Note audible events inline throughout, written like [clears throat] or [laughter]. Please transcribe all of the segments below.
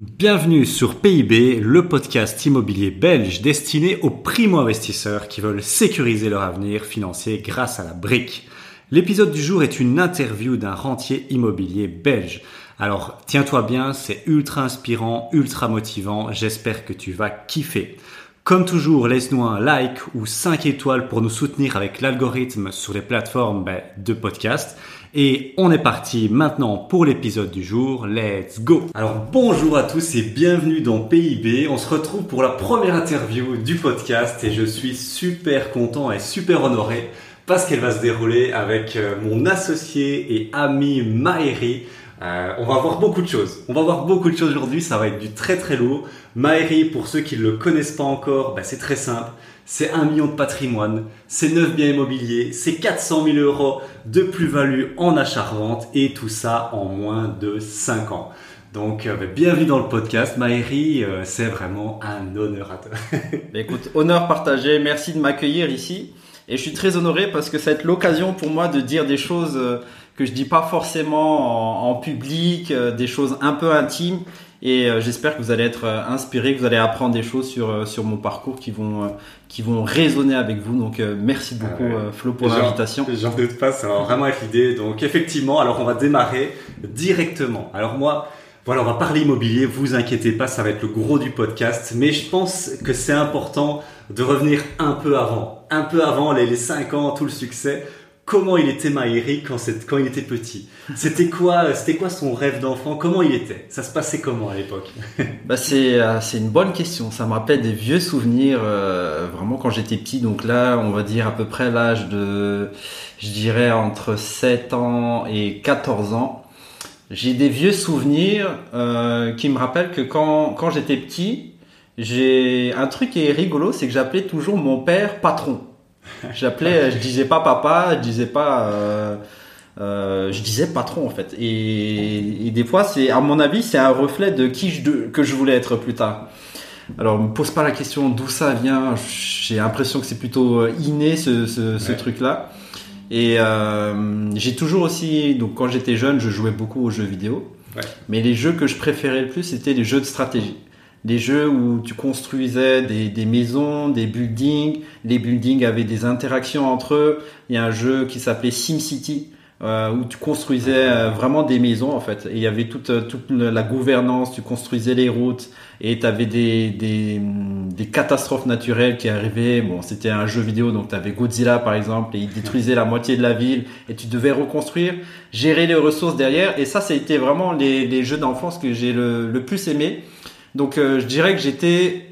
Bienvenue sur PIB, le podcast immobilier belge destiné aux primo-investisseurs qui veulent sécuriser leur avenir financier grâce à la brique. L'épisode du jour est une interview d'un rentier immobilier belge. Alors tiens-toi bien, c'est ultra inspirant, ultra motivant, j'espère que tu vas kiffer. Comme toujours, laisse-nous un like ou 5 étoiles pour nous soutenir avec l'algorithme sur les plateformes ben, de podcast. Et on est parti maintenant pour l'épisode du jour. Let's go Alors bonjour à tous et bienvenue dans PIB. On se retrouve pour la première interview du podcast et je suis super content et super honoré parce qu'elle va se dérouler avec euh, mon associé et ami Maëri. Euh, on va voir beaucoup de choses. On va voir beaucoup de choses aujourd'hui. Ça va être du très très lourd. Maëri, pour ceux qui ne le connaissent pas encore, bah, c'est très simple c'est 1 million de patrimoine, c'est 9 biens immobiliers, c'est 400 000 euros de plus-value en achat-revente et tout ça en moins de 5 ans. Donc, euh, bienvenue dans le podcast. Maëri, euh, c'est vraiment un honneur à toi. Bah, écoute, honneur partagé. Merci de m'accueillir ici. Et je suis très honoré parce que ça va être l'occasion pour moi de dire des choses euh, que je dis pas forcément en, en public, des choses un peu intimes et euh, j'espère que vous allez être euh, inspiré, que vous allez apprendre des choses sur euh, sur mon parcours qui vont qui vont résonner avec vous. Donc merci beaucoup Flo pour l'invitation. J'en doute pas, ça va vraiment être l'idée. Donc effectivement, alors on va démarrer directement. Alors moi, voilà, on va parler immobilier. Vous inquiétez pas, ça va être le gros du podcast. Mais je pense que c'est important de revenir un peu avant, un peu avant les, les 5 ans, tout le succès comment il était Maïri quand, quand il était petit. C'était quoi, quoi son rêve d'enfant? Comment il était? Ça se passait comment à l'époque? [laughs] Bah c'est, euh, c'est une bonne question. Ça me rappelle des vieux souvenirs, euh, vraiment quand j'étais petit. Donc là, on va dire à peu près l'âge de, je dirais entre 7 ans et 14 ans. J'ai des vieux souvenirs euh, qui me rappellent que quand, quand j'étais petit, j'ai un truc qui est rigolo, c'est que j'appelais toujours mon père patron. J'appelais, je disais pas papa, je disais pas, euh, euh, je disais patron en fait. Et, des fois, c'est, à mon avis, c'est un reflet de qui je, que je voulais être plus tard. Alors, me pose pas la question d'où ça vient. J'ai l'impression que c'est plutôt euh, inné ce, ce, truc-là. Et j'ai toujours aussi, donc quand j'étais jeune, je jouais beaucoup aux jeux vidéo. Mais les jeux que je préférais le plus, c'était les jeux de stratégie des jeux où tu construisais des, des, maisons, des buildings. Les buildings avaient des interactions entre eux. Il y a un jeu qui s'appelait SimCity euh, où tu construisais euh, vraiment des maisons en fait. Et il y avait toute, euh, toute la gouvernance, tu construisais les routes et tu avais des, des, des, catastrophes naturelles qui arrivaient. Bon, c'était un jeu vidéo, donc tu avais Godzilla par exemple et il détruisait la moitié de la ville et tu devais reconstruire, gérer les ressources derrière. Et ça, été vraiment les, les jeux d'enfance que j'ai le, le plus aimé. Donc euh, je dirais que j'étais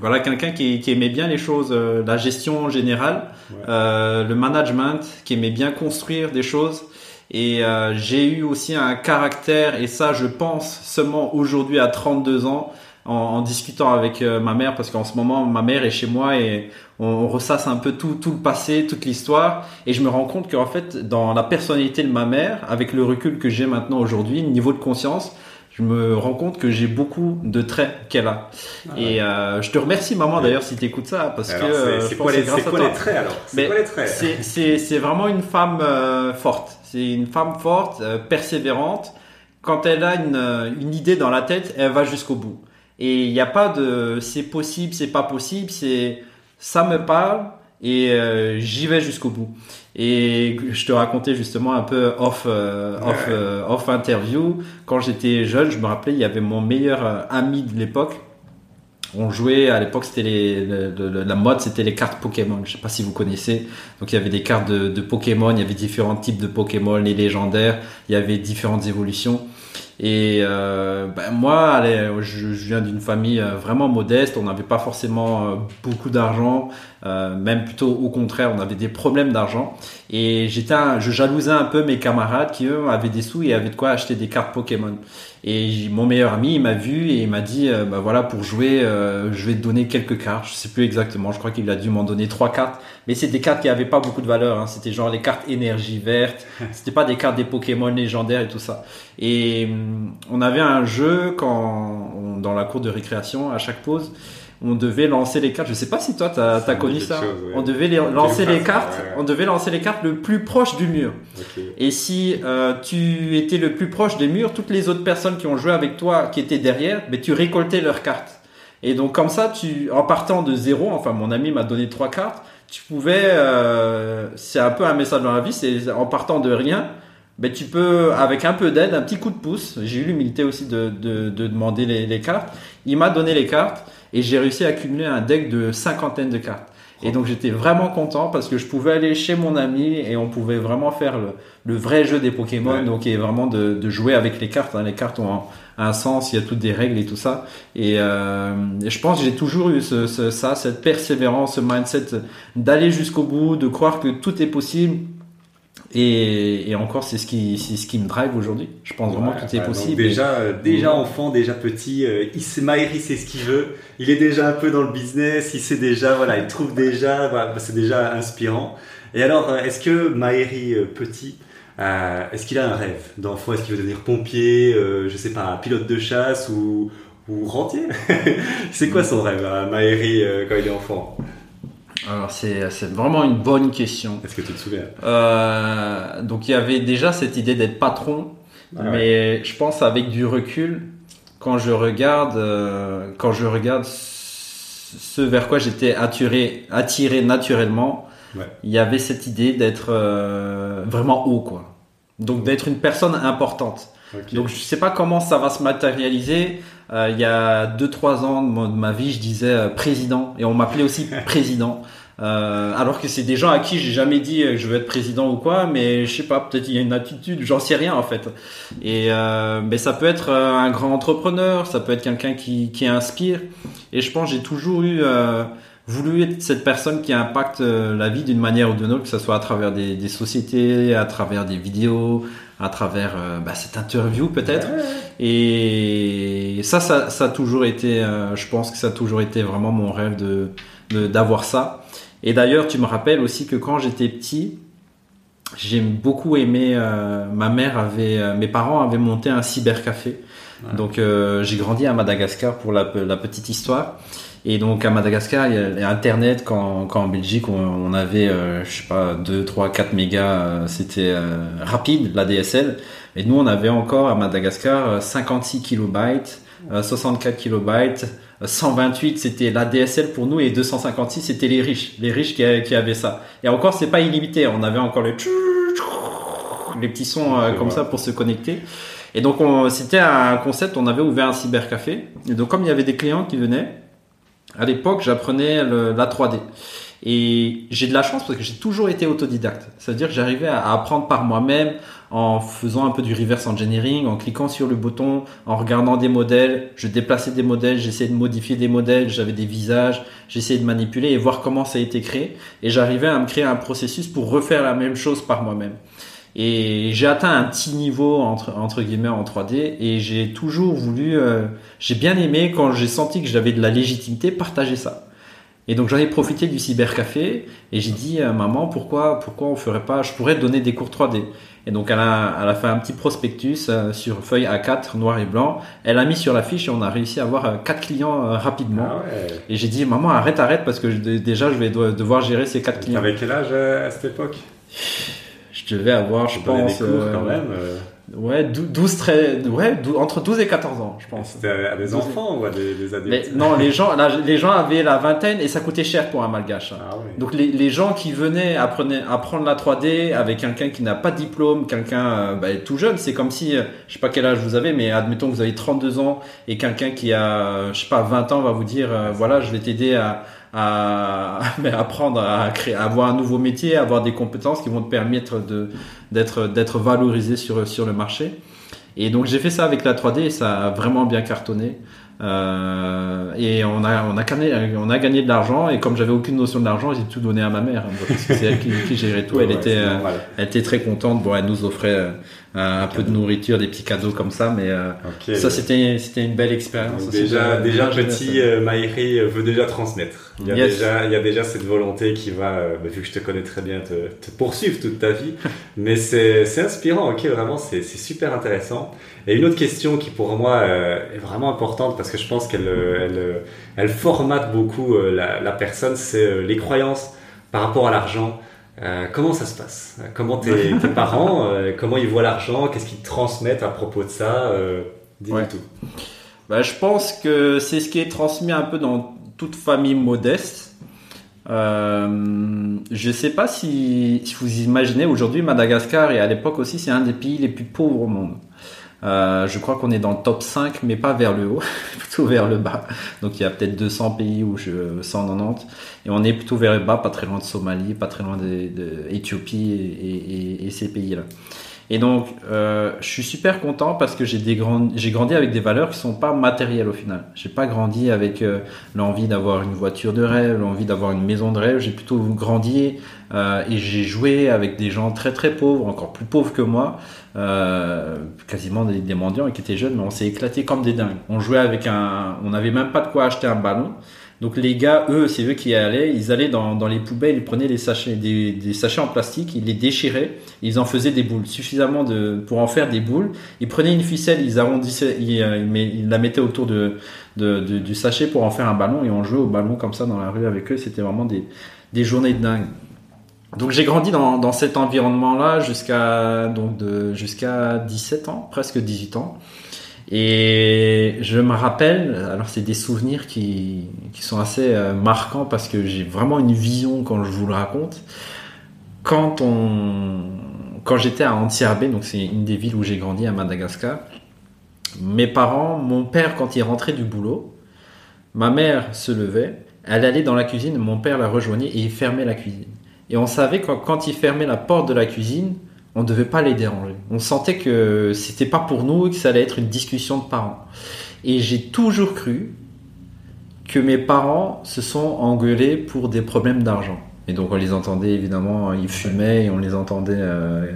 voilà quelqu'un qui, qui, aimait bien les choses, euh, la gestion générale, euh, le management, qui aimait bien construire des choses. Et euh, j'ai eu aussi un caractère, et ça je pense seulement aujourd'hui à 32 ans, en, en discutant avec ma mère, parce qu'en ce moment ma mère est chez moi et on, on ressasse un peu tout, tout le passé, toute l'histoire, et je me rends compte qu'en fait dans la personnalité de ma mère, avec le recul que j'ai maintenant aujourd'hui, le niveau de conscience, je me rends compte que j'ai beaucoup de traits qu'elle a. Ah et euh, je te remercie maman d'ailleurs si tu écoutes ça parce que c'est quoi, les, quoi les traits alors? C'est vraiment une femme euh, forte. C'est une femme forte, euh, persévérante. Quand elle a une, une idée dans la tête, elle va jusqu'au bout. Et il n'y a pas de c'est possible, c'est pas possible, c'est ça me parle et j'y vais jusqu'au bout. Et je te racontais justement un peu off, euh, off, euh, off interview. Quand j'étais jeune, je me rappelais, il y avait mon meilleur euh, ami de l'époque. On jouait à l'époque, c'était les, la mode, c'était les cartes Pokémon. Je sais pas si vous connaissez. Donc il y avait des cartes de, de Pokémon, il y avait différents types de Pokémon, les légendaires, il y avait différentes évolutions. Et euh, ben moi, je, viens d'une famille euh, vraiment modeste. On n'avait pas forcément euh, beaucoup d'argent, même plutôt au contraire, on avait des problèmes d'argent. Et j'étais, je jalousais un peu mes camarades qui eux avaient des sous et avaient de quoi acheter des cartes Pokémon. Et mon meilleur ami, il m'a vu et il m'a dit, euh, bah voilà, pour jouer, euh, je vais te donner quelques cartes. Je sais plus exactement. Je crois qu'il a dû m'en donner trois cartes, mais c'est des cartes qui avaient pas beaucoup de valeur. Hein. C'était genre les cartes énergie verte. [laughs] C'était pas des cartes des Pokémon légendaires et tout ça. Et hum, on avait un jeu quand dans la cour de récréation à chaque pause on devait lancer les cartes. Je sais pas si toi, tu as, connu ça. On devait lancer les cartes. On devait lancer les cartes le plus proche du mur. Et si euh, tu étais le plus proche des murs, toutes les autres personnes qui ont joué avec toi, qui étaient derrière, mais ben, tu récoltais leurs cartes. Et donc comme ça, tu, en partant de zéro, enfin mon ami m'a donné trois cartes, tu pouvais, euh, c'est un peu un message dans la vie, c'est en partant de rien, ben tu peux, avec un peu d'aide, un petit coup de pouce, j'ai eu l'humilité aussi de, de, de demander les, les cartes, il m'a donné les cartes et j'ai réussi à accumuler un deck de cinquantaine de cartes. Et donc j'étais vraiment content parce que je pouvais aller chez mon ami et on pouvait vraiment faire le, le vrai jeu des Pokémon, donc et vraiment de, de, jouer avec les cartes. Hein. Les cartes ont un, sens, il y a toutes des règles et tout ça. Et, euh, je pense que j'ai toujours eu ce, ce, ça, cette persévérance, ce mindset d'aller jusqu'au bout, de croire que tout est possible et, et, encore, c'est ce qui, c'est ce qui me drive aujourd'hui. Je pense vraiment que tout est possible. déjà, euh, déjà enfant, déjà petit, euh, il sait, Maëri sait ce qu'il veut. Il est déjà un peu dans le business. Il sait déjà, voilà, il trouve déjà, voilà, c'est déjà inspirant. Et alors, euh, est-ce que Maëri petit, est-ce qu'il a un rêve d'enfant? Est-ce qu'il veut devenir pompier, je sais pas, pilote de chasse ou, ou rentier? [laughs] C'est quoi son rêve, Maëri, quand il est enfant? Alors c'est, vraiment une bonne question. Est-ce que tu te souviens? Euh, Donc il y avait déjà cette idée d'être patron, ah mais je pense avec du recul, quand je regarde, euh, quand je regarde ce vers quoi j'étais attiré, attiré naturellement, il y avait cette idée d'être euh, vraiment haut, quoi. Donc d'être une personne importante. Donc je sais pas comment ça va se matérialiser. Euh, il y a 2-3 ans de ma vie, je disais euh, président et on m'appelait aussi [laughs] président. Euh, alors que c'est des gens à qui j'ai jamais dit je veux être président ou quoi, mais je sais pas, peut-être il y a une attitude, j'en sais rien en fait. Et mais ça peut être un grand entrepreneur, ça peut être quelqu'un qui, qui inspire. Et je pense j'ai toujours eu voulu être cette personne qui impacte la vie d'une manière ou d'une autre, que ce soit à travers des, des sociétés, à travers des vidéos, à travers euh, bah, cette interview peut-être. Et ça, ça, ça, a toujours été, euh, je pense que ça a toujours été vraiment mon rêve de d'avoir ça. Et d'ailleurs, tu me rappelles aussi que quand j'étais petit, j'ai beaucoup aimé. Euh, ma mère avait, mes parents avaient monté un cybercafé. Donc j'ai grandi à Madagascar pour la, la petite histoire. Et donc à Madagascar, il y a Internet quand, quand en Belgique on, avait, euh, je sais pas, 2, 3, 4 mégas, euh, c'était euh, rapide la DSL. Et nous on avait encore à Madagascar 56 kilobytes, 64 kilobytes, 128 c'était la DSL pour nous et 256 c'était les riches, les riches qui, qui avaient ça. Et encore c'est pas illimité, on avait encore le les petits sons comme ça pour se connecter. Et donc c'était un concept, on avait ouvert un cybercafé. Et donc comme il y avait des clients qui venaient, à l'époque, j'apprenais la 3D. Et j'ai de la chance parce que j'ai toujours été autodidacte. C'est-à-dire que j'arrivais à apprendre par moi-même en faisant un peu du reverse engineering, en cliquant sur le bouton, en regardant des modèles. Je déplaçais des modèles, j'essayais de modifier des modèles, j'avais des visages, j'essayais de manipuler et voir comment ça a été créé. Et j'arrivais à me créer un processus pour refaire la même chose par moi-même. Et j'ai atteint un petit niveau entre, entre guillemets en 3D et j'ai toujours voulu, euh, j'ai bien aimé quand j'ai senti que j'avais de la légitimité partager ça. Et donc j'en ai profité du cybercafé et j'ai dit maman pourquoi pourquoi on ferait pas, je pourrais donner des cours 3D. Et donc elle a, elle a fait un petit prospectus euh, sur feuille A4 noir et blanc. Elle a mis sur la fiche et on a réussi à avoir euh, quatre clients rapidement. Ah et j'ai dit maman arrête arrête parce que déjà je vais devoir gérer ces quatre clients. Avec quel âge à cette époque? Je devais avoir, je pense. Euh, quand même. Euh. Ouais, 12, très, ouais, entre 12 et 14 ans, je pense. C'était à des enfants ou à des, des adultes Non, les gens, les gens avaient la vingtaine et ça coûtait cher pour un malgache. Ah, Donc les, les, gens qui venaient apprenaient, apprendre la 3D avec quelqu'un qui n'a pas de diplôme, quelqu'un euh, bah, tout jeune, c'est comme si, je sais pas quel âge vous avez, mais admettons que vous avez 32 ans et quelqu'un qui a, je sais pas, 20 ans va vous dire, voilà, je vais t'aider à à, [laughs] apprendre à créer, à avoir un nouveau métier, à avoir des compétences qui vont te permettre de, d'être, d'être valorisé sur, sur le marché. Et donc j'ai fait ça avec la 3D et ça a vraiment bien cartonné. Euh, et on a, on, a gagné, on a gagné de l'argent et comme j'avais aucune notion de l'argent, j'ai tout donné à ma mère. Parce que c'est elle qui, gérait tout. elle, était, elle était très contente. Bon, elle nous offrait un peu de nourriture, des petits cadeaux comme ça, mais ça c'était c'était une belle expérience. Déjà déjà petit Maïri veut déjà transmettre. Il y a déjà il y a déjà cette volonté qui va, bah, vu que je te connais très bien, te, te poursuivre toute ta vie. [laughs] mais c'est c'est inspirant, ok, vraiment c'est c'est super intéressant. Et une autre question qui pour moi est vraiment importante parce que je pense qu'elle elle, elle formate beaucoup la, la personne, c'est les croyances par rapport à l'argent. Euh, comment ça se passe? Comment tes, parents, euh, comment ils voient l'argent? Qu'est-ce qu'ils transmettent à propos de ça? Euh, Dis-nous tout. Bah, je pense que c'est ce qui est transmis un peu dans toute famille modeste. je ne sais pas si, si vous imaginez, aujourd'hui Madagascar et à l'époque aussi, c'est un des pays les plus pauvres au monde. Euh, je crois qu'on est dans le top 5, mais pas vers le haut, [laughs] plutôt vers le bas. Donc il y a peut-être 200 pays où je 190, et on est plutôt vers le bas, pas très loin de Somalie, pas très loin d'Éthiopie et, ces pays-là. Et donc, euh, je suis super content parce que j'ai grandi, avec des valeurs qui sont pas matérielles au final. J'ai pas grandi avec euh, l'envie d'avoir une voiture de rêve, l'envie d'avoir une maison de rêve. J'ai plutôt grandi et j'ai joué avec des gens très très pauvres, encore plus pauvres que moi, euh, quasiment des, mendiants qui étaient jeunes, mais on s'est éclaté comme des dingues. On jouait avec un, on n'avait même pas de quoi acheter un ballon. Donc les gars, eux, c'est eux qui allaient, ils allaient dans, dans les poubelles, ils prenaient des sachets, des, sachets en plastique, ils les déchiraient, ils en faisaient des boules, suffisamment de pour en faire des boules. Ils prenaient une ficelle, ils arrondissaient, ils, euh, ils la mettaient autour de, du sachet pour en faire un ballon et on jouait au ballon comme ça dans la rue avec eux. C'était vraiment des, des journées de dingue. Donc j'ai grandi dans, dans cet environnement-là jusqu'à donc de jusqu'à 17 ans, presque 18 ans. Et je me rappelle, alors c'est des souvenirs qui, qui sont assez euh, marquants parce que j'ai vraiment une vision quand je vous le raconte. Quand quand j'étais à Antiarbé, donc c'est une des villes où j'ai grandi à Madagascar, mes parents, mon père quand il rentrait du boulot, ma mère se levait, elle allait dans la cuisine, mon père la rejoignait et il fermait la cuisine. Et on savait que quand il fermait la porte de la cuisine, on ne devait pas les déranger. On sentait que c'était pas pour nous, que ça allait être une discussion de parents. Et j'ai toujours cru que mes parents se sont engueulés pour des problèmes d'argent. Et donc on les entendait évidemment, ils fumaient et on les entendait euh,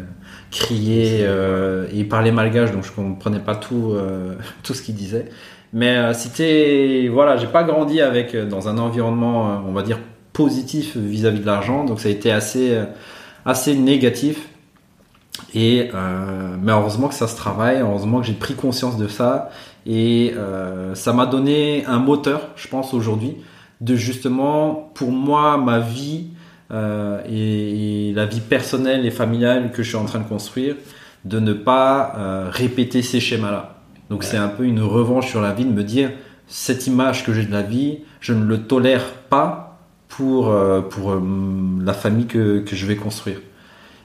crier. Euh, et ils parlaient malgache, donc je comprenais pas tout, euh, [laughs] tout ce qu'ils disaient. Mais c'était voilà, j'ai pas grandi avec dans un environnement, on va dire positif vis-à-vis -vis de l'argent, donc ça a été assez assez négatif. Et euh, mais heureusement que ça se travaille, heureusement que j'ai pris conscience de ça et euh, ça m'a donné un moteur, je pense aujourd'hui, de justement pour moi ma vie euh, et, la vie personnelle et familiale que je suis en train de construire, de ne pas euh, répéter ces schémas-là. Donc c'est un peu une revanche sur la vie de me dire cette image que j'ai de la vie, je ne le tolère pas pour euh, pour euh, la famille que, que je vais construire.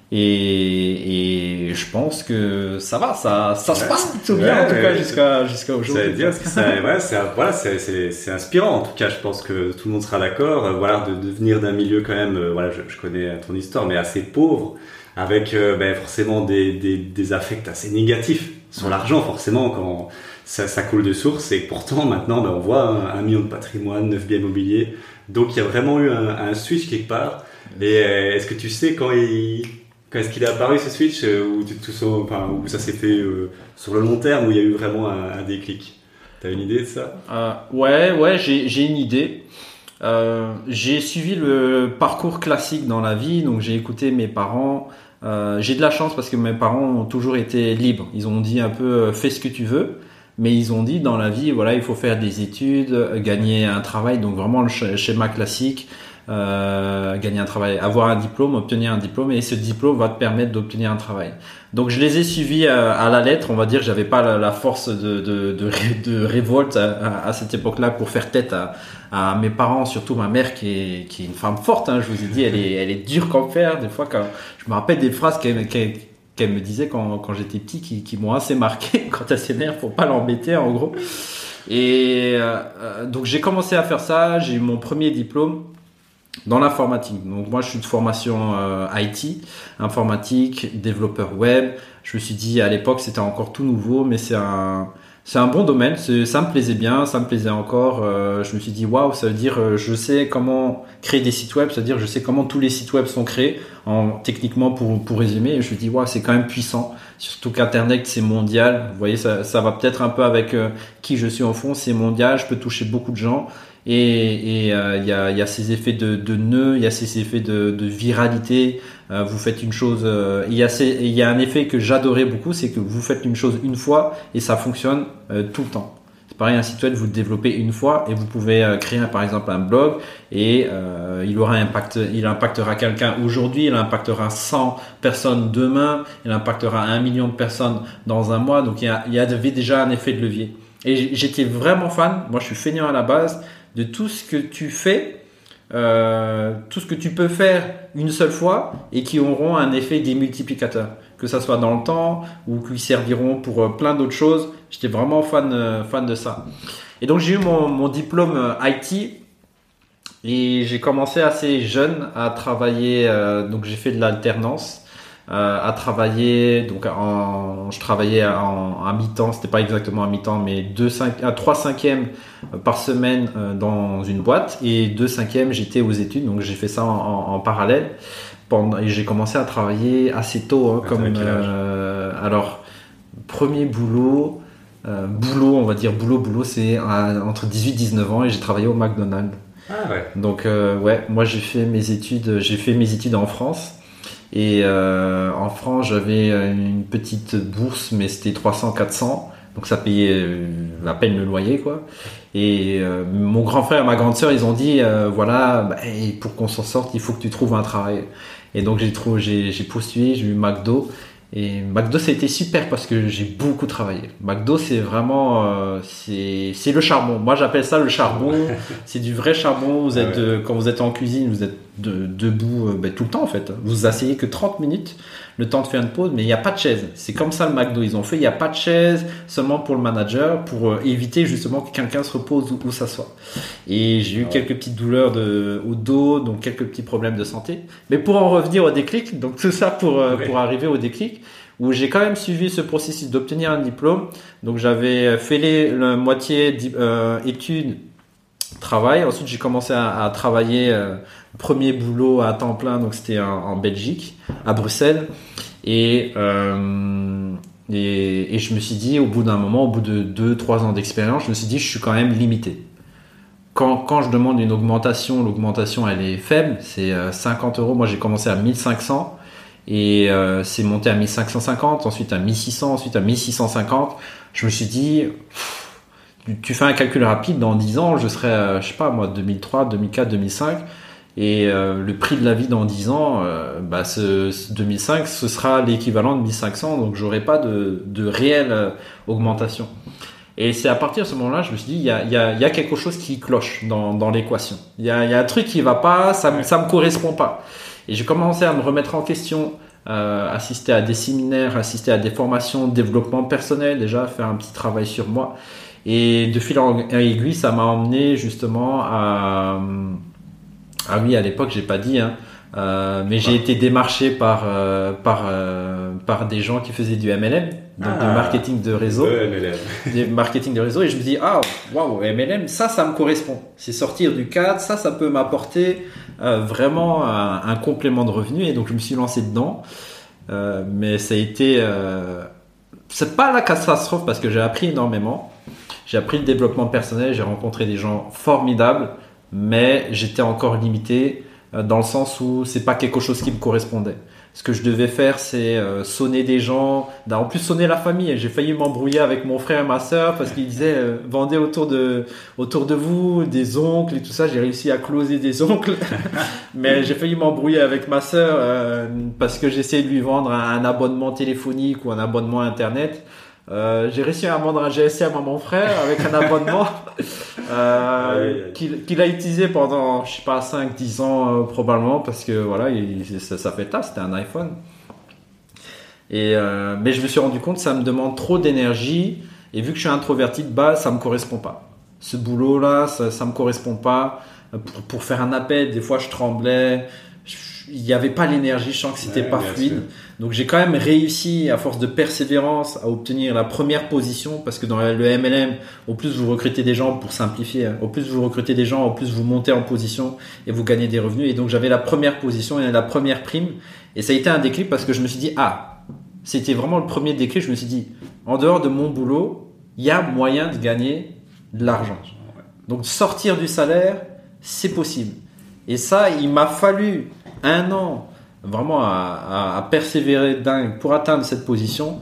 Et, et, je pense que ça va, ça, ça se passe plutôt bien en tout cas jusqu'à jusqu'à aujourd'hui. dire que c'est ouais, voilà, c'est inspirant en tout cas. Je pense que tout le monde sera d'accord. Euh, voilà, de, de venir d'un milieu quand même, euh, voilà, je, je, connais ton histoire, mais assez pauvre, avec euh, ben, forcément des, des, des affects assez négatifs sur l'argent forcément quand ça, ça, coule de source. Et pourtant maintenant, ben, on voit un, million de patrimoine, neuf biens immobiliers. Donc il y a vraiment eu un, un switch quelque part. Et est-ce que tu sais quand il est-ce qu'il est apparu ce switch euh, où, tout ça, où ça s'est fait euh, sur le long terme, où il y a eu vraiment un, déclic? T'as une idée de ça? Euh, Ouais, ouais, j'ai une idée. Euh, j'ai suivi le parcours classique dans la vie, donc j'ai écouté mes parents. Euh, j'ai de la chance parce que mes parents ont toujours été libres. Ils ont dit un peu fais ce que tu veux, mais ils ont dit dans la vie voilà il faut faire des études, gagner un travail, donc vraiment le schéma classique. Euh, gagner un travail, avoir un diplôme, obtenir un diplôme, et ce diplôme va te permettre d'obtenir un travail. Donc je les ai suivis à, à la lettre, on va dire, j'avais pas la, force de, de, de, révolte à, à, cette époque-là pour faire tête à, à, mes parents, surtout ma mère qui est, qui est une femme forte, hein, je vous ai dit, elle est, elle est dure comme fer, des fois quand je me rappelle des phrases qu'elle qu'elle me disait quand, quand j'étais petit qui, m'ont assez marqué [laughs] quand elle s'énerve pour pas l'embêter en gros. Et euh, donc j'ai commencé à faire ça, j'ai eu mon premier diplôme dans l'informatique. Donc moi je suis de formation euh, IT, informatique, développeur web. Je me suis dit à l'époque c'était encore tout nouveau, mais c'est un c'est un bon domaine. Ça me plaisait bien, ça me plaisait encore. Euh, je me suis dit waouh, ça veut dire euh, je sais comment créer des sites web, c'est-à-dire je sais comment tous les sites web sont créés. en, techniquement pour, pour résumer. Je me dis, ouais, c'est quand même puissant. Surtout qu'Internet, c'est mondial. Vous voyez, ça, ça va peut-être un peu avec euh, qui je suis en fond. C'est mondial. Je peux toucher beaucoup de gens. Et euh, il y, a, ces effets de, nœuds, il y a ces effets de, viralité. Euh, vous faites une chose. Il y, a il y a un effet que j'adorais beaucoup, c'est que vous faites une chose une fois et ça fonctionne tout le temps. Pareil, un site web, vous le développez une fois et vous pouvez euh, créer par exemple un blog et euh, il aura impact, il impactera quelqu'un aujourd'hui, il impactera 100 personnes demain, il impactera un million de personnes dans un mois. Donc il y, a, il y avait déjà un effet de levier. Et j'étais vraiment fan, moi je suis feignant à la base, de tout ce que tu fais, euh, tout ce que tu peux faire une seule fois et qui auront un effet démultiplicateur que ça soit dans le temps ou qui serviront pour euh, plein d'autres choses. J'étais vraiment fan, euh, fan de ça. Et donc j'ai eu mon, diplôme IT et j'ai commencé assez jeune à travailler. donc j'ai fait de l'alternance. À travailler donc en, je travaillais en, à mi-temps c'était pas exactement à mi-temps mais 2 5 à 3 cinquièmes par semaine dans une boîte et 2 cinquièmes j'étais aux études donc j'ai fait ça en, en parallèle et j'ai commencé à travailler assez tôt. Hein, comme, euh, alors, premier boulot, euh, boulot, on va dire boulot, boulot, c'est entre 18 et 19 ans et j'ai travaillé au McDonald's. Ah ouais. Donc, euh, ouais, moi j'ai fait mes études, j'ai fait mes études en France. Et en France, j'avais une petite bourse, mais c'était 300-400. Donc ça payait à peine le loyer, quoi. Et mon grand frère et ma grande sœur, ils ont dit, voilà, bah, pour qu'on s'en sorte, il faut que tu trouves un travail. Et donc j'ai trouvé, j'ai postulé, j'ai eu McDo. Et McDo, ça a été super parce que j'ai beaucoup travaillé. McDo, c'est vraiment, euh, c'est le charbon. Moi, j'appelle ça le charbon. c'est du vrai charbon. Vous êtes, quand vous êtes en cuisine, vous êtes debout euh, ben, tout le temps en fait. Vous vous asseyez que 30 minutes le temps de faire une pause, mais il n'y a pas de chaise. C'est comme ça le McDo. Ils ont fait, il n'y a pas de chaise seulement pour le manager, pour euh, éviter justement que quelqu'un se repose où, ça soit. Et j'ai eu ah quelques petites douleurs de, au dos, donc quelques petits problèmes de santé. Mais pour en revenir au déclic, donc tout ça pour, euh, pour arriver au déclic, où j'ai quand même suivi ce processus d'obtenir un diplôme. Donc j'avais fait les, la moitié euh, études, travail. Ensuite j'ai commencé à, à travailler premier boulot à temps plein, donc c'était en, Belgique, à Bruxelles. Euh, et, et, je me suis dit, au bout d'un moment, au bout de 2-3 ans d'expérience, je me suis dit, je suis quand même limité. Quand, quand je demande une augmentation, l'augmentation elle est faible, c'est 50 euh, euros. Moi j'ai commencé à 1500 et euh, c'est monté à 1550, ensuite à 1600, ensuite à 1650. Je me suis dit, tu fais un calcul rapide, dans 10 ans, je serai, je sais pas moi, 2003, 2004, 2005 et euh, le prix de la vie dans 10 ans, euh, bah, ce, 2005, ce sera l'équivalent de 1500, donc j'aurai pas de, de réelle euh, augmentation. Et c'est à partir de ce moment-là, je me suis dit, il y a, y, a, y a, quelque chose qui cloche dans, dans l'équation. Il y a, y a, un truc qui va pas, ça me, ça me correspond pas. Et j'ai commencé à me remettre en question, assister à des séminaires, assister à des formations, développement personnel, déjà faire un petit travail sur moi. Et de fil en aiguille, ça m'a emmené justement à ah oui, à l'époque, j'ai pas dit, hein. Euh, mais j'ai été démarché par euh, par euh, par des gens qui faisaient du MLM, donc du ah. marketing de réseau, [laughs] du marketing de réseau, et je me dis ah waouh MLM, ça ça me correspond. C'est sortir du cadre, ça ça peut m'apporter vraiment un, complément de revenu, et donc je me suis lancé dedans. mais ça a été c'est pas la catastrophe parce que j'ai appris énormément. J'ai appris le développement personnel, j'ai rencontré des gens formidables mais j'étais encore limité euh, dans le sens où c'est pas quelque chose qui me correspondait. Ce que je devais faire, c'est euh, sonner des gens, en plus sonner la famille. J'ai failli m'embrouiller avec mon frère et ma sœur parce qu'ils disaient euh, vendez autour de autour de vous des oncles et tout ça. J'ai réussi à closer des oncles, [laughs] mais j'ai failli m'embrouiller avec ma sœur parce que j'essayais de lui vendre un abonnement téléphonique ou un abonnement internet. Euh, j'ai réussi à vendre un GSM à mon frère avec un abonnement [laughs] euh, qu'il a utilisé pendant, je sais pas, 5-10 ans euh, probablement parce que voilà, il, ça, ça, fait tas, c'était un iPhone. Et, mais je me suis rendu compte que ça me demande trop d'énergie et vu que je suis introverti de base, ça me correspond pas. Ce boulot là, ça, ça me correspond pas. Pour, pour faire un appel, des fois je tremblais il n'y avait pas l'énergie, je sens que c'était Ouais, pas fluide. sûr. Donc j'ai quand même réussi, à force de persévérance, à obtenir la première position, parce que dans le MLM, au plus vous recrutez des gens, pour simplifier, hein, au plus vous recrutez des gens, au plus vous montez en position et vous gagnez des revenus. Et donc j'avais la première position et la première prime. Et ça a été un déclic parce que je me suis dit, ah, c'était vraiment le premier déclic. Je me suis dit, en dehors de mon boulot, il y a moyen de gagner de l'argent. Donc sortir du salaire, c'est possible. Et ça, il m'a fallu un an vraiment à, à- à persévérer dingue pour atteindre cette position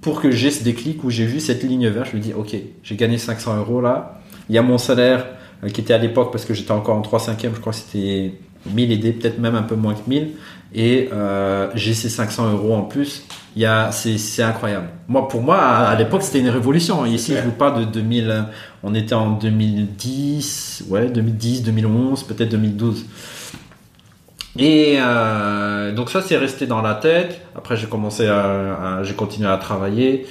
pour que j'ai ce déclic où j'ai vu cette ligne verte. Je me dis, ok, j'ai gagné 500 euros là. Il y a mon salaire euh, qui était à l'époque parce que j'étais encore en 3 5 je crois que c'était 1000 aidés, peut-être même un peu moins que 1000. Et euh, j'ai ces 500 euros en plus. Il y a, c'est, c'est incroyable. Moi, pour moi, à, à l'époque, c'était une révolution. Ici, je vous parle de 2000. euh, On était en 2010, ouais, 2010, 2011, peut-être 2012. Et euh, donc ça, c'est resté dans la tête. Après, j'ai commencé à, à- j'ai continué à travailler.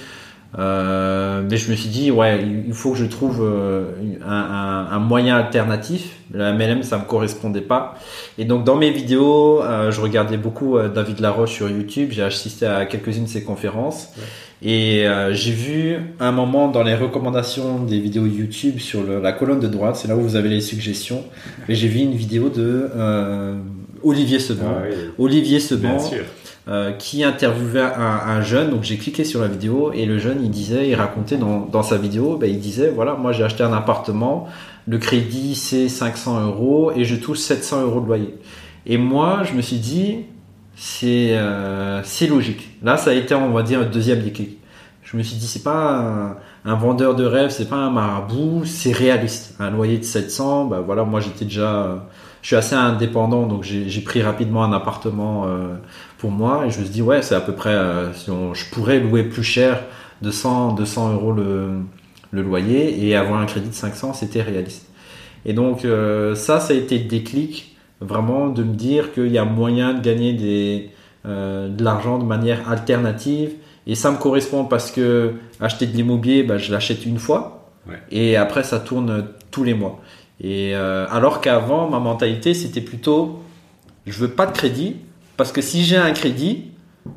Euh, mais je me suis dit, ouais, il faut que je trouve euh, un, un- un moyen alternatif. Le MLM, ça me correspondait pas. Et donc, dans mes vidéos, euh, je regardais beaucoup euh, David Laroche sur YouTube. J'ai assisté à quelques-unes de ses conférences. Et j'ai vu un moment dans les recommandations des vidéos YouTube sur le- la colonne de droite, c'est là où vous avez les suggestions. Et j'ai vu une vidéo de euh, Olivier Seban. Ah oui, Olivier Seban, euh, qui interviewait un, un jeune. Donc j'ai cliqué sur la vidéo et le jeune, il disait, il racontait dans, dans sa vidéo, ben, il disait, voilà, moi j'ai acheté un appartement, le crédit c'est 500 euros et je touche 700 euros de loyer. Et moi, je me suis dit, c'est euh, c'est logique. Là, ça a été, on va dire, un deuxième déclic. Je me suis dit, c'est pas un, un vendeur de rêve, c'est pas un marabout, c'est réaliste. Un loyer de 700, ben voilà, moi j'étais déjà, je suis assez indépendant, donc j'ai pris rapidement un appartement euh, pour moi et je me suis dit, ouais, c'est à peu près, euh, si je pourrais louer plus cher de 100, 200 euros le, loyer et avoir un crédit de 500, c'était réaliste. Et donc euh, ça, ça a été le déclic vraiment de me dire qu'il y a moyen de gagner de l'argent de manière alternative. Et ça me correspond parce que acheter de l'immobilier, bah, je l'achète une fois. Ouais. Et après, ça tourne tous les mois. Et euh, alors qu'avant, ma mentalité, c'était plutôt, je veux pas de crédit parce que si j'ai un crédit,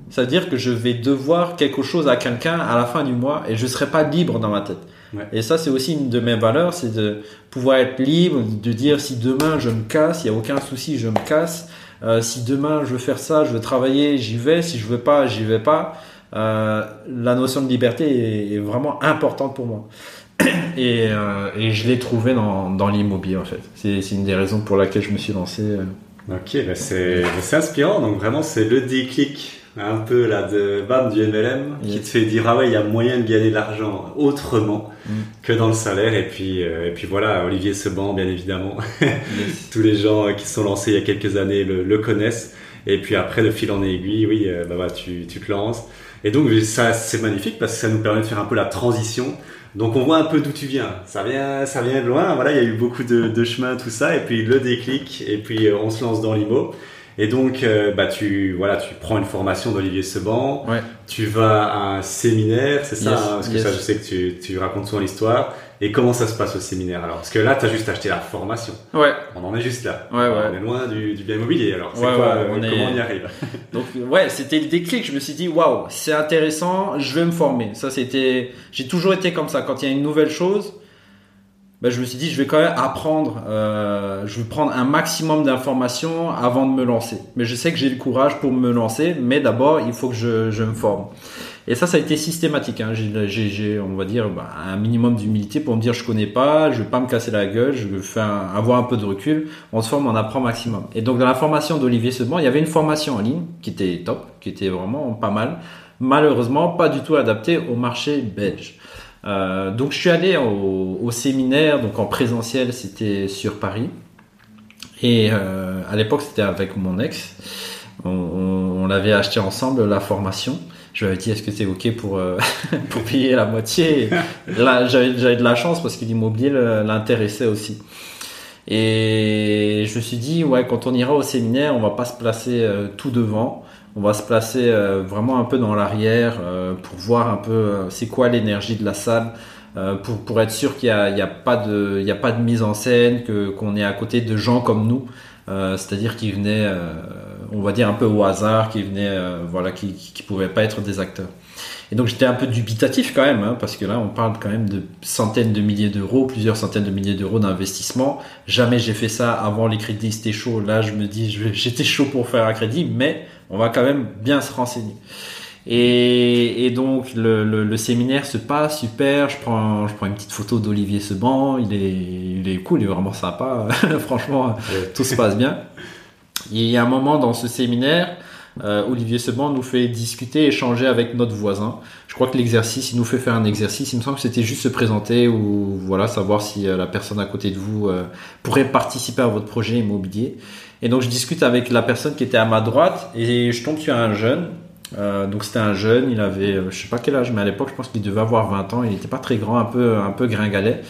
ça veut dire que je vais devoir quelque chose à quelqu'un à la fin du mois et je serai pas libre dans ma tête. Ouais. Et ça, c'est aussi une de mes valeurs, c'est de pouvoir être libre, de dire si demain je me casse, il n'y a aucun souci, je me casse. Euh, si demain je veux faire ça, je veux travailler, j'y vais. Si je veux pas, j'y vais pas. Euh, la notion de liberté est, est vraiment importante pour moi. [clears throat] Et, euh, et je l'ai trouvé dans, dans l'immobilier en fait. C'est une des raisons pour laquelle je me suis lancé. euh. Ok, bah c'est c'est inspirant. Donc vraiment, c'est le déclic un peu là de bam du MLM qui te fait dire ah ouais, il y a moyen de gagner de l'argent autrement Mm. que dans le salaire. Et puis euh, et puis voilà, Olivier Seban, bien évidemment. [laughs] Yes. Tous les gens qui sont lancés il y a quelques années le, le connaissent. Et puis après, de fil en aiguille, oui, bah, bah, tu, tu te lances. Et donc ça, c'est magnifique parce que ça nous permet de faire un peu la transition. Donc on voit un peu d'où tu viens. Ça vient, ça vient de loin. Voilà, il y a eu beaucoup de, de chemin, tout ça. Et puis le déclic. Et puis euh, on se lance dans l'IMO. Et donc, euh, bah tu, voilà, tu prends une formation d'Olivier Seban. Ouais. Tu vas à un séminaire, c'est ça Yes, hein, Parce que ça, je sais que tu, tu racontes souvent l'histoire. Et comment ça se passe au séminaire alors? Parce que là, tu as juste acheté la formation. Ouais. On en est juste là. Ouais, ouais. On est loin du, du bien immobilier. Alors, c'est Ouais, quoi, euh, on est- comment on y arrive? [laughs] Donc ouais, c'était le déclic. Je me suis dit waouh, c'est intéressant. Je vais me former. Ça c'était. J'ai toujours été comme ça. Quand il y a une nouvelle chose, ben, je me suis dit je vais quand même apprendre. euh, je vais prendre un maximum d'informations avant de me lancer. Mais je sais que j'ai le courage pour me lancer. Mais d'abord, il faut que je, je me forme. Et ça, ça a été systématique. Hein. J'ai, on va dire, bah, un minimum d'humilité pour me dire je connais pas, je vais pas me casser la gueule, je veux faire avoir un peu de recul. On se forme, on apprend maximum. Et donc dans la formation d'Olivier Seban, il y avait une formation en ligne qui était top, qui était vraiment pas mal. Malheureusement, pas du tout adaptée au marché belge. Euh, donc je suis allé au, séminaire, donc en présentiel, c'était sur Paris. Et euh, à l'époque, c'était avec mon ex. On, on, on l'avait acheté ensemble la formation. Je lui avais dit est-ce que c'est ok pour euh, [laughs] pour payer la moitié? Là, j'avais de la chance parce que l'immobilier l'intéressait aussi. Et je me suis dit ouais, quand on ira au séminaire, on va pas se placer euh, tout devant. On va se placer euh, vraiment un peu dans l'arrière pour voir un peu c'est quoi l'énergie de la salle. pour, pour être sûr qu'il n'y a, a, pas de, a pas de mise en scène, que, qu'on est à côté de gens comme nous, c'est-à-dire qui venaient, on va dire un peu au hasard, qui venaient, euh, voilà, qui, qui, qui pouvaient pas être des acteurs. Et donc j'étais un peu dubitatif quand même, hein, parce que là on parle quand même de centaines de milliers d'euros, plusieurs centaines de milliers d'euros d'investissement. Jamais j'ai fait ça avant les crédits, c'était chaud. Là je me dis, [laughs] j'étais chaud pour faire un crédit, mais on va quand même bien se renseigner. Et, et donc le, le, le séminaire se passe super. Je prends, je prends une petite photo d'Olivier Seban. Il est, il est cool, il est vraiment sympa. [laughs] Franchement, tout se passe bien. [laughs] Il y a un moment dans ce séminaire, euh, Olivier Seban nous fait discuter, échanger avec notre voisin. Je crois que l'exercice, il nous fait faire un exercice. Il me semble que c'était juste se présenter ou voilà savoir si euh, la personne à côté de vous euh, pourrait participer à votre projet immobilier. Et donc je discute avec la personne qui était à ma droite et je tombe sur un jeune. Donc c'était un jeune, il avait, je sais pas quel âge, mais à l'époque je pense qu'il devait avoir 20 ans. Il n'était pas très grand, un peu, un peu gringalet.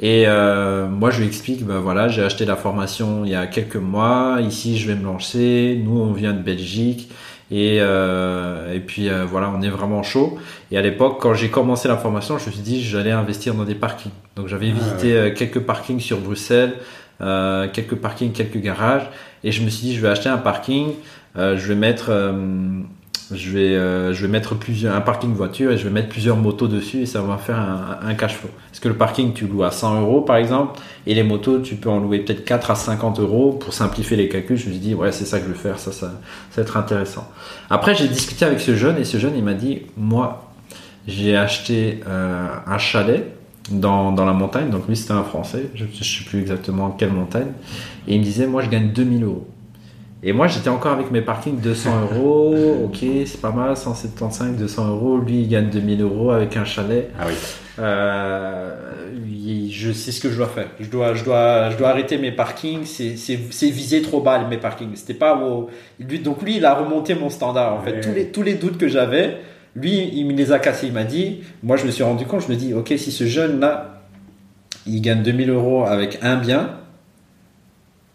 Et euh, moi, je lui explique, ben voilà, j'ai acheté la formation il y a quelques mois. Ici, je vais me lancer. Nous, on vient de Belgique. Et, euh, et puis euh, voilà, on est vraiment chaud. Et à l'époque, quand j'ai commencé la formation, je me suis dit j'allais investir dans des parkings. Donc j'avais Ah, visité euh, quelques parkings sur Bruxelles, euh, quelques parkings, quelques garages. Et je me suis dit je vais acheter un parking. euh, je vais mettre euh, je vais, euh, je vais mettre plusieurs, un parking voiture et je vais mettre plusieurs motos dessus et ça va faire un, un cash flow. Parce que le parking, tu loues à 100 euros par exemple, et les motos, tu peux en louer peut-être 4 à 50 euros pour simplifier les calculs. Je me suis dit, ouais, c'est ça que je vais faire, ça, ça, ça va être intéressant. Après, j'ai discuté avec ce jeune et ce jeune, il m'a dit, moi, j'ai acheté euh, un chalet dans, dans la montagne. Donc lui, c'était un Français, je ne sais plus exactement quelle montagne. Et il me disait, moi, je gagne 2000 euros. Et moi, j'étais encore avec mes parkings 200 euros. [laughs] Ok, c'est pas mal, 175, 200 euros. Lui, il gagne 2000 euros avec un chalet. Ah oui. Euh, je sais ce que je dois faire. Je dois, je dois, je dois arrêter mes parkings. C'est, visé trop bas mes parkings. C'était pas au, lui, donc lui, il a remonté mon standard. En fait, Ouais. tous les, tous les doutes que j'avais, lui, il me les a cassés. Il m'a dit. Moi, je me suis rendu compte. Je me dis, ok, si ce jeune là, il gagne 2000 euros avec un bien,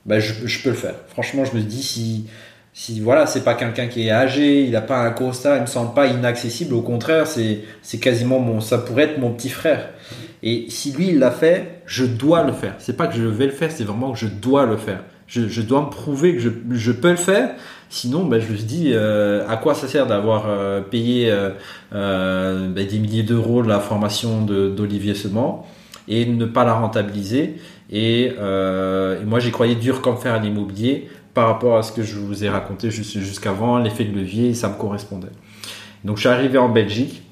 ben je, peux le faire. Franchement, je me dis si si voilà, c'est pas quelqu'un qui est âgé, il a pas un costard, il me semble pas inaccessible. Au contraire, c'est c'est quasiment mon, ça pourrait être mon petit frère. Et si lui il l'a fait, je dois le faire. C'est pas que je vais le faire, c'est vraiment que je dois le faire. Je, je dois me prouver que je, je peux le faire. Sinon, ben, je me dis euh, à quoi ça sert d'avoir euh, payé euh, ben, des milliers d'euros de la formation d'Olivier Seman et ne pas la rentabiliser? Et, euh, et moi, j'y croyais dur comme fer à l'immobilier par rapport à ce que je vous ai raconté jus- jusqu'avant, l'effet de levier, ça me correspondait. Donc, je suis arrivé en Belgique.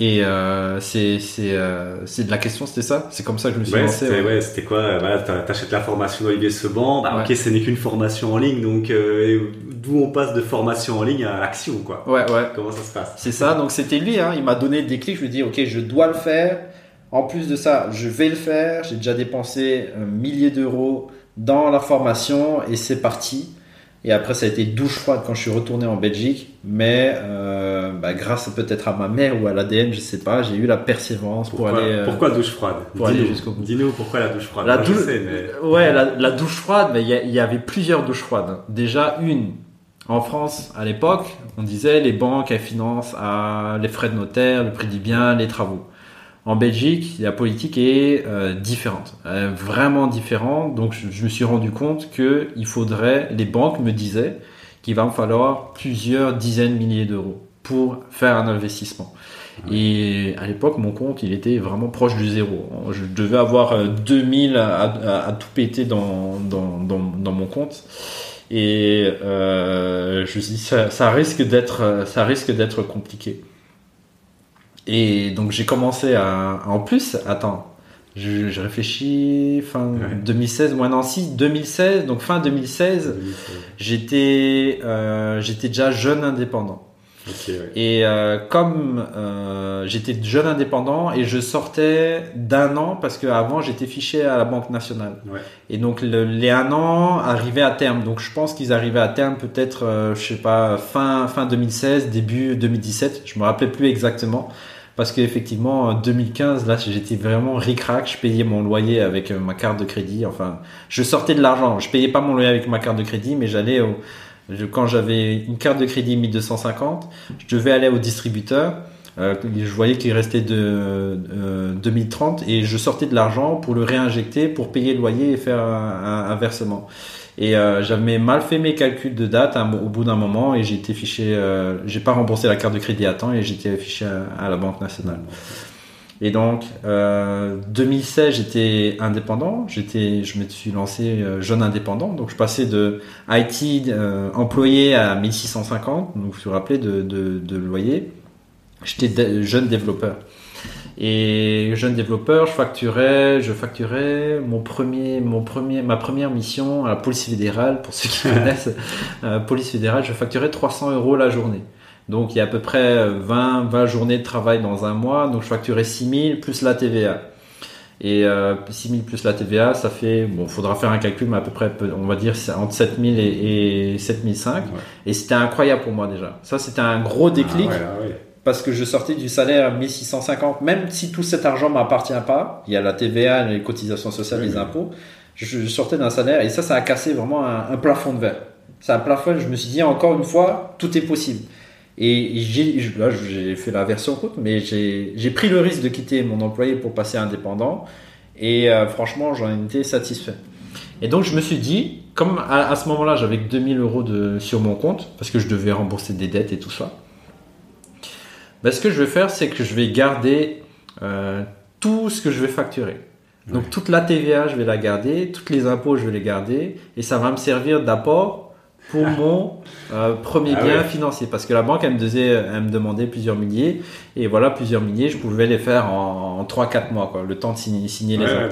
Et euh, c'est euh, c'est de la question, c'était ça? C'est comme ça que je me suis Ouais, lancé. c'était ouais. ouais, c'était quoi? Voilà, T'achètes la formation d'Olivier Seban. Bah. Ok, ce n'est qu'une formation en ligne, donc euh, d'où on passe de formation en ligne à action, quoi? Ouais, ouais. Comment ça se passe? C'est ça, donc c'était lui, hein, il m'a donné des clics, je lui ai dit ok je dois le faire, en plus de ça je vais le faire, j'ai déjà dépensé un millier d'euros dans la formation et c'est parti. Et après ça a été douche froide quand je suis retourné en Belgique, mais euh, bah, grâce peut-être à ma mère ou à l'ADN, je sais pas, j'ai eu la persévérance pour pourquoi, aller... euh, pourquoi douche froide pour aller Dis-nous. jusqu'au bout. Dis-nous pourquoi la douche froide. La sais, mais... Ouais, la, la douche froide, mais il y, a- il y avait plusieurs douches froides. Déjà une en France à l'époque, on disait les banques elles financent à les frais de notaire, le prix du bien, les travaux. En Belgique, la politique est euh, différente, est vraiment différente. Donc je, je me suis rendu compte que il faudrait, les banques me disaient qu'il va me falloir plusieurs dizaines de milliers d'euros pour faire un investissement. Et à l'époque, mon compte, il était vraiment proche du zéro. Je devais avoir euh, 2000 à, à- à tout péter dans, dans, dans, dans mon compte. Et euh, je me suis dit, ça, ça risque d'être, ça risque d'être compliqué. Et donc j'ai commencé à, en plus, attends, je, je réfléchis, fin Ouais. 2016, moi non, si, 2016, donc fin 2016, j'étais, euh, j'étais déjà jeune indépendant. Ouais. Et euh, comme euh, j'étais jeune indépendant et je sortais d'un an parce qu'avant j'étais fiché à la Banque nationale. Ouais. Et donc le- les un an arrivaient à terme. Donc je pense qu'ils arrivaient à terme peut-être, euh, je sais pas, fin fin 2016, début 2017. Je me rappelais plus exactement parce qu'effectivement en 2015 là j'étais vraiment ric-rac. Je payais mon loyer avec euh, ma carte de crédit. Enfin, je sortais de l'argent. Je payais pas mon loyer avec ma carte de crédit, mais j'allais au je- quand j'avais une carte de crédit 1250, je devais aller au distributeur Euh, je voyais qu'il restait de 2030 et je sortais de l'argent pour le réinjecter pour payer le loyer et faire un, versement. Et j'avais mal fait mes calculs de date au bout d'un moment et j'ai été fiché, j'ai pas remboursé la carte de crédit à temps et j'étais affiché à, la Banque nationale. Et donc, euh, 2016, j'étais indépendant. J'étais, je me suis lancé euh, jeune indépendant. Donc, je passais de IT euh, employé à 1650. Donc, je vous rappelez de loyer. J'étais jeune développeur. Et jeune développeur, je facturais, je facturais mon premier, mon premier, ma première mission à la police fédérale. Pour ceux qui [laughs] connaissent, euh, police fédérale, je facturais 300 euros la journée. Donc il y a à peu près 20, 20 journées de travail dans un mois. Donc je facturais 6000 plus la TVA. Et euh, 6000 plus la TVA, ça fait, bon, faudra faire un calcul, mais à peu près, on va dire, entre 7000 et, et 7005. Et c'était incroyable pour moi déjà. Ça, c'était un gros déclic. Ah ah parce que je sortais du salaire à 1650, même si tout cet argent m'appartient pas, il y a la TVA, les cotisations sociales, les impôts, je, sortais d'un salaire et ça, ça a cassé vraiment un, un plafond de verre. C'est un plafond, je me suis dit, encore une fois, tout est possible. Et j'ai, là, j'ai fait la version courte, mais j'ai pris le risque de quitter mon employé pour passer indépendant. Et euh, franchement, j'en étais satisfait. Et donc, je me suis dit, comme à, ce moment-là, j'avais 2000 euros de, sur mon compte, parce que je devais rembourser des dettes et tout ça, ben, ce que je vais faire, c'est que je vais garder euh, tout ce que je vais facturer. Donc, toute la TVA, je vais la garder, tous les impôts, je vais les garder, et ça va me servir d'apport pour [laughs] mon euh, premier ah bien financier. Parce que la banque elle me, disait, elle me demandait plusieurs milliers et voilà plusieurs milliers je pouvais les faire en, en 3-4 mois quoi, le temps de signer, signer les ouais,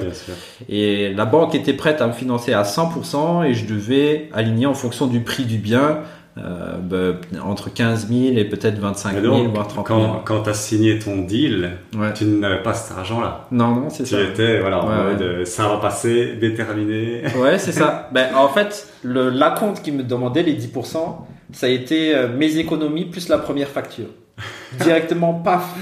et la banque était prête à me financer à 100% et je devais aligner en fonction du prix du bien euh, bah, entre 15 000 et peut-être 25 000, voire 30 000. Quand, quand tu as signé ton deal, tu n'avais pas cet argent-là. Non, non, c'est ça. Tu étais, voilà, ça va passer, déterminé. Ouais, c'est ça. [laughs] ben, en fait, le, la compte qui me demandait les 10%, ça a été euh, mes économies plus la première facture. [laughs] Directement, paf,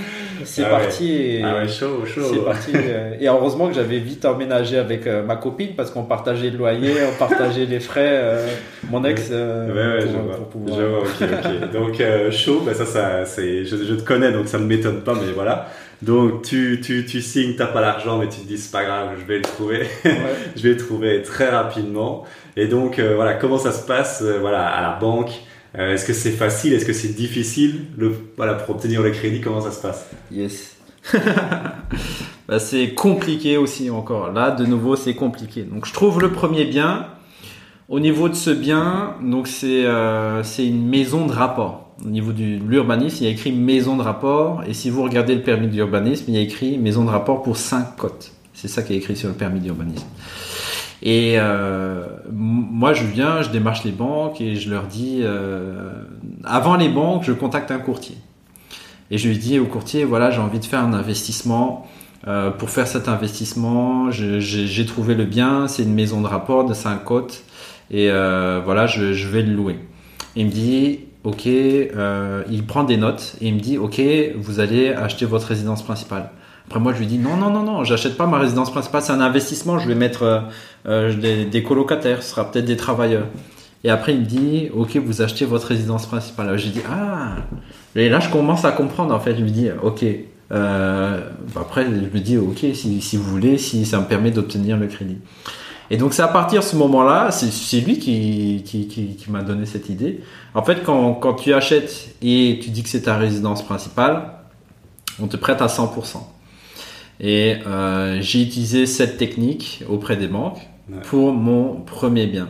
c'est ah parti. Et, ah ouais, chaud, chaud. C'est parti. Euh, et heureusement que j'avais vite emménagé avec euh, ma copine parce qu'on partageait le loyer, on partageait les frais. Euh, mon ex. ouais, ouais, je, vois. Pouvoir... je vois. ok, ok. Donc chaud, bah ça, ça, c'est, je, je, te connais, donc ça ne m'étonne pas, mais voilà. Donc tu, tu, tu signes, t'as pas l'argent, mais tu te dis c'est pas grave, je vais le trouver. [laughs] je vais le trouver très rapidement. Et donc voilà, comment ça se passe, voilà, à la banque? Euh, est-ce que c'est facile Est-ce que c'est difficile le, voilà, pour obtenir le crédit Comment ça se passe? Yes. [laughs] bah, c'est compliqué aussi encore. Là, de nouveau, c'est compliqué. Donc, je trouve le premier bien. Au niveau de ce bien, donc c'est euh, une maison de rapport. Au niveau de l'urbanisme, il y a écrit maison de rapport. Et si vous regardez le permis d'urbanisme, il y a écrit maison de rapport pour 5 cotes. C'est ça qui est écrit sur le permis d'urbanisme. Et euh, moi, je viens, je démarche les banques et je leur dis, euh, avant les banques, je contacte un courtier. Et je lui dis au courtier, voilà, j'ai envie de faire un investissement. Euh, pour faire cet investissement, j'ai trouvé le bien, c'est une maison de rapport de 5 côtes. Et euh, voilà, je, je, vais le louer. Il me dit, ok, euh, il prend des notes et il me dit, ok, vous allez acheter votre résidence principale. Après moi je lui dis non non non non, j'achète pas ma résidence principale, c'est un investissement, je vais mettre euh, des, colocataires, ce sera peut-être des travailleurs. Et après il me dit ok vous achetez votre résidence principale. J'ai dit ah et là je commence à comprendre en fait. Je me dis ok. Euh, après je me dis ok si, si vous voulez si ça me permet d'obtenir le crédit. Et donc c'est à partir de ce moment-là, c'est lui qui, qui m'a donné cette idée. En fait, quand, quand tu achètes et tu dis que c'est ta résidence principale, on te prête à 100%. Et euh, j'ai utilisé cette technique auprès des banques pour mon premier bien.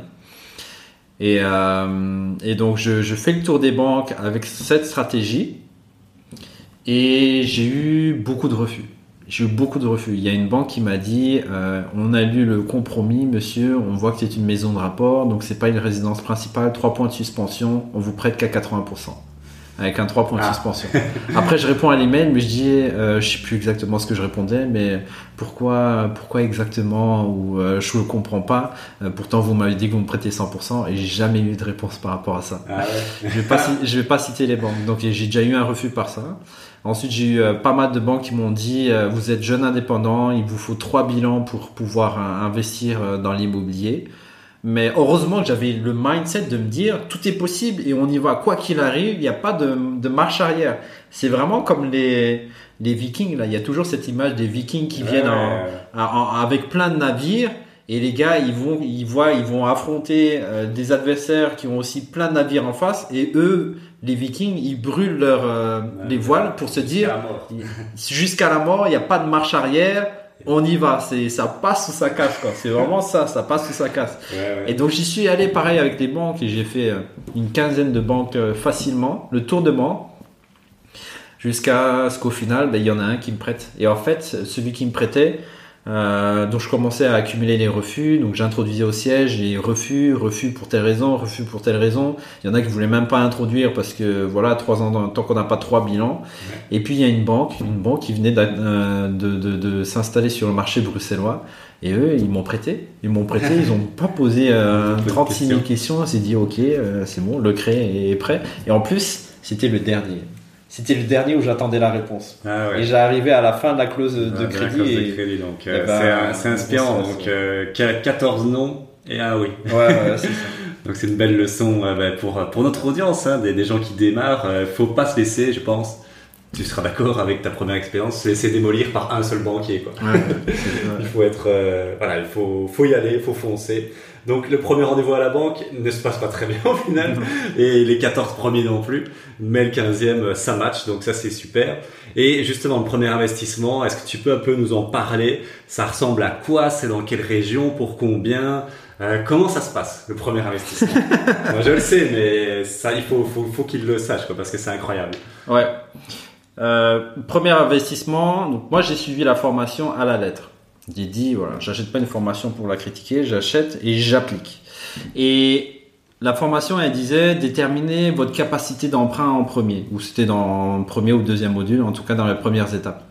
Et, euh, donc je, je, fais le tour des banques avec cette stratégie. Et j'ai eu beaucoup de refus. J'ai eu beaucoup de refus. Il y a une banque qui m'a dit euh, on a lu le compromis, monsieur, on voit que c'est une maison de rapport, donc c'est pas une résidence principale, trois points de suspension, on vous prête qu'à 80% avec un 3 points de ah. suspension. [laughs] Après, je réponds à l'email, mais je dis, euh, je sais plus exactement ce que je répondais, mais pourquoi, pourquoi exactement ou euh, je ne comprends pas. Euh, pourtant, vous m'avez dit que vous me prêtez 100% et j'ai jamais eu de réponse par rapport à ça. Ah [laughs] je vais pas, je vais pas citer les banques. Donc, j'ai déjà eu un refus par ça. Ensuite, j'ai eu pas mal de banques qui m'ont dit, vous êtes jeune indépendant, il vous faut trois bilans pour pouvoir investir dans l'immobilier. Mais heureusement que j'avais le mindset de me dire tout est possible et on y va. Quoi qu'il arrive, il n'y a pas de, de marche arrière. C'est vraiment comme les, les Vikings là, il y a toujours cette image des Vikings qui viennent en- en- avec plein de navires et les gars ils vont ils voient ils vont affronter euh, des adversaires qui ont aussi plein de navires en face et eux les Vikings ils brûlent leurs euh, les voiles pour se dire [laughs] jusqu'à la mort, il n'y a pas de marche arrière, on y va, c'est ça passe ou ça casse quoi. C'est vraiment ça, ça passe ou ça casse. Ouais, ouais. Et donc j'y suis allé pareil avec les banques et j'ai fait euh, une quinzaine de banques euh, facilement, le tour de banque, jusqu'à ce qu'au final, ben, il y en a un qui me prête. Et en fait, celui qui me prêtait, euh, donc je commençais à accumuler les refus, donc j'introduisais au siège et refus, refus pour telle raison, refus pour telle raison. Il y en a qui voulaient même pas introduire parce que voilà, trois ans, dans- tant qu'on n'a pas trois bilans. Et puis il y a une banque, une banque qui venait euh, de, de, de s'installer sur le marché bruxellois. Et eux, ils m'ont prêté. Ils m'ont prêté, ils ont pas posé euh, Pas de 36 000 questions. On s'est dit, ok, euh, c'est bon, le créé est prêt. Et en plus, c'était le dernier. C'était le dernier où j'attendais la réponse. Ah ouais. Et j'arrivais à la fin de la clause de Ah, la crédit. de donc euh, c'est inspirant. donc c'est- euh, qu'a- 14 noms et un oui. Ouais, ouais, c'est ça. [laughs] Donc c'est une belle leçon euh, bah, pour, pour notre audience, hein, des, des gens qui démarrent. euh, faut pas se laisser, je pense. Tu seras d'accord avec ta première expérience, se laisser démolir par un seul banquier. Quoi. Ouais, c'est- [laughs] ouais. Il faut être, euh, voilà, il faut, faut y aller, il faut foncer. Donc le premier rendez-vous à la banque ne se passe pas très bien [laughs] au final, et les 14 premiers non plus, mais le 15e ça match, donc ça c'est super. Et justement le premier investissement, est-ce que tu peux un peu nous en parler? Ça ressemble à quoi? C'est dans quelle région? Pour combien? Euh, Comment ça se passe le premier investissement? [laughs] Moi je le sais, mais ça il faut, faut, faut qu'il le sache quoi, parce que c'est incroyable. Ouais. Euh, premier investissement, donc moi j'ai suivi la formation à la lettre. J'ai dit voilà, j'achète pas une formation pour la critiquer, j'achète et j'applique. Et la formation elle disait déterminer votre capacité d'emprunt en premier, ou c'était dans le premier ou deuxième module, en tout cas dans les premières étapes.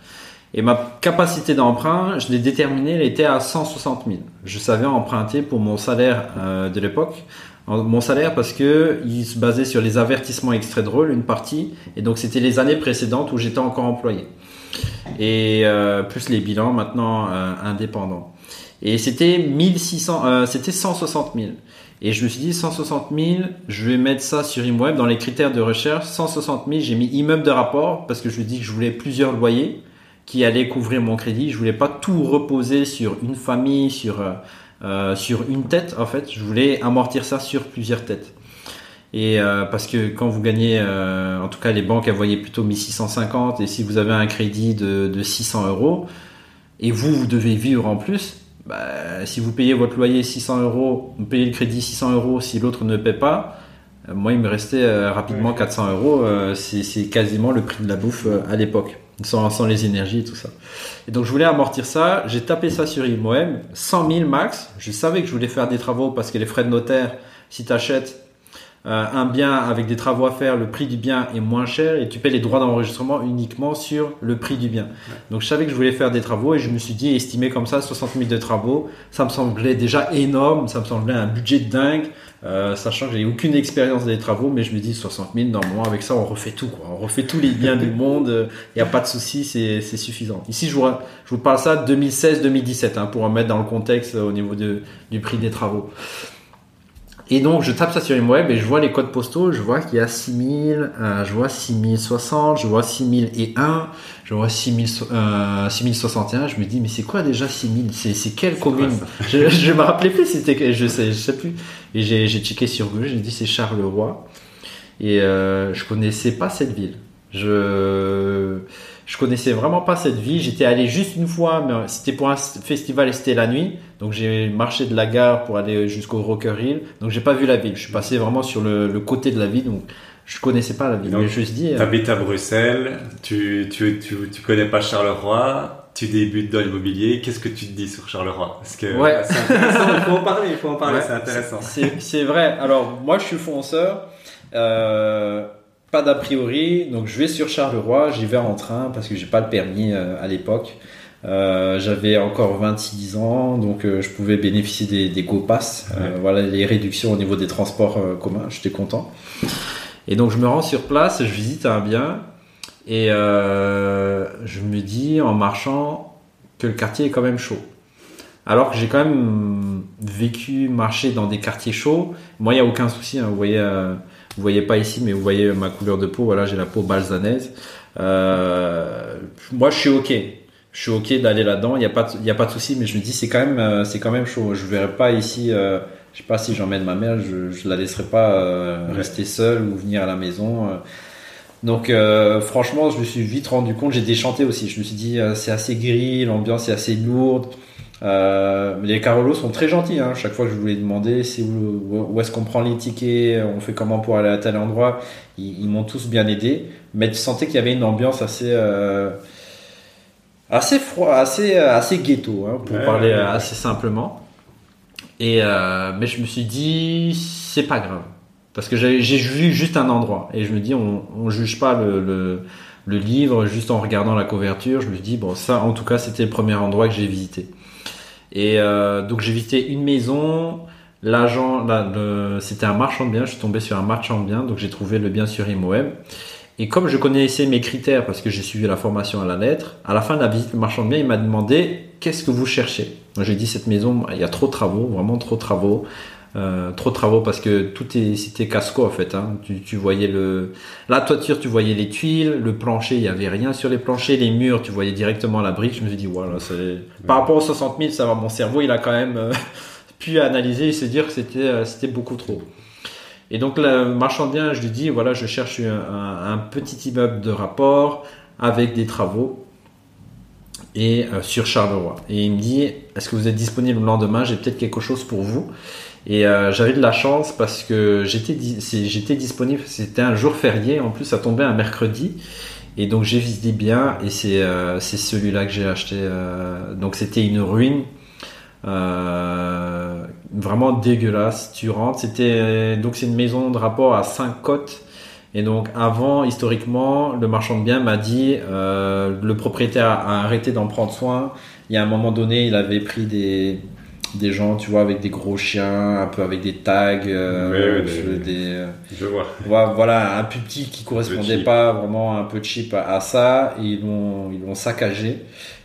Et ma capacité d'emprunt, je l'ai déterminée, elle était à 160 000. Je savais emprunter pour mon salaire euh, de l'époque. Mon salaire parce que il se basait sur les avertissements extraits de rôle, une partie, et donc c'était les années précédentes où j'étais encore employé. Et euh, plus les bilans maintenant euh, indépendants. Et c'était 1600, euh, c'était 160 000. Et je me suis dit 160 000, je vais mettre ça sur ImWeb dans les critères de recherche. 160 000, j'ai mis immeuble de rapport parce que je me dis que je voulais plusieurs loyers qui allaient couvrir mon crédit. Je voulais pas tout reposer sur une famille, sur sur une tête en fait. Je voulais amortir ça sur plusieurs têtes. Et euh, parce que quand vous gagnez, euh, en tout cas les banques elles voyaient plutôt 1650 et si vous avez un crédit de, de 600 euros et vous vous devez vivre en plus, bah, si vous payez votre loyer 600 euros, vous payez le crédit 600 euros si l'autre ne paie pas, euh, moi il me restait rapidement Ouais. 400 euros, c'est quasiment le prix de la bouffe à l'époque, sans, sans les énergies et tout ça. Et donc je voulais amortir ça, j'ai tapé ça sur IMOM, 100 000 max, je savais que je voulais faire des travaux parce que les frais de notaire, si tu achètes euh, un bien avec des travaux à faire, le prix du bien est moins cher et tu paies les droits d'enregistrement uniquement sur le prix du bien. Donc je savais que je voulais faire des travaux et je me suis dit, estimé comme ça, 60 000 de travaux, ça me semblait déjà énorme, ça me semblait un budget de dingue, euh, sachant que j'ai aucune expérience des travaux, mais je me dis 60 000, normalement avec ça on refait tout, quoi. on refait tous les biens du [laughs] monde, il n'y a pas de souci, c'est suffisant. Ici je vous, je vous parle ça de 2016-2017 hein, pour en mettre dans le contexte euh, au niveau de, du prix des travaux. Et donc, je tape ça sur web et je vois les codes postaux. Je vois qu'il y a 6000, euh, je vois 6060, je vois 6001, je vois 6000, euh, 6061. Je me dis, mais c'est quoi déjà 6000 C'est c'est quelle commune? Je je me rappelais plus, c'était, je sais, je sais plus. Et j'ai j'ai checké sur Google, j'ai dit c'est Charleroi. Et euh, je connaissais pas cette ville. Je je connaissais vraiment pas cette ville. J'étais allé juste une fois, mais c'était pour un festival et c'était la nuit. Donc j'ai marché de la gare pour aller jusqu'au Rocker Hill. Donc j'ai pas vu la ville. Je suis passé vraiment sur le, le côté de la ville. Donc je connaissais pas la ville. Donc, mais je me dit. euh, T'habites à Bruxelles, tu, tu, tu, tu connais pas Charleroi, tu débutes dans l'immobilier, qu'est-ce que tu te dis sur Charleroi? Parce que Ouais. c'est intéressant, il faut en parler, il faut en parler, Ouais, c'est intéressant. C'est c'est vrai. Alors, moi, je suis fonceur. Euh, pas d'a priori. Donc, je vais sur Charleroi. J'y vais en train parce que j'ai pas le permis euh, à l'époque. Euh, J'avais encore 26 ans, donc euh, je pouvais bénéficier des, des GoPass. Euh, voilà les réductions au niveau des transports communs. J'étais content. Et donc, je me rends sur place. Je visite un bien. Et je me dis en marchant que le quartier est quand même chaud. Alors que j'ai quand même vécu, marché dans des quartiers chauds. Moi, il n'y a aucun souci. Hein. Vous voyez, vous voyez pas ici, mais vous voyez ma couleur de peau. Voilà, j'ai la peau balsanaise. Moi, je suis ok. Je suis ok d'aller là-dedans. Il n'y a pas, il y a pas de souci. Mais je me dis, c'est quand même, euh, c'est quand même chaud. Je verrai pas ici. Euh, je sais pas si j'emmène ma mère. Je, je la laisserai pas euh, rester seule ou venir à la maison. euh. Donc euh, franchement, je me suis vite rendu compte, j'ai déchanté aussi. Je me suis dit, euh, c'est assez gris, l'ambiance est assez lourde. Euh, les Carolos sont très gentils. Hein. Chaque fois que je voulais demander c'est où, où est-ce qu'on prend les tickets, on fait comment pour aller à tel endroit, ils, ils m'ont tous bien aidé. Mais tu sentais qu'il y avait une ambiance assez euh, assez froid, assez assez ghetto, hein, pour Ouais, parler ouais, euh, assez simplement. Et euh, mais je me suis dit, c'est pas grave. Parce que j'ai vu juste un endroit et je me dis on, on juge pas le, le, le livre juste en regardant la couverture. Je me dis bon ça en tout cas c'était le premier endroit que j'ai visité. Et euh, donc j'ai visité une maison. L'agent, c'était un marchand de biens. Je suis tombé sur un marchand de biens, donc j'ai trouvé le bien sur ImoWeb. Et comme je connaissais mes critères parce que j'ai suivi la formation à la lettre, à la fin de la visite, le marchand de biens il m'a demandé qu'est-ce que vous cherchez? Moi j'ai dit cette maison, il y a trop de travaux, vraiment trop de travaux. Euh, trop de travaux parce que tout est c'était casco en fait hein. tu, voyais le la toiture tu voyais les tuiles le plancher il y avait rien sur les planchers les murs tu voyais directement la brique je me suis dit voilà c'est par rapport aux 60 000 ça va mon cerveau il a quand même euh, [laughs] pu analyser et se dire que c'était euh, c'était beaucoup trop et donc le marchand de biens je lui dis voilà je cherche un, petit immeuble de rapport avec des travaux et euh, sur Charleroi et il me dit est-ce que vous êtes disponible le lendemain? J'ai peut-être quelque chose pour vous et euh, j'avais de la chance parce que j'étais disponible. C'était un jour férié. En plus, ça tombait un mercredi. Et donc j'ai visité bien. Et c'est euh, celui-là que j'ai acheté. donc c'était une ruine. Euh, vraiment dégueulasse. Tu rentres. C'était donc c'est une maison de rapport à 5 côtes. Et donc avant, historiquement, le marchand de biens m'a dit euh, le propriétaire a arrêté d'en prendre soin. Il y a un moment donné, il avait pris des des gens, tu vois, avec des gros chiens, un peu avec des tags, euh, des- des, euh, Je vois. voilà, voilà, un plus petit qui correspondait pas vraiment un peu cheap à, à ça. Et ils l'ont, ils l'ont saccagé.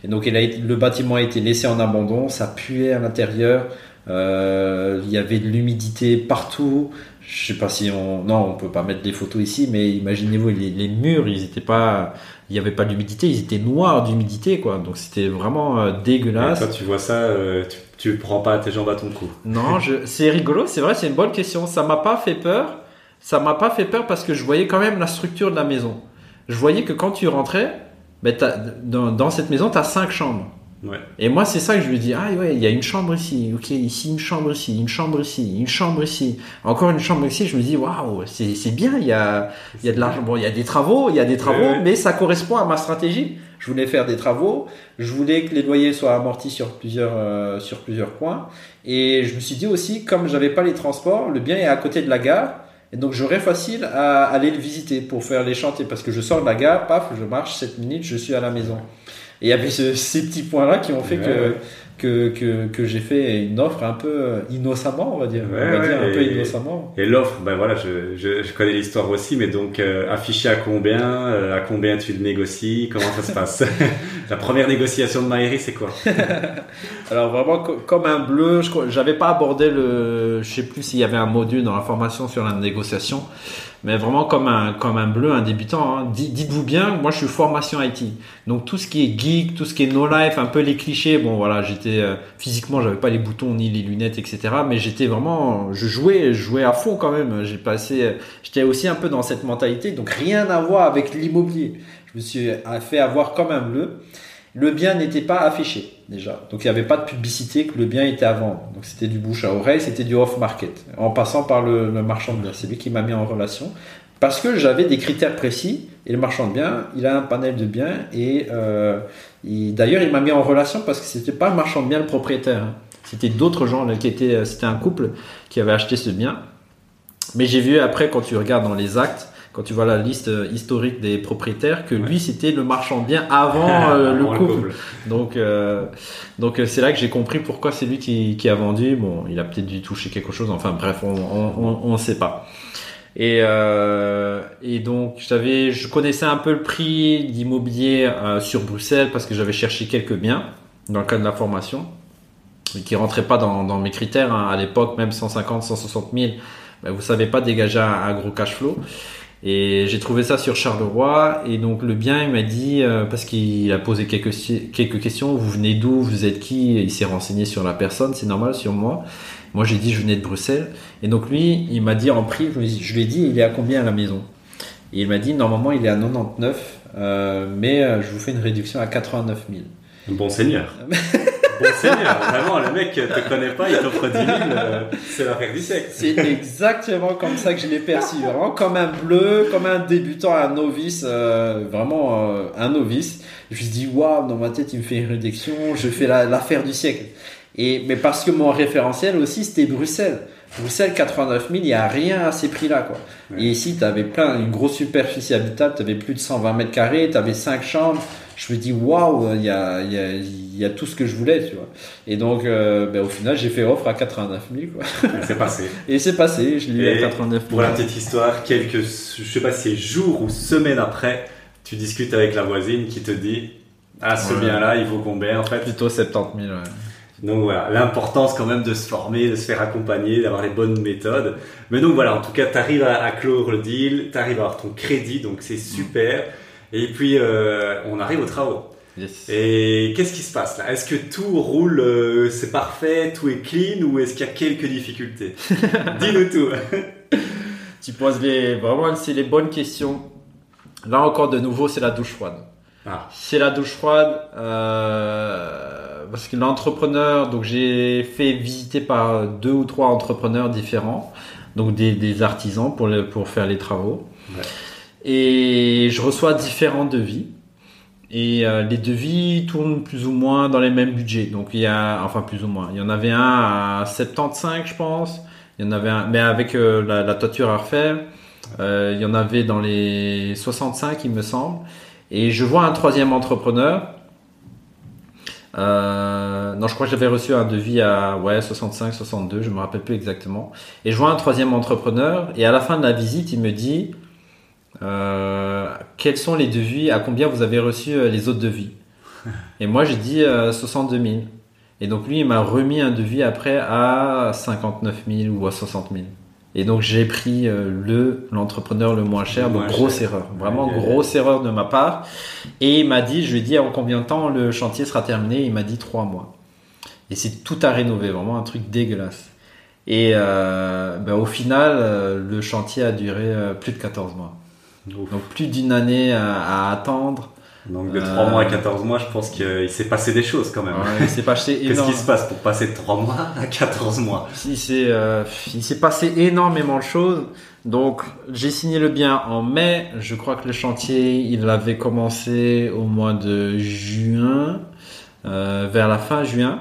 Et donc, il a été- le bâtiment a été laissé en abandon. Ça puait à l'intérieur. Euh, il y avait de l'humidité partout. Je sais pas si on, non, on peut pas mettre des photos ici, mais imaginez-vous, les, les murs, ils étaient pas, il y avait pas d'humidité, ils étaient noirs d'humidité, quoi. Donc, c'était vraiment euh, Et dégueulasse. toi, tu vois ça, euh, tu, tu prends pas tes jambes à ton cou. Non, c'est rigolo, c'est vrai, c'est une bonne question. Ça m'a pas fait peur. Ça m'a pas fait peur parce que je voyais quand même la structure de la maison. Je voyais que quand tu rentrais, ben, dans cette maison, tu as cinq chambres. Ouais. Et moi, c'est ça que je lui dis. Ah ouais, il y a une chambre ici. Ok, ici une chambre ici, une chambre ici, une chambre ici, encore une chambre ici. Je me dis waouh, c'est bien. Il y a il y a de l'argent. Bon, il y a des travaux, il y a des travaux, ouais. mais ça correspond à ma stratégie. Je voulais faire des travaux. Je voulais que les loyers soient amortis sur plusieurs euh, sur plusieurs points. Et je me suis dit aussi, comme j'avais pas les transports, le bien est à côté de la gare. Et donc j'aurais facile à aller le visiter pour faire les chantiers parce que je sors de la gare, paf, je marche 7 minutes, je suis à la maison. Et il y avait ce- ces petits points-là qui ont fait Ouais, que, que, que, que j'ai fait une offre un peu innocemment, on va dire. Ouais, on va ouais, dire un peu et- innocemment. Et l'offre, ben voilà, je, je, je connais l'histoire aussi, mais donc euh, affiché à combien, euh, à combien tu le négocies, comment ça se passe? [laughs] La première négociation de Maïri, c'est quoi? [laughs] Alors vraiment co- comme un bleu, j'avais pas abordé le, je sais plus s'il y avait un module dans la formation sur la négociation, mais vraiment comme un comme un bleu, un débutant. hein. Di- Dites-vous bien, moi je suis formation IT, donc tout ce qui est geek, tout ce qui est no life, un peu les clichés. Bon voilà, j'étais euh, physiquement, j'avais pas les boutons ni les lunettes, etc. Mais j'étais vraiment, je jouais, je jouais à fond quand même. J'ai passé, euh, j'étais aussi un peu dans cette mentalité, donc rien à voir avec l'immobilier. Je me suis fait avoir comme un bleu. Le bien n'était pas affiché déjà. Donc il n'y avait pas de publicité que le bien était à vendre. Donc c'était du bouche à oreille, c'était du off-market. En passant par le, marchand de biens. C'est lui qui m'a mis en relation. Parce que j'avais des critères précis. Et le marchand de biens, il a un panel de biens. Et euh, il- d'ailleurs, il m'a mis en relation parce que c'était pas le marchand de biens le propriétaire. hein. C'était d'autres gens qui étaient. C'était un couple qui avait acheté ce bien. Mais j'ai vu après, quand tu regardes dans les actes, quand tu vois la liste euh, historique des propriétaires, que lui, c'était le marchand de biens avant [laughs] euh, le Avant couple. Donc, euh, donc euh, c'est là que j'ai compris pourquoi c'est lui qui, qui a vendu. Bon, il a peut-être dû toucher quelque chose. Enfin bref, on on, on, on sait pas. Et, euh, et donc j'avais, je connaissais un peu le prix d'immobilier euh, sur Bruxelles parce que j'avais cherché quelques biens dans le cadre de la formation. qui rentrait pas dans, dans mes critères hein. à l'époque, même 150, 160 000, ben, vous savez pas dégager un, un gros cash flow. Et j'ai trouvé ça sur Charleroi. Et donc le bien, il m'a dit, euh, parce qu'il a posé quelques, quelques questions, vous venez d'où, vous êtes qui Il s'est renseigné sur la personne, c'est normal, sur moi. Moi j'ai dit, je venais de Bruxelles. Et donc lui, il m'a dit en prix, je lui ai dit, il est à combien à la maison? Et il m'a dit, normalement il est à 99, euh, mais euh, je vous fais une réduction à 89 000. Bon seigneur [laughs] Bon Seigneur, vraiment, le mec te connaît pas, il t'offre 10 000, euh, c'est l'affaire du siècle. C'est exactement comme ça que je l'ai perçu, vraiment comme un bleu, comme un débutant, un novice, euh, vraiment euh, un novice. Je me suis dit, waouh, dans ma tête, il me fait une réduction, je fais l'affaire du siècle. Et, mais parce que mon référentiel aussi, c'était Bruxelles. Bruxelles, 89 000, il n'y a rien à ces prix-là. quoi. Et ici, tu avais plein, une grosse superficie habitable, tu avais plus de 120 mètres carrés, tu avais 5 chambres. Je me dis, waouh, il y a, y, a, y a, tout ce que je voulais, tu vois. Et donc, euh, ben, au final, j'ai fait offre à 89 000, quoi. Et c'est passé. [laughs] Et c'est passé, je l'ai eu à 89 000. Pour la petite histoire, quelques, je sais pas si jours ou semaines après, tu discutes avec la voisine qui te dit, ah, ce ouais. bien-là, il vaut combien, en fait? Plutôt 70 000, ouais. Donc voilà, l'importance quand même de se former, de se faire accompagner, d'avoir les bonnes méthodes. Mais donc voilà, en tout cas, tu arrives à, à, clore le deal, tu arrives à avoir ton crédit, donc c'est super. Et puis, euh, on arrive aux travaux. Yes. Et qu'est-ce qui se passe là? Est-ce que tout roule, euh, c'est parfait, tout est clean ou est-ce qu'il y a quelques difficultés? [laughs] Dis-nous tout. [laughs] tu poses les, vraiment, c'est les bonnes questions. Là encore, de nouveau, c'est la douche froide. Ah. C'est la douche froide. Euh, parce que l'entrepreneur, donc j'ai fait visiter par deux ou trois entrepreneurs différents, donc des, des artisans pour, le, pour faire les travaux. Ouais. Et je reçois différents devis. Et euh, les devis tournent plus ou moins dans les mêmes budgets. Donc il y a, enfin plus ou moins, il y en avait un à 75, je pense. Il y en avait un, mais avec euh, la, toiture à refaire, euh, il y en avait dans les 65, il me semble. Et je vois un troisième entrepreneur. Non, je crois que j'avais reçu un devis à ouais 65, 62, je me rappelle plus exactement. Et je vois un troisième entrepreneur. Et à la fin de la visite, il me dit quels sont les devis, à combien vous avez reçu euh, les autres devis? [laughs] Et moi j'ai dit euh, 62 000. Et donc lui il m'a remis un devis après à 59 000 ou à 60 000. Et donc j'ai pris euh, le l'entrepreneur le moins cher, Le donc moins grosse cher. erreur, vraiment Ouais, ouais, grosse erreur de ma part. Et il m'a dit, je lui ai dit en combien de temps le chantier sera terminé? Il m'a dit trois mois. Et c'est tout à rénover, vraiment un truc dégueulasse. Et euh, ben, au final, euh, le chantier a duré euh, plus de 14 mois. Ouf. Donc plus d'une année à, attendre. Donc de Euh, 3 mois à 14 mois, je pense qu'il s'est passé des choses quand même. Ouais, il s'est passé [laughs] Qu'est-ce qui se passe pour passer de 3 mois à 14 mois? Il s'est, euh, il s'est passé énormément de choses. Donc, j'ai signé le bien en mai. Je crois que le chantier, il avait commencé au mois de juin, euh, vers la fin juin.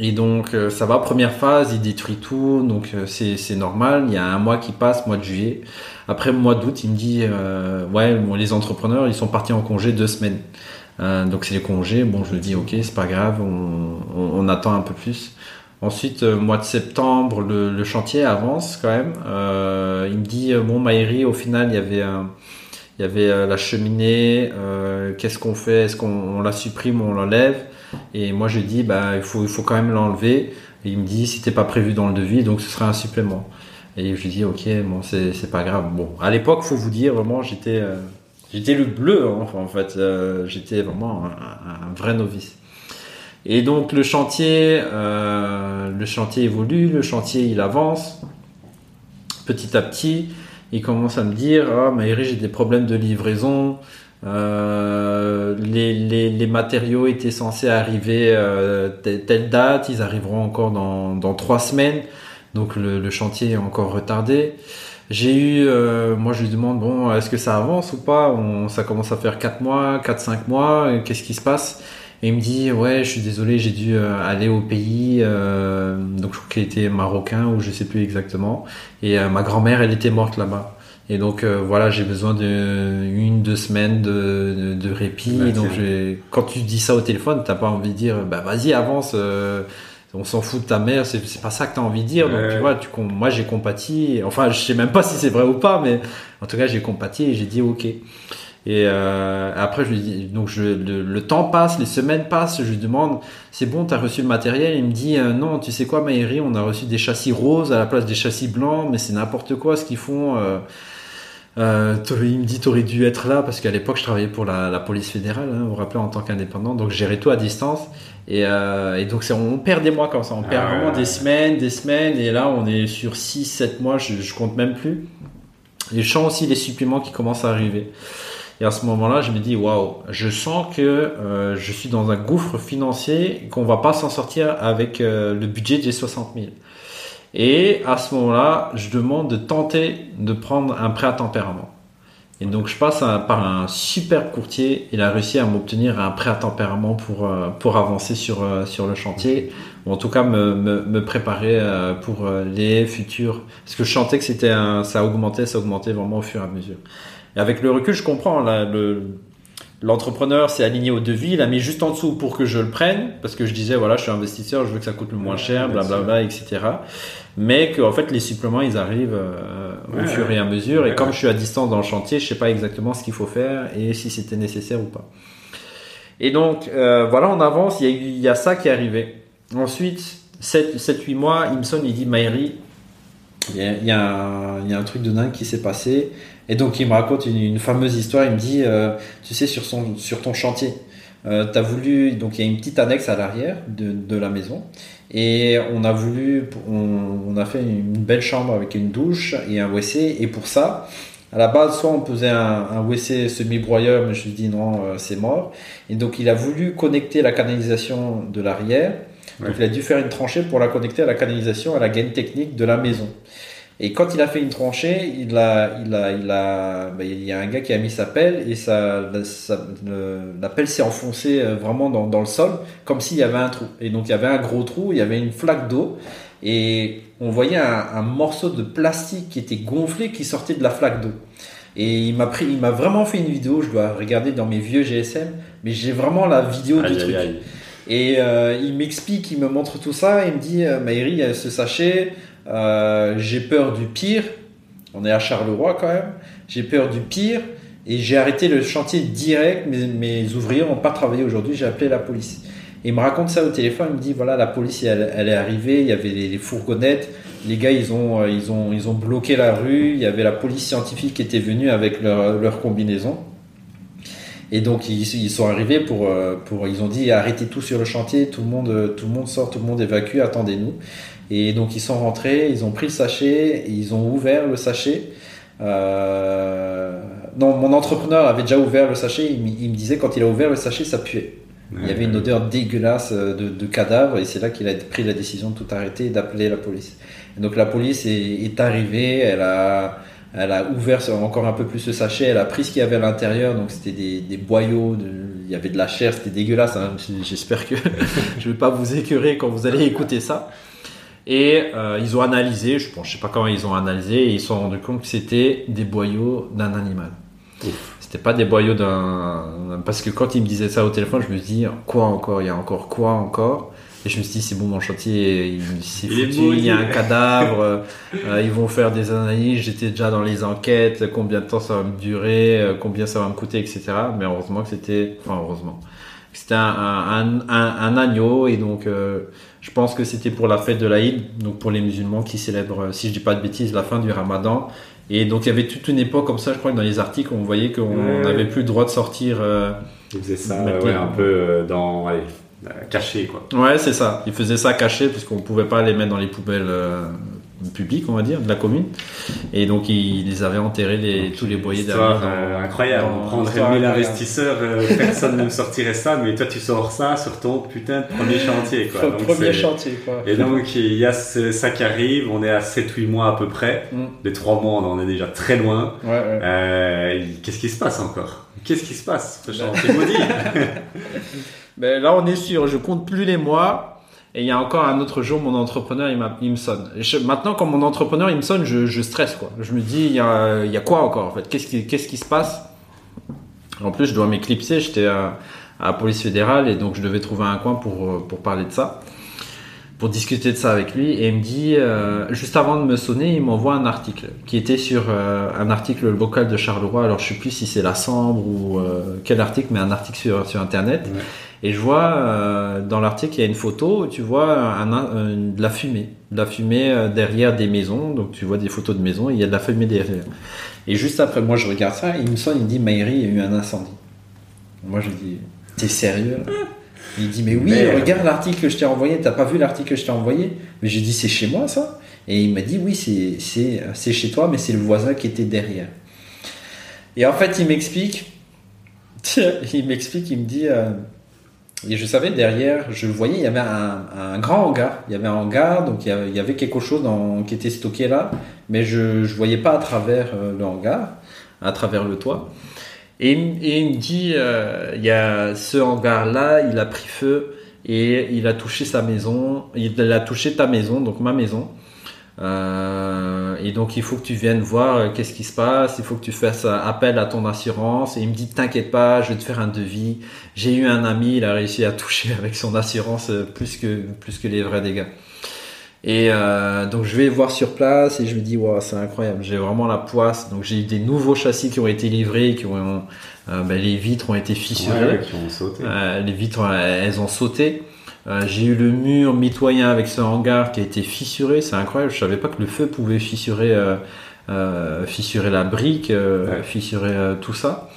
Et donc, euh, ça va, première phase, il détruit tout. Donc, euh, c'est, normal. Il y a un mois qui passe, mois de juillet. Après, mois d'août, il me dit, euh, ouais, bon, les entrepreneurs, ils sont partis en congé deux semaines. Euh, donc, c'est les congés. Bon, je me dis, ok, c'est pas grave, on, on, on attend un peu plus. Ensuite, euh, mois de septembre, le, le chantier avance quand même. Euh, il me dit bon, Maïri, au final, il y avait il y avait la cheminée. euh, Qu'est-ce qu'on fait? Est-ce qu'on on la supprime on l'enlève? Et moi, je dis bah il faut, il faut quand même l'enlever. Et il me dit c'était pas prévu dans le devis, donc ce serait un supplément. Et je lui dis ok, bon, c'est pas grave. Bon, à l'époque, faut vous dire vraiment, j'étais euh, j'étais le bleu hein, en fait. Euh, j'étais vraiment un, vrai novice. Et donc le chantier, euh, le chantier évolue, le chantier il avance petit à petit. Il commence à me dire, ah Maïri, j'ai des problèmes de livraison. Euh, les, les, les matériaux étaient censés arriver euh, telle, date, ils arriveront encore dans, dans trois semaines. Donc le, le chantier est encore retardé. J'ai eu, euh, moi je lui demande, bon, est-ce que ça avance ou pas? On, Ça commence à faire 4 mois, 4-5 mois, qu'est-ce qui se passe? Et il me dit ouais je suis désolé j'ai dû euh, aller au pays euh, donc je crois qu'il était marocain ou je sais plus exactement. Et ma grand-mère elle était morte là-bas et donc euh, voilà j'ai besoin de une deux semaines de, de, de répit. Bah, donc quand tu dis ça au téléphone t'as pas envie de dire bah vas-y avance euh, on s'en fout de ta mère c'est c'est pas ça que t'as envie de dire. Donc tu vois tu moi j'ai compati enfin je sais même pas si c'est vrai ou pas mais en tout cas j'ai compati et j'ai dit ok. Et euh, après, je lui dis, donc je, le, temps passe, les semaines passent, je lui demande, c'est bon, tu as reçu le matériel? Il me dit, euh, non, tu sais quoi, Maïri, on a reçu des châssis roses à la place des châssis blancs, mais c'est n'importe quoi ce qu'ils font. Euh, euh, il me dit, t'aurais dû être là parce qu'à l'époque, je travaillais pour la, la police fédérale, hein, vous vous rappelez, en tant qu'indépendant, donc je gérais tout à distance. Et, euh, et donc, on perd des mois comme ça, on perd Ah vraiment ouais. des semaines, des semaines, et là, on est sur 6, 7 mois, je, je compte même plus. Et je sens aussi les suppléments qui commencent à arriver. Et à ce moment-là, je me dis, waouh, je sens que euh, je suis dans un gouffre financier, qu'on va pas s'en sortir avec le budget des 60 000. Et à ce moment-là, je demande de tenter de prendre un prêt à tempérament. Et donc, je passe par un super courtier. Il a réussi à m'obtenir un prêt à tempérament pour, euh, pour avancer sur, euh, sur le chantier, ou en tout cas me, me, me préparer euh, pour les futurs. Parce que je sentais que c'était un, ça augmentait, ça augmentait vraiment au fur et à mesure. Et avec le recul, je comprends. Là, le, l'entrepreneur s'est aligné au devis, il a mis juste en dessous pour que je le prenne, parce que je disais, voilà, je suis investisseur, je veux que ça coûte le moins cher, blablabla, etc. Mais que, en fait, les suppléments, ils arrivent euh, au Ouais, fur et à mesure. Ouais, et comme je suis à distance dans le chantier, je sais pas exactement ce qu'il faut faire et si c'était nécessaire ou pas. Et donc, euh, voilà, on avance. Il y, a, eu- il y a ça qui est arrivé. Ensuite, 7-8 mois, sonne, il dit Maïri, il y, a, il, y a un, il y a un truc de dingue qui s'est passé. Et donc, il me raconte une, une fameuse histoire. Il me dit euh, Tu sais, sur, son, sur ton chantier, euh, tu as voulu. Donc, il y a une petite annexe à l'arrière de, de la maison. Et on a voulu. On, on a fait une belle chambre avec une douche et un WC. Et pour ça. À la base, soit on posait un, un WC semi-broyeur, mais je lui dis non, euh, c'est mort. Et donc, il a voulu connecter la canalisation de l'arrière. Ouais. Donc, il a dû faire une tranchée pour la connecter à la canalisation, à la gaine technique de la maison. Et quand il a fait une tranchée, il a, il a, il a, bah, il y a un gars qui a mis sa pelle et ça, la, ça- le- la pelle s'est enfoncée euh, vraiment dans, dans le sol, comme s'il y avait un trou. Et donc il y avait un gros trou, il y avait une flaque d'eau et on voyait un, un morceau de plastique qui était gonflé qui sortait de la flaque d'eau. Et il m'a pris, il m'a vraiment fait une vidéo. Je dois regarder dans mes vieux GSM, mais j'ai vraiment la vidéo du Aïe, truc. aïe, aïe. Et euh, il m'explique, il me montre tout ça, il me dit euh, Maïri, ce sachet, euh, j'ai peur du pire. On est à Charleroi quand même. J'ai peur du pire et j'ai arrêté le chantier direct. Mes, ouvriers n'ont pas travaillé aujourd'hui. J'ai appelé la police. Et il me raconte ça au téléphone. Il me dit voilà, la police elle, est arrivée. Il y avait les, fourgonnettes. Les gars ils ont, euh, ils, ont, ils ont bloqué la rue. Il y avait la police scientifique qui était venue avec leur combinaison. Et donc ils, ils sont arrivés pour, euh, pour ils ont dit arrêtez tout sur le chantier, tout le monde, euh, tout le monde sort, tout le monde évacue, attendez-nous. Et donc ils sont rentrés, ils ont pris le sachet, et ils ont ouvert le sachet. Euh, non, mon entrepreneur avait déjà ouvert le sachet. Il, me- il me disait quand il a ouvert le sachet, ça puait. Il y avait une odeur dégueulasse de, de cadavre et c'est là qu'il a pris la décision de tout arrêter et d'appeler la police. Et donc la police est, est arrivée, elle a, elle a ouvert encore un peu plus le sachet, elle a pris ce qu'il y avait à l'intérieur, donc c'était des, des boyaux, de- il y avait de la chair, c'était dégueulasse. hein. J'espère que [laughs] je vais pas vous écœurer quand vous allez écouter ça. Et euh, ils ont analysé, je je sais pas comment ils ont analysé, et ils se sont rendus compte que c'était des boyaux d'un animal. C'était pas des boyaux d'un. Parce que quand il me disait ça au téléphone, je me dis quoi encore? Il y a encore quoi encore? Et je me suis dit c'est bon, mon chantier, il s'est Il foutu, y a un cadavre, euh, ils vont faire des analyses. J'étais déjà dans les enquêtes, combien de temps ça va me durer, euh, combien ça va me coûter, etc. Mais heureusement que c'était, enfin heureusement, c'était un, un, un, un agneau et donc euh, je pense que c'était pour la fête de l'Aïd, donc pour les musulmans qui célèbrent, si je dis pas de bêtises, la fin du Ramadan. Et donc il y avait toute une époque comme ça, je crois que dans les articles on voyait qu'on Ouais. n'avait plus le droit de sortir. euh, Il faisait ça ouais, un peu dans. Allez, caché quoi. Ouais, c'est ça. Ils faisaient ça caché puisqu'on pouvait pas les mettre dans les poubelles euh, publiques, on va dire, de la commune. Et donc ils les avaient enterrés les, tous les boyers Histoire, derrière. euh, incroyable. dans- On prendrait histoire 1000 incroyable. investisseurs, euh, [laughs] personne ne me sortirait ça, mais toi tu sors ça sur ton putain de premier chantier. Quoi. Donc, Premier chantier, quoi. Et donc il y a ce- ça qui arrive, on est à 7-8 mois à peu près. Mm. Les 3 mois on en est déjà très loin. Ouais, ouais. Euh, Qu'est-ce qui se passe encore? Qu'est-ce qui se passe? Ce chantier maudit [laughs] [laughs] Ben, là, on est sûr, je compte plus les mois. Et il y a encore un autre jour, mon entrepreneur, il, il me sonne. Maintenant, quand mon entrepreneur, il me sonne, je, je stresse, quoi. Je me dis, il y a, il y a quoi encore, en fait? Qu'est-ce qui, qu'est-ce qui se passe? En plus, je dois m'éclipser. J'étais à, à la police fédérale et donc je devais trouver un coin pour, euh, pour parler de ça. pour discuter de ça avec lui et il me dit euh, juste avant de me sonner il m'envoie un article qui était sur euh, un article local de Charleroi alors je sais plus si c'est la Sambre ou quel article mais un article sur, sur internet et je vois dans l'article il y a une photo où tu vois un, de la fumée de la fumée derrière des maisons donc tu vois des photos de maisons et il y a de la fumée derrière et juste après moi je regarde ça il me sonne il me dit Maïri il y a eu un incendie moi je dis t'es sérieux il dit mais oui, regarde l'article que je t'ai envoyé. T'as pas vu l'article que je t'ai envoyé? Mais j'ai dit c'est chez moi ça? Et il m'a dit oui c'est c'est chez toi, mais c'est le voisin qui était derrière. Et en fait il m'explique, [laughs] il m'explique, il me dit. Euh, et je savais derrière, je voyais, il y avait un, grand hangar. Il y avait un hangar, donc il y avait, quelque chose qui était stocké là, mais je ne voyais pas à travers euh, le hangar, à travers le toit. Et, il me dit, euh, il y a ce hangar-là, il a pris feu et il a touché sa maison, il a touché ta maison, donc ma maison. Euh, et donc il faut que tu viennes voir euh, qu'est-ce qui se passe, il faut que tu fasses appel à ton assurance. Et il me dit t'inquiète pas, je vais te faire un devis. J'ai eu un ami, il a réussi à [laughs] toucher avec son assurance plus que plus que les vrais dégâts. Et euh, donc je vais voir sur place et je me dis wow, c'est incroyable, j'ai vraiment la poisse. Donc j'ai eu des nouveaux châssis qui ont été livrés, qui ont euh, ben, les vitres ont été fissurées, qui ont sauté. Euh, les vitres elles ont sauté. Euh, j'ai eu le mur mitoyen avec ce hangar qui a été fissuré, c'est incroyable. Je savais pas que le feu pouvait fissurer, euh, fissurer la brique, fissurer tout ça.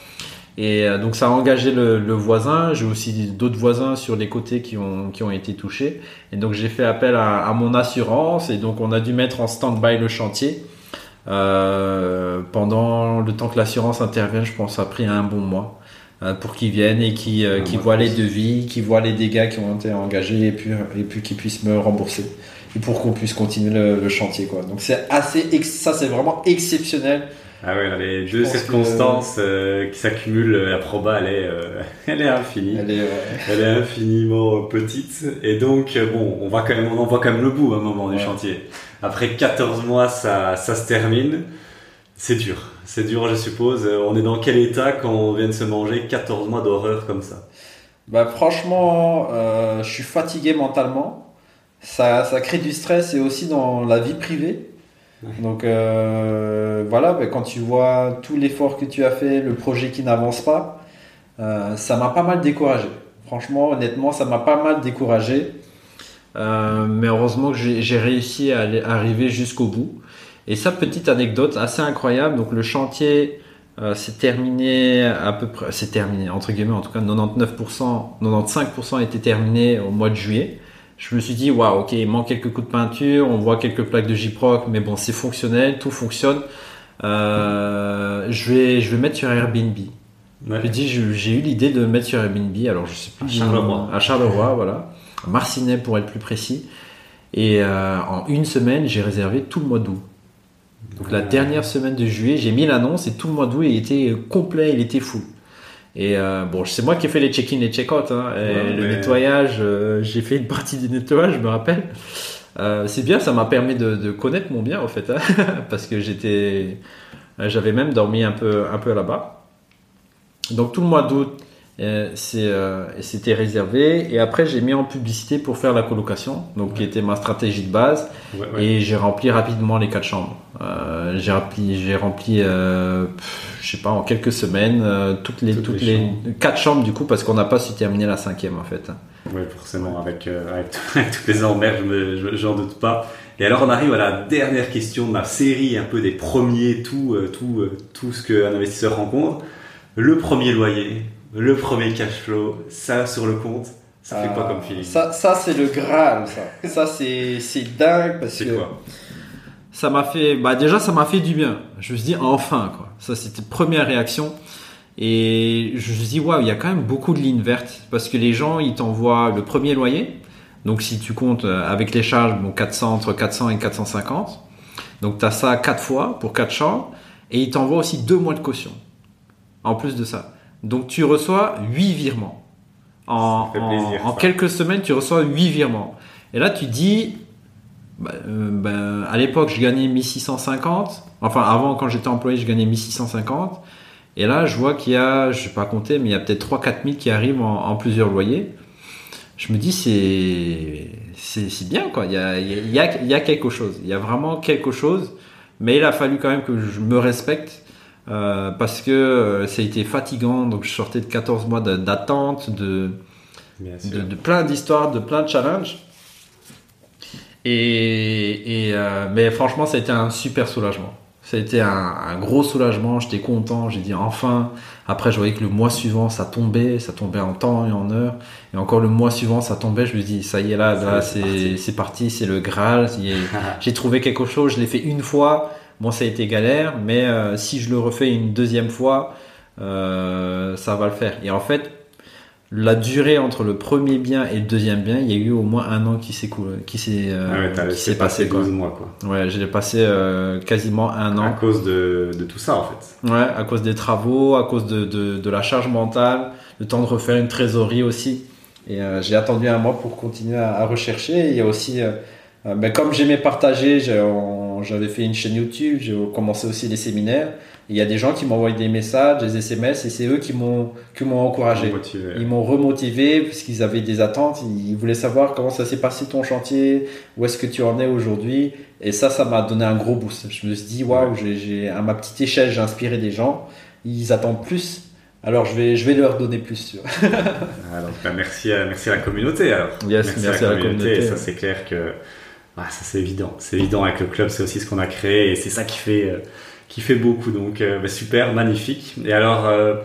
Et euh, donc ça a engagé le, voisin. J'ai aussi d'autres voisins sur les côtés qui ont, qui ont été touchés. Et donc j'ai fait appel à, mon assurance et donc on a dû mettre en stand-by le chantier. Euh, pendant le temps que l'assurance intervient, je pense, ça a pris un bon mois euh, pour qu'ils viennent et qu'ils voient les devis, qu'ils voient les dégâts qui ont été engagés et puis, et puis qu'ils puissent me rembourser et pour qu'on puisse continuer le, chantier. Quoi. Donc c'est assez, ça c'est vraiment exceptionnel ah oui, les deux circonstances euh, qui s'accumulent, la proba, elle est, euh, [laughs] elle est infinie. Elle est, elle est infiniment petite. Et donc, euh, bon, on, va quand même, on en voit quand même le bout à un moment du chantier. Après 14 mois, ça, ça se termine. C'est dur. C'est dur, je suppose. On est dans quel état quand on vient de se manger 14 mois d'horreur comme ça? Bah, Franchement, je suis fatigué mentalement. Ça, ça crée du stress et aussi dans la vie privée. Donc euh, voilà, ben, quand tu vois tout l'effort que tu as fait, le projet qui n'avance pas, euh, ça m'a pas mal découragé. Franchement, honnêtement, ça m'a pas mal découragé. Euh, mais heureusement que j'ai réussi à, arriver jusqu'au bout. Et ça, petite anecdote assez incroyable. Donc le chantier s'est terminé à peu près, c'est terminé entre guillemets en tout cas 99%, 95% était terminé au mois de juillet je me suis dit, waouh, ok, il manque quelques coups de peinture, on voit quelques plaques de J-Proc, mais bon, c'est fonctionnel, tout fonctionne. Euh, je, vais, je vais mettre sur Airbnb. J'ai eu l'idée de mettre sur Airbnb, alors je sais plus. À Charleroi. À Charleroi, voilà. À Marcinelle pour être plus précis. Et euh, en une semaine, j'ai réservé tout le mois d'août. Donc la dernière semaine de juillet, j'ai mis l'annonce et tout le mois d'août, il était complet, il était fou. Et euh, bon, c'est moi qui ai fait les check-in et check-out. Hein, le nettoyage, euh, j'ai fait une partie du nettoyage, je me rappelle. Euh, c'est bien, ça m'a permis de, de, connaître mon bien, en fait, hein, [laughs] parce que j'étais, j'avais même dormi un peu, un peu là-bas. Donc tout le mois d'août, euh, c'était réservé. Et après, j'ai mis en publicité pour faire la colocation, donc qui était ma stratégie de base. Et j'ai rempli rapidement les quatre chambres. Euh, j'ai rempli, j'ai rempli, euh, je sais pas, en quelques semaines, toutes les, toutes, les, quatre chambres du coup, parce qu'on n'a pas su terminer la cinquième en fait. Oui, forcément, avec, [laughs] avec, toutes les emmerdes, je j'en doute pas. Et alors, on arrive à la dernière question de ma série, un peu des premiers, tout, tout, tout ce qu'un investisseur rencontre. Le premier loyer, le premier cash flow, ça sur le compte, ça fait quoi comme feeling Ça, ça c'est le Graal, ça. ça, c'est, c'est dingue parce que. Quoi ça m'a fait, bah déjà, ça m'a fait du bien. Je me suis dit, enfin, quoi. Ça, c'était première réaction. Et je me suis dit, waouh, il y a quand même beaucoup de lignes vertes parce que les gens, ils t'envoient le premier loyer. Donc, si tu comptes euh, avec les charges, bon, 400, entre 400 et 450. Donc, tu as ça quatre fois pour quatre chambres. Et ils t'envoient aussi deux mois de caution. En plus de ça. Donc tu reçois 8 virements. En, en, quelques semaines, tu reçois 8 virements. Et là, tu dis, bah, euh, ben, à l'époque, je gagnais 1650. Enfin, avant, quand j'étais employé, je gagnais 1650. Et là, je vois qu'il y a, je ne vais pas compter, mais il y a peut-être 3-4 000 qui arrivent en, plusieurs loyers. je me dis c'est c'est bien quoi. Il y a, il y, a, il y a quelque chose. Il y a vraiment quelque chose. Mais il a fallu quand même que je me respecte euh, parce que euh, ça a été fatigant. Donc je sortais de 14 mois d'attente, de, de, de, plein d'histoires, de plein de challenges. Et, et euh, mais franchement, ça a été un super soulagement. Ça a été un, un gros soulagement. J'étais content. J'ai dit enfin. Après, je voyais que le mois suivant, ça tombait, ça tombait en temps et en heure. Et encore le mois suivant, ça tombait. Je me dis, ça y est, là, là, c'est parti, c'est le Graal. J'ai trouvé quelque chose. Je l'ai fait une fois. Bon, ça a été galère, mais euh, si je le refais une deuxième fois, euh, ça va le faire. Et en fait, la durée entre le premier bien et le deuxième bien, il y a eu au moins un an qui s'est qui s'est euh, ah passé 12 mois quoi. Ouais, j'ai passé euh, quasiment un an. À cause de, de, tout ça en fait. Ouais, à cause des travaux, à cause de, de, de la charge mentale, le temps de refaire une trésorerie aussi. Et euh, j'ai attendu un mois pour continuer à, à rechercher. il y a aussi, ben, comme j'aimais partager, j'avais fait une chaîne YouTube, j'ai commencé aussi des séminaires il y a des gens qui m'envoient des messages, des SMS, et c'est eux qui m'ont qui m'ont encouragé. Ils m'ont remotivé parce qu'ils avaient des attentes. Ils voulaient savoir comment ça s'est passé ton chantier, où est-ce que tu en es aujourd'hui. Et ça, ça m'a donné un gros boost. Je me suis dit waouh, j'ai à ma petite échelle, j'ai inspiré des gens. Ils attendent plus. Alors je vais, je vais leur donner plus. [laughs] alors, bah, merci, à, merci à la communauté. Alors. merci, à la, communauté. Ça c'est clair que ah, ça c'est évident. C'est évident avec le club, c'est aussi ce qu'on a créé et c'est ça qui fait. Euh, qui fait beaucoup. Donc euh, bah, super, magnifique. Et alors, euh,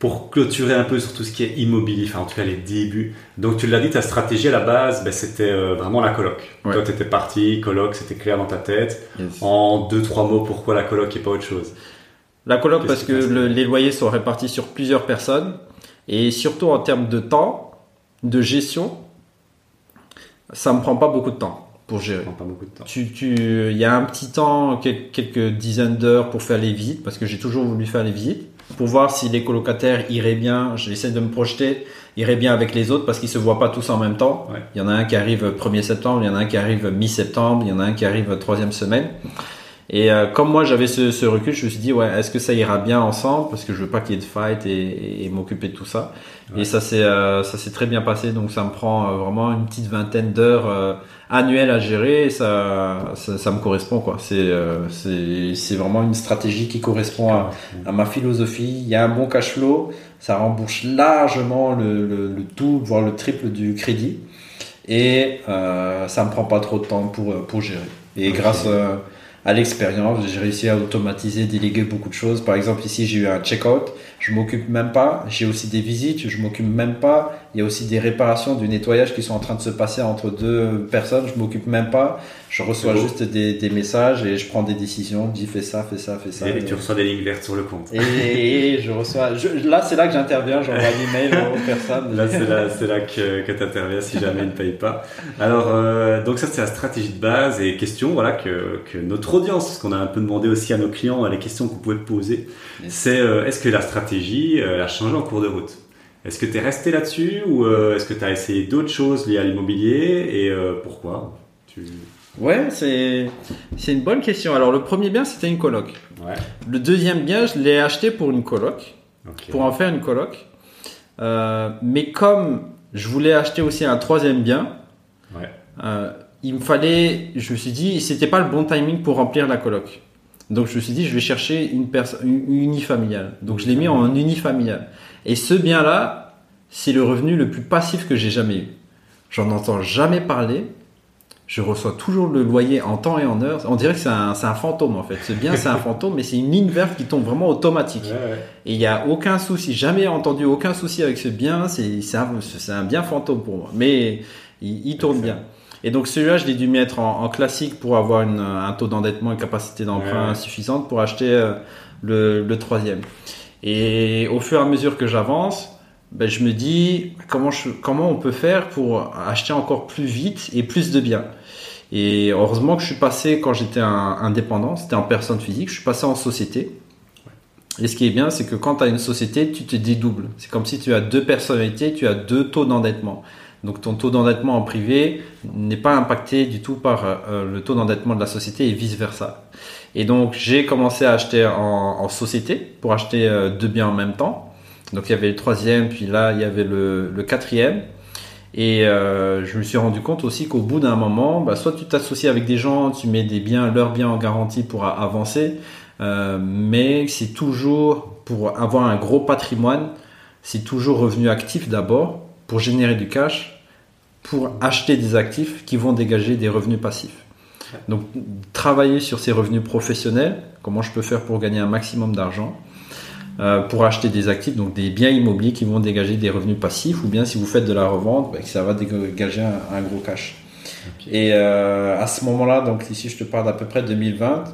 pour clôturer un peu sur tout ce qui est immobilier, enfin en tout cas les débuts. Donc tu l'as dit, ta stratégie à la base, bah, c'était vraiment la coloc. Toi, tu étais parti, coloc, c'était clair dans ta tête. En deux, trois mots, pourquoi la coloc et pas autre chose? La coloc parce que les loyers sont répartis sur plusieurs personnes et surtout en termes de temps, de gestion, ça me prend pas beaucoup de temps pour gérer. Pas beaucoup de temps. Tu, tu, il y a un petit temps, quelques dizaines d'heures pour faire les visites, parce que j'ai toujours voulu faire les visites, pour voir si les colocataires iraient bien. J'essaie de me projeter, iraient bien avec les autres, parce qu'ils se voient pas tous en même temps. Il y en a un qui arrive 1er septembre, il y en a un qui arrive mi-septembre, il y en a un qui arrive troisième semaine. Et euh, comme moi j'avais ce, ce, recul, je me suis dit ouais, est-ce que ça ira bien ensemble? Parce que je veux pas qu'il y ait de fight et, et, m'occuper de tout ça. Et ça s'est euh, ça s'est très bien passé, donc ça me prend euh, vraiment une petite vingtaine d'heures annuelles à gérer. Et ça, ça, ça me correspond quoi. C'est c'est c'est vraiment une stratégie qui correspond à, à, ma philosophie. Il y a un bon cash flow, ça rembourse largement le, le, le tout, voire le triple du crédit. Et ça me prend pas trop de temps pour pour gérer. Et grâce à l'expérience. J'ai réussi à automatiser, déléguer beaucoup de choses. Par exemple, ici, j'ai eu un check-out. Je m'occupe même pas. J'ai aussi des visites. Je m'occupe même pas. Il y a aussi des réparations, du nettoyage qui sont en train de se passer entre deux personnes. Je m'occupe même pas. Je reçois juste des, des, messages et je prends des décisions. Je dis fais ça, fais ça, fais ça. Et, tu reçois des lignes vertes sur le compte. Et, je reçois. là, c'est là que j'interviens. J'envoie [laughs] l'email aux personnes. Là, c'est là, c'est là que, que tu interviens si jamais ils ne payent pas. Alors, euh, donc ça, c'est la stratégie de base et question, voilà, que, que notre audience, ce qu'on a un peu demandé aussi à nos clients, les questions que vous pouvez poser, c'est euh, est-ce que la stratégie euh, a changé en cours de route? Est-ce que tu es resté là-dessus ou euh, est-ce que tu as essayé d'autres choses liées à l'immobilier et euh, pourquoi? Tu... Ouais, c'est une bonne question. Alors le premier bien, c'était une coloc. Ouais. Le deuxième bien, je l'ai acheté pour une coloc, okay. pour en faire une coloc. Euh, mais comme je voulais acheter aussi un troisième bien, ouais. il me fallait, je me suis dit, c'était pas le bon timing pour remplir la coloc. Donc je me suis dit, je vais chercher une personne unifamiliale. Donc je l'ai mis en unifamilial. Et ce bien-là, c'est le revenu le plus passif que j'ai jamais eu. J'en entends jamais parler je reçois toujours le loyer en temps et en heure. On dirait que c'est un, un, fantôme en fait. C'est bien, c'est un [laughs] fantôme, mais c'est une ligne verte qui tombe vraiment automatique. Ouais, ouais. Et il n'y a aucun souci, jamais entendu aucun souci avec ce bien. C'est un, un, bien fantôme pour moi, mais il, il tourne bien. Et donc celui-là, je l'ai dû mettre en, en, classique pour avoir une, un taux d'endettement et capacité d'emprunt ouais. suffisante pour acheter euh, le, le troisième. Et au fur et à mesure que j'avance, ben, je me dis comment, je, comment on peut faire pour acheter encore plus vite et plus de biens? Et heureusement que je suis passé, quand j'étais indépendant, c'était en personne physique, je suis passé en société. Et ce qui est bien, c'est que quand tu as une société, tu te dédoubles. C'est comme si tu as deux personnalités, tu as deux taux d'endettement. Donc ton taux d'endettement en privé n'est pas impacté du tout par euh, le taux d'endettement de la société et vice versa. Et donc j'ai commencé à acheter en, société pour acheter euh, deux biens en même temps. Donc il y avait le troisième, puis là il y avait le, quatrième. Et euh, je me suis rendu compte aussi qu'au bout d'un moment, bah, soit tu t'associes avec des gens, tu mets des biens, leurs biens en garantie pour avancer, euh, mais c'est toujours pour avoir un gros patrimoine, c'est toujours revenu actif d'abord pour générer du cash, pour acheter des actifs qui vont dégager des revenus passifs. Donc travailler sur ces revenus professionnels, comment je peux faire pour gagner un maximum d'argent, euh, pour acheter des actifs, donc des biens immobiliers qui vont dégager des revenus passifs, ou bien si vous faites de la revente, bah, ça va dégager un, gros cash. Et euh, à ce moment-là, donc ici je te parle d'à peu près 2020,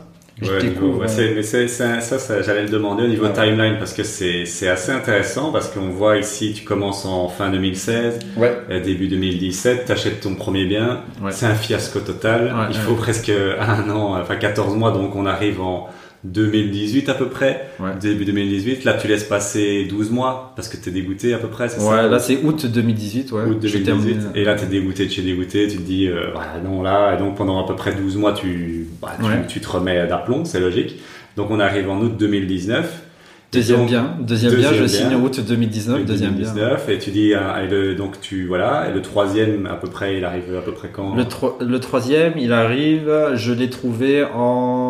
je découvre. mais c'est, ça, ça j'allais le demander au niveau timeline parce que c'est, c'est assez intéressant parce qu'on voit ici, tu commences en fin 2016, ouais. Euh, début 2017, tu achètes ton premier bien, c'est un fiasco total. Il faut presque un an, enfin 14 mois, donc on arrive en 2018 à peu près, début 2018. Là, tu laisses passer 12 mois parce que tu es dégoûté à peu près, c'est ouais, là c'est août 2018. Ouais. Août 2018. Et là, tu es dégoûté, tu es dégoûté, tu te dis, euh, non, là, et donc pendant à peu près 12 mois, tu, bah, tu, te remets d'aplomb, c'est logique. Donc on arrive en août 2019. Deuxième bien, deuxième, bien, je signe en août 2019, deuxième 2019, bien. Et tu dis, euh, et le, donc tu, voilà, et le troisième, à peu près, il arrive à peu près quand? Le, le troisième, il arrive, je l'ai trouvé en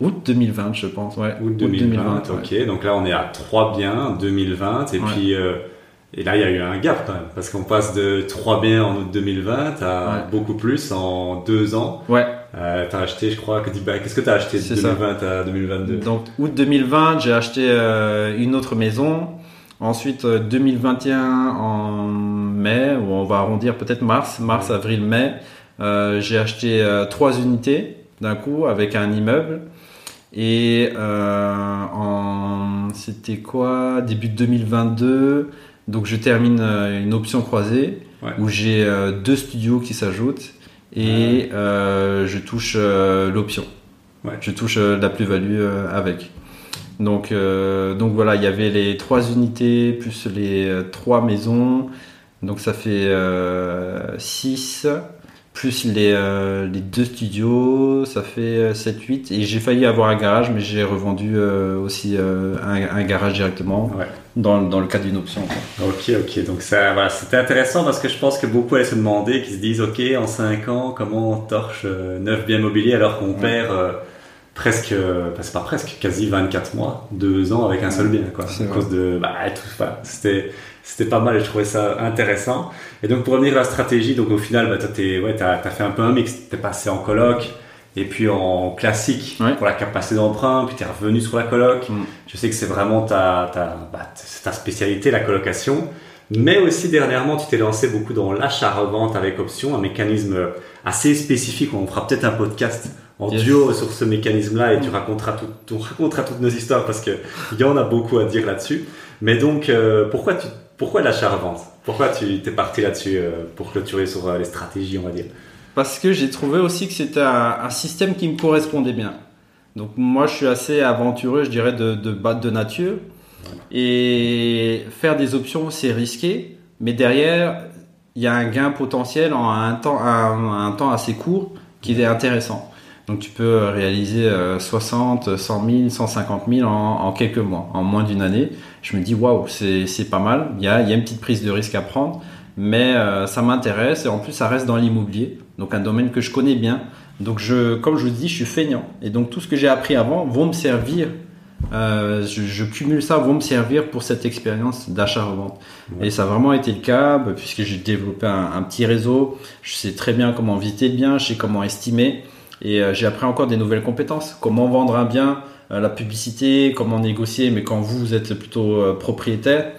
Août 2020, je pense. Ouais. Août 2020, ok. Donc là, on est à 3 biens 2020. Et puis, euh, et là, il y a eu un gap quand même. Parce qu'on passe de 3 biens en août 2020 à beaucoup plus en 2 ans. Ouais. Euh, t'as acheté, je crois, qu'est-ce que tu as acheté de 2020 à 2022 Donc, août 2020, j'ai acheté euh, une autre maison. Ensuite, 2021 euh, en mai, ou on va arrondir peut-être mars, mars, avril, mai, j'ai acheté trois unités d'un coup avec un immeuble. Et euh, en, c'était quoi? Début de 2022. Donc je termine euh, une option croisée où j'ai euh, deux studios qui s'ajoutent et je touche l'option. Je touche la plus-value avec. Donc, donc voilà, il y avait les trois unités plus les trois maisons. Donc ça fait 6 plus les, euh, les deux studios, ça fait 7-8. Euh, et j'ai failli avoir un garage, mais j'ai revendu euh, aussi un, garage directement dans, dans, le cadre d'une option. Ok, ok. Donc ça, voilà, c'était intéressant parce que je pense que beaucoup allaient se demander, qui se disent, ok, en 5 ans, comment on torche 9 biens immobiliers alors qu'on perd presque, bah, c'est pas presque, quasi 24 mois, 2 ans avec un seul bien, quoi. À cause de, bah, tout, c'était c'était pas mal et je trouvais ça intéressant. Et donc pour revenir à la stratégie, donc au final, bah, tu ouais, as, as, fait un peu un mix. Tu es passé en coloc et puis en classique pour la capacité d'emprunt, puis tu es revenu sur la coloc. Mm. Je sais que c'est vraiment ta, ta, bah, ta spécialité, la colocation. Mais aussi dernièrement, tu t'es lancé beaucoup dans l'achat-revente avec option, un mécanisme assez spécifique. On fera peut-être un podcast en duo sur ce mécanisme-là et tu raconteras, tout, tu raconteras toutes nos histoires parce qu'il y en a beaucoup à dire là-dessus. Mais donc, euh, pourquoi tu pourquoi l'achat-revente Pourquoi tu t'es parti là-dessus euh, pour clôturer sur euh, les stratégies, on va dire? Parce que j'ai trouvé aussi que c'était un, système qui me correspondait bien. Donc moi, je suis assez aventureux, je dirais, de, de, de nature. Et faire des options, c'est risqué. Mais derrière, il y a un gain potentiel en un temps, un temps assez court qui est intéressant. Donc tu peux réaliser 60, 100 000, 150 000 en, quelques mois, en moins d'une année. Je me dis waouh, c'est pas mal. Il y, a, il y a une petite prise de risque à prendre, mais euh, ça m'intéresse et en plus ça reste dans l'immobilier, donc un domaine que je connais bien. Donc je, comme je vous dis, je suis feignant et donc tout ce que j'ai appris avant vont me servir. Euh, je, cumule ça, vont me servir pour cette expérience d'achat-revente. Et ça a vraiment été le cas, bah, puisque j'ai développé un, petit réseau. Je sais très bien comment visiter bien, je sais comment estimer. Et euh, j'ai appris encore des nouvelles compétences. Comment vendre un bien, euh, la publicité, comment négocier, mais quand vous, vous êtes plutôt euh, propriétaire.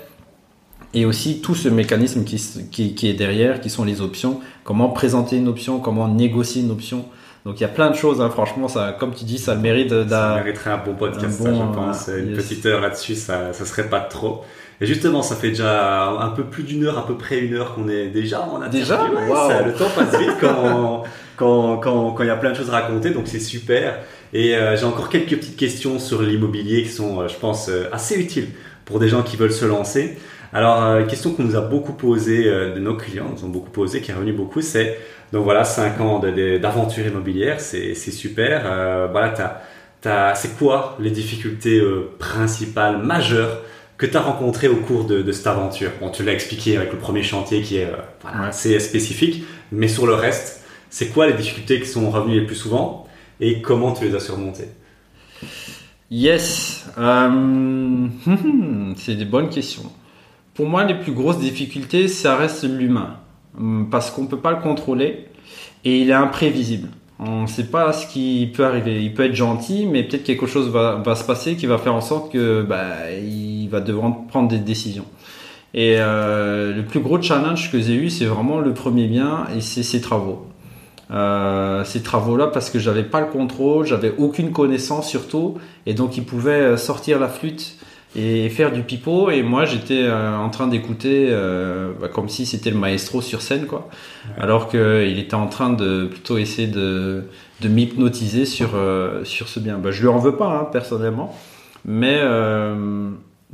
Et aussi tout ce mécanisme qui, qui, est derrière, qui sont les options. Comment présenter une option, comment négocier une option. Donc il y a plein de choses, hein. franchement, ça, comme tu dis, ça mérite Ça mériterait un bon podcast, je pense. une petite heure là-dessus, ça, ça serait pas trop. Et justement, ça fait déjà un peu plus d'une heure, à peu près une heure qu'on est déjà en. Déjà? Le temps passe vite quand, quand, quand, quand il y a plein de choses à raconter, donc c'est super. Et euh, j'ai encore quelques petites questions sur l'immobilier qui sont, euh, je pense, euh, assez utiles pour des gens qui veulent se lancer. Alors, une question qu'on nous a beaucoup posée, de nos clients nous ont beaucoup posé, qui est revenu beaucoup, c'est donc voilà, 5 ans d'aventure immobilière, c'est super. voilà, c'est quoi les difficultés principales, majeures que tu as rencontrées au cours de, cette aventure Bon, tu l'as expliqué avec le premier chantier qui est assez spécifique, mais sur le reste, c'est quoi les difficultés qui sont revenues les plus souvent et comment tu les as surmontées? Yes, euh, [laughs] c'est des bonnes questions. Pour moi, les plus grosses difficultés, ça reste l'humain, hum, parce qu'on ne peut pas le contrôler et il est imprévisible. On ne sait pas ce qui peut arriver. Il peut être gentil, mais peut-être quelque chose va, se passer qui va faire en sorte que bah, il va devoir prendre des décisions. Et euh, le plus gros challenge que j'ai eu, c'est vraiment le premier bien et c'est ses travaux. Euh, ces travaux-là parce que j'avais pas le contrôle, j'avais aucune connaissance surtout, et donc il pouvait euh, sortir la flûte et faire du pipeau, et moi j'étais euh, en train d'écouter bah, comme si c'était le maestro sur scène, quoi, alors qu'il était en train de plutôt essayer de, de m'hypnotiser sur, sur ce bien. Bah, je lui en veux pas hein, personnellement, mais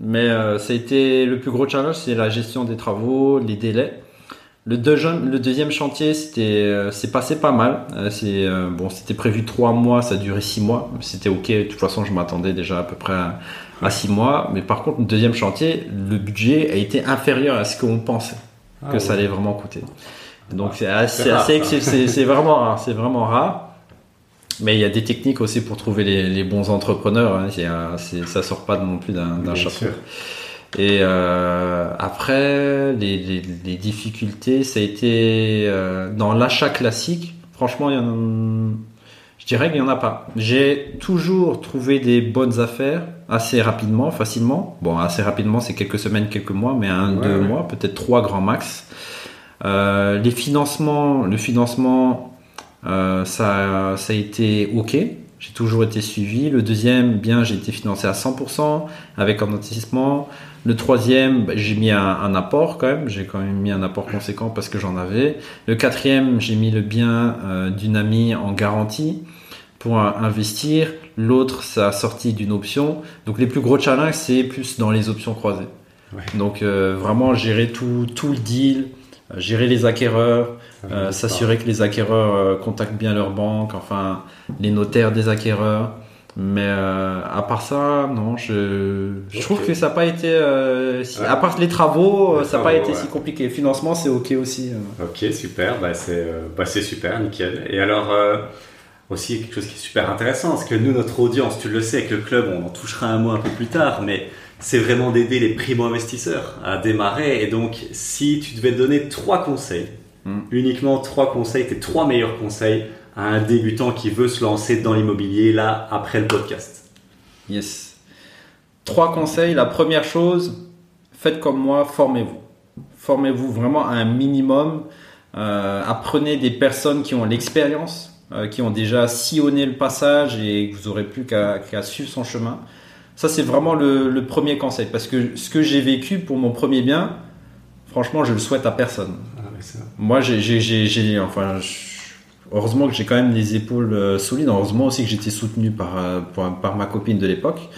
mais ça a été le plus gros challenge, c'est la gestion des travaux, les délais. Le, deuxième, le deuxième chantier, c'était, euh, c'est passé pas mal. Euh, c'est euh, bon, c'était prévu trois mois, ça a duré six mois. C'était ok. De toute façon, je m'attendais déjà à peu près à, six mois. Mais par contre, le deuxième chantier, le budget a été inférieur à ce qu'on pensait ah que ça allait vraiment coûter. Donc c'est assez, c'est vraiment rare. C'est vraiment rare. Mais il y a des techniques aussi pour trouver les, les bons entrepreneurs. Hein. ça sort pas non plus d'un chapeau. Et euh, après, les, les, les, difficultés, ça a été euh, dans l'achat classique. Franchement, il y en je dirais qu'il n'y en a pas. J'ai toujours trouvé des bonnes affaires assez rapidement, facilement. Bon, assez rapidement, c'est quelques semaines, quelques mois, mais un, deux mois, peut-être trois grands max. Euh, les financements, le financement, ça, ça a été ok. J'ai toujours été suivi. Le deuxième, bien, j'ai été financé à 100% avec un amortissement. Le troisième, bah, j'ai mis un, apport quand même. J'ai quand même mis un apport conséquent parce que j'en avais. Le quatrième, j'ai mis le bien euh, d'une amie en garantie pour investir. L'autre, ça a sorti d'une option. Donc les plus gros challenges, c'est plus dans les options croisées. Donc euh, vraiment gérer tout, tout le deal, euh, gérer les acquéreurs, s'assurer que les acquéreurs contactent bien leur banque, enfin les notaires des acquéreurs. Mais euh, à part ça, non, je, je trouve que ça n'a pas été. Euh, à part les travaux, euh, ça n'a pas été si compliqué. Le financement, c'est ok aussi. Ok, super, bah, c'est bah, super, nickel. Et alors, aussi quelque chose qui est super intéressant, parce que nous, notre audience, tu le sais, avec le club, on en touchera un mot un peu plus tard, mais c'est vraiment d'aider les primo-investisseurs à démarrer. Et donc, si tu devais donner trois conseils, hmm. uniquement trois conseils, tes trois meilleurs conseils à un débutant qui veut se lancer dans l'immobilier là après le podcast Yes. Trois conseils. La première chose, faites comme moi, formez-vous. Formez-vous vraiment à un minimum. Euh, apprenez des personnes qui ont l'expérience, euh, qui ont déjà sillonné le passage et vous aurez plus qu'à suivre son chemin. Ça, c'est vraiment le, premier conseil. Parce que ce que j'ai vécu pour mon premier bien, franchement, je le souhaite à personne. Moi, j'ai, enfin, heureusement que j'ai quand même les épaules euh, solides. Heureusement aussi que j'étais soutenu par, euh, par, ma copine de l'époque.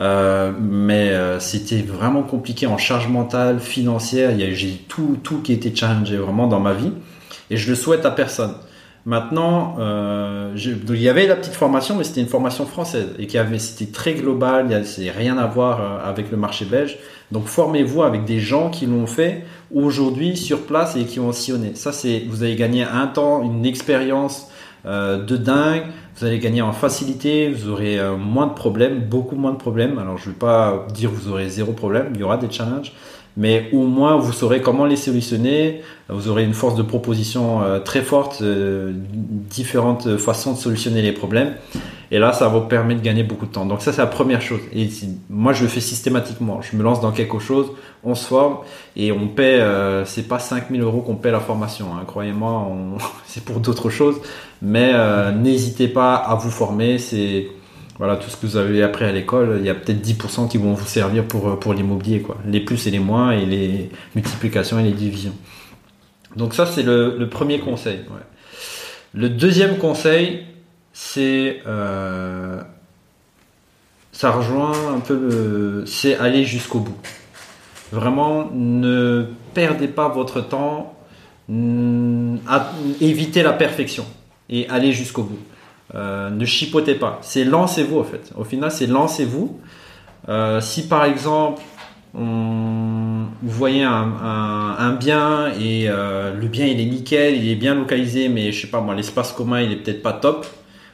Euh, mais c'était vraiment compliqué en charge mentale, financière. J'ai tout, tout qui était challengé vraiment dans ma vie. Et je le souhaite à personne. Maintenant, euh, il y avait la petite formation, mais c'était une formation française et qui avait, c'était très global, il n'y a rien à voir euh, avec le marché belge. Donc formez-vous avec des gens qui l'ont fait aujourd'hui sur place et qui ont sillonné. Ça, c'est, vous allez gagner un temps, une expérience euh, de dingue. Vous allez gagner en facilité, vous aurez euh, moins de problèmes, beaucoup moins de problèmes. Alors je ne vais pas dire que vous aurez zéro problème, il y aura des challenges, mais au moins vous saurez comment les solutionner. Vous aurez une force de proposition euh, très forte, euh, différentes façons de solutionner les problèmes. Et là, ça vous permettre de gagner beaucoup de temps. Donc ça, c'est la première chose. Et moi, je le fais systématiquement. Je me lance dans quelque chose, on se forme et on paie. Euh, c'est pas 5000 euros qu'on paie la formation. Hein. Croyez-moi, [laughs] c'est pour d'autres choses. Mais n'hésitez pas à vous former. C'est voilà, tout ce que vous avez appris à l'école, il y a peut-être 10% qui vont vous servir pour, euh, pour l'immobilier, quoi. Les plus et les moins, et les multiplications et les divisions. Donc ça, c'est le, premier conseil. Le deuxième conseil, c'est... Euh, ça rejoint un peu le... C'est aller jusqu'au bout. Vraiment, ne perdez pas votre temps, évitez la perfection et allez jusqu'au bout. Euh, ne chipotez pas. C'est lancez-vous en fait. Au final, c'est lancez-vous. Euh, si par exemple vous voyez un, bien et le bien il est nickel, il est bien localisé, mais je sais pas moi, l'espace commun il est peut-être pas top.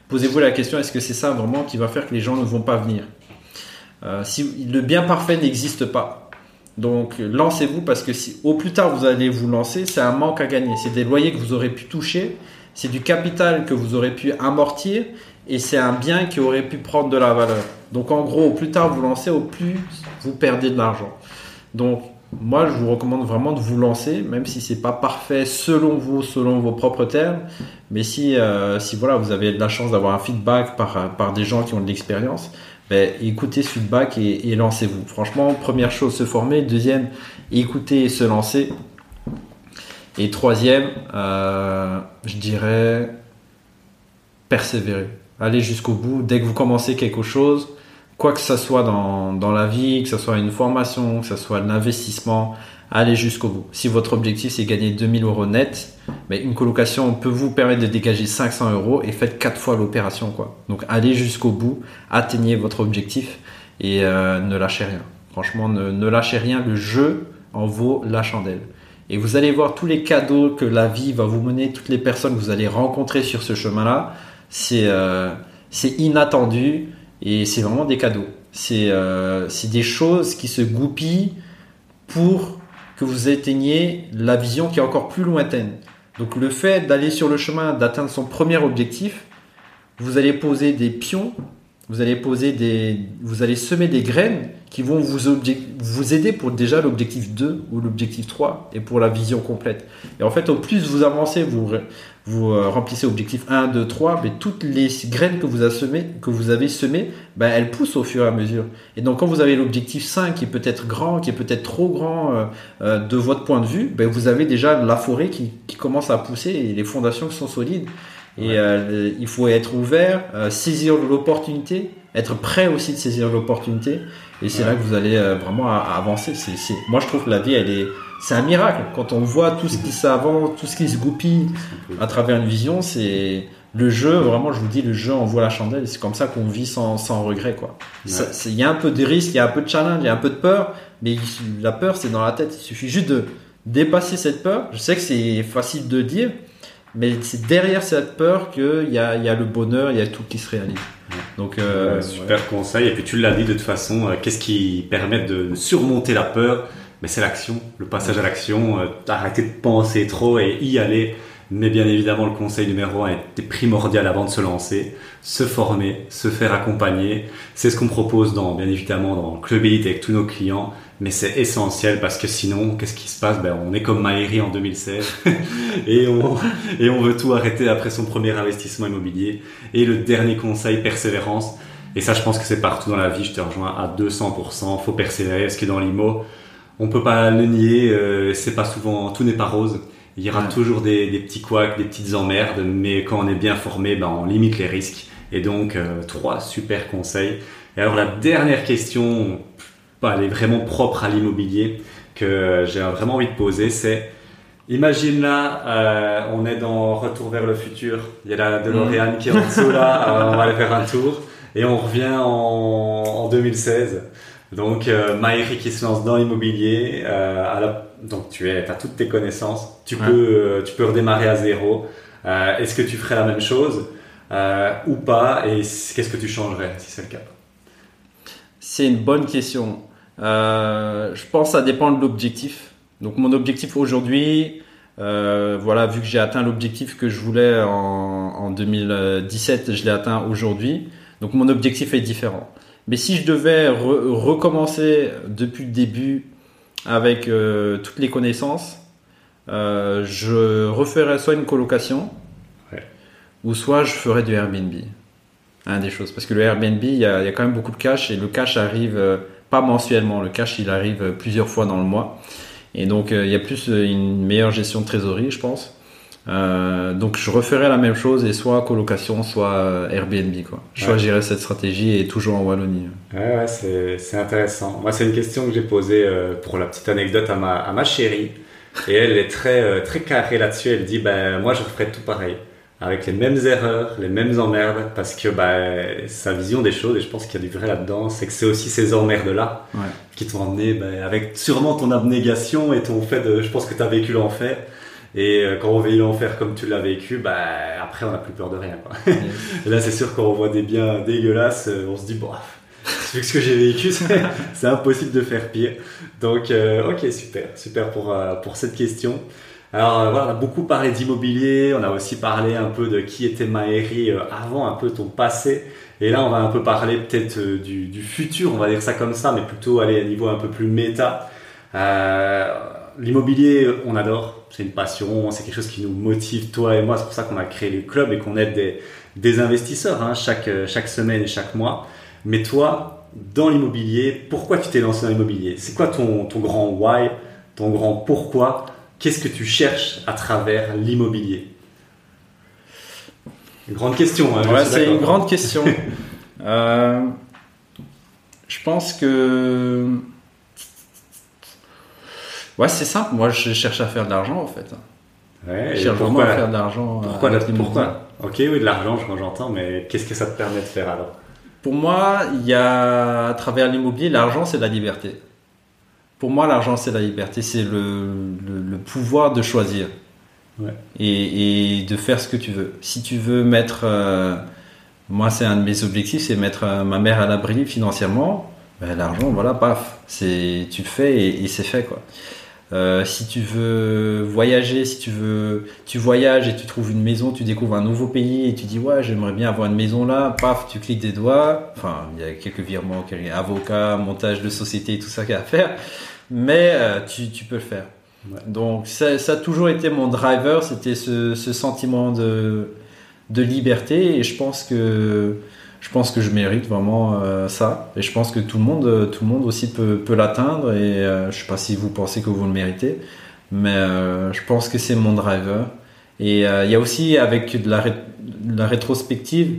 Posez-vous la question est-ce que c'est ça vraiment qui va faire que les gens ne vont pas venir? Si le bien parfait n'existe pas, donc lancez-vous parce que si au plus tard vous allez vous lancer, c'est un manque à gagner. C'est des loyers que vous aurez pu toucher, c'est du capital que vous aurez pu amortir et c'est un bien qui aurait pu prendre de la valeur. Donc en gros, au plus tard vous lancez, au plus vous perdez de l'argent. Donc moi, je vous recommande vraiment de vous lancer, même si c'est pas parfait selon vous, selon vos propres termes. Mais si, euh, voilà, vous avez de la chance d'avoir un feedback par, des gens qui ont de l'expérience, ben, écoutez ce feedback et, lancez-vous. Franchement, première chose, se former. Deuxième, écouter et se lancer. Et troisième, euh, je dirais persévérer. Allez jusqu'au bout. Dès que vous commencez quelque chose, quoi que ce soit dans, la vie, que ce soit une formation, que ce soit un investissement, allez jusqu'au bout. Si votre objectif c'est gagner 2000 euros net, mais une colocation peut vous permettre de dégager 500 euros et faites quatre fois l'opération quoi. Donc allez jusqu'au bout, atteignez votre objectif et euh, ne lâchez rien. Franchement, ne, lâchez rien. Le jeu en vaut la chandelle. Et vous allez voir tous les cadeaux que la vie va vous mener, toutes les personnes que vous allez rencontrer sur ce chemin-là. C'est euh, inattendu et c'est vraiment des cadeaux. Euh, c'est des choses qui se goupillent pour que vous atteigniez la vision qui est encore plus lointaine. Donc le fait d'aller sur le chemin, d'atteindre son premier objectif, vous allez poser des pions, vous allez poser des, vous allez semer des graines qui vont vous, vous aider pour déjà l'objectif 2 ou l'objectif 3 et pour la vision complète. Et en fait, au plus vous avancez, vous, vous euh, remplissez objectif 1, 2, 3, mais toutes les graines que vous avez semées, ben, elles poussent au fur et à mesure. Et donc quand vous avez l'objectif 5 qui est peut-être grand, qui est peut-être trop grand euh, euh, de votre point de vue, ben, vous avez déjà la forêt qui, qui, commence à pousser et les fondations sont solides. Et il faut être ouvert, saisir l'opportunité, être prêt aussi de saisir l'opportunité. Et c'est là que vous allez vraiment avancer. C'est, moi je trouve que la vie elle est c'est un miracle. Quand on voit tout ce qui s'avance, tout ce qui se goupille à travers une vision, c'est le jeu, vraiment, je vous dis, le jeu envoie la chandelle. C'est comme ça qu'on vit sans, sans regret, quoi. Il y a un peu de risque, il y a un peu de challenge, il y a un peu de peur, mais la peur, c'est dans la tête. Il suffit juste de dépasser cette peur. Je sais que c'est facile de dire, mais c'est derrière cette peur qu'il y a, y a le bonheur, il y a tout qui se réalise. Donc, euh, super conseil. Et puis tu l'as dit de toute façon, euh, qu'est-ce qui permet de surmonter la peur? Mais c'est l'action, le passage à l'action, euh, arrêter de penser trop et y aller. Mais bien évidemment, le conseil numéro un est primordial avant de se lancer, se former, se faire accompagner. C'est ce qu'on propose dans, bien évidemment, dans Club Elite avec tous nos clients. Mais c'est essentiel parce que sinon, qu'est-ce qui se passe? Ben, On est comme Maïri en 2016 [laughs] et, on, et on veut tout arrêter après son premier investissement immobilier. Et le dernier conseil, persévérance. Et ça, je pense que c'est partout dans la vie. Je te rejoins à 200%. Faut persévérer parce que dans l'IMO, on peut pas le nier, euh, c'est pas souvent, tout n'est pas rose. Il y aura toujours des, petits couacs, des petites emmerdes, mais quand on est bien formé, ben, on limite les risques. Et donc, euh, trois super conseils. Et alors, la dernière question, bah, elle est vraiment propre à l'immobilier, que j'ai vraiment envie de poser, c'est Imagine là, euh, on est dans Retour vers le futur. Il y a la DeLorean qui est en dessous là, [laughs] on va aller faire un tour. Et on revient en, en 2016. Donc, euh, Maïri qui se lance dans l'immobilier, euh, donc tu es, as toutes tes connaissances, tu peux, euh, tu peux redémarrer à zéro. Euh, est-ce que tu ferais la même chose euh, ou pas? Et qu'est-ce que tu changerais si c'est le cas? C'est une bonne question. Je pense que ça dépend de l'objectif. Donc, mon objectif aujourd'hui, voilà, vu que j'ai atteint l'objectif que je voulais en, en 2017, je l'ai atteint aujourd'hui. Donc, mon objectif est différent. Mais si je devais recommencer depuis le début avec euh, toutes les connaissances, euh, je referais soit une colocation, ou soit je ferais du Airbnb. Un des choses. Parce que le Airbnb, il y, a, quand même beaucoup de cash et le cash arrive euh, pas mensuellement. Le cash, il arrive plusieurs fois dans le mois. Et donc, il y a plus une meilleure gestion de trésorerie, je pense. Euh, donc je referais la même chose et soit colocation, soit euh, Airbnb. Quoi. Je choisirais cette stratégie et toujours en Wallonie. Ouais, ouais c'est intéressant. Moi, c'est une question que j'ai posée euh, pour la petite anecdote à ma, à ma chérie. Et elle est très, très carrée là-dessus. Elle dit ben, Moi, je ferais tout pareil. Avec les mêmes erreurs, les mêmes emmerdes, parce que bah, sa vision des choses, et je pense qu'il y a du vrai là-dedans, c'est que c'est aussi ces emmerdes-là qui t'ont emmené bah, avec sûrement ton abnégation et ton fait de, je pense que tu as vécu l'enfer. Et euh, quand on vit l'enfer comme tu l'as vécu, bah, après on n'a plus peur de rien. Quoi. et [laughs] là c'est sûr quand on voit des biens dégueulasses, euh, on se dit, bon, vu que ce que j'ai vécu, c'est impossible de faire pire. Donc, euh, ok, super, super pour, pour cette question. Alors voilà, on a beaucoup parlé d'immobilier, on a aussi parlé un peu de qui était Maëri avant, un peu ton passé. Et là, on va un peu parler peut-être du, du, futur, on va dire ça comme ça, mais plutôt aller à un niveau un peu plus méta. Euh, L'immobilier, on adore, c'est une passion, c'est quelque chose qui nous motive, toi et moi. C'est pour ça qu'on a créé le club et qu'on aide des, des investisseurs hein, chaque, chaque semaine et chaque mois. Mais toi, dans l'immobilier, pourquoi tu t'es lancé dans l'immobilier? C'est quoi ton, ton grand why, ton grand pourquoi? Qu'est-ce que tu cherches à travers l'immobilier? Une grande question. Hein, ouais, c'est une grande question. [laughs] euh, je pense que Ouais, c'est simple. Moi, je cherche à faire de l'argent, en fait. Ouais, je cherche vraiment à faire de l'argent. Pourquoi, euh, pourquoi Ok, oui, de l'argent, j'entends, mais qu'est-ce que ça te permet de faire alors? Pour moi, il y a, à travers l'immobilier, l'argent, c'est la liberté. Pour moi, l'argent, c'est la liberté. C'est le, le, pouvoir de choisir. Ouais. Et, et, de faire ce que tu veux. Si tu veux mettre. Euh, moi, c'est un de mes objectifs, c'est mettre euh, ma mère à l'abri financièrement. Ben, l'argent, voilà, paf. C'est, tu le fais et, et c'est fait, quoi. Euh, si tu veux voyager, si tu veux, tu voyages et tu trouves une maison, tu découvres un nouveau pays et tu dis ouais j'aimerais bien avoir une maison là, paf tu cliques des doigts, enfin il y a quelques virements, quelques avocats, montage de société, tout ça qu'il y a à faire, mais euh, tu, tu, peux le faire. Donc ça, ça, a toujours été mon driver, c'était ce, ce, sentiment de, de liberté et je pense que je pense que je mérite vraiment euh, ça. Et je pense que tout le monde, euh, tout le monde aussi peut, peut l'atteindre. Et euh, je sais pas si vous pensez que vous le méritez, mais je pense que c'est mon driver. Et il y a aussi avec de la, la, rétrospective,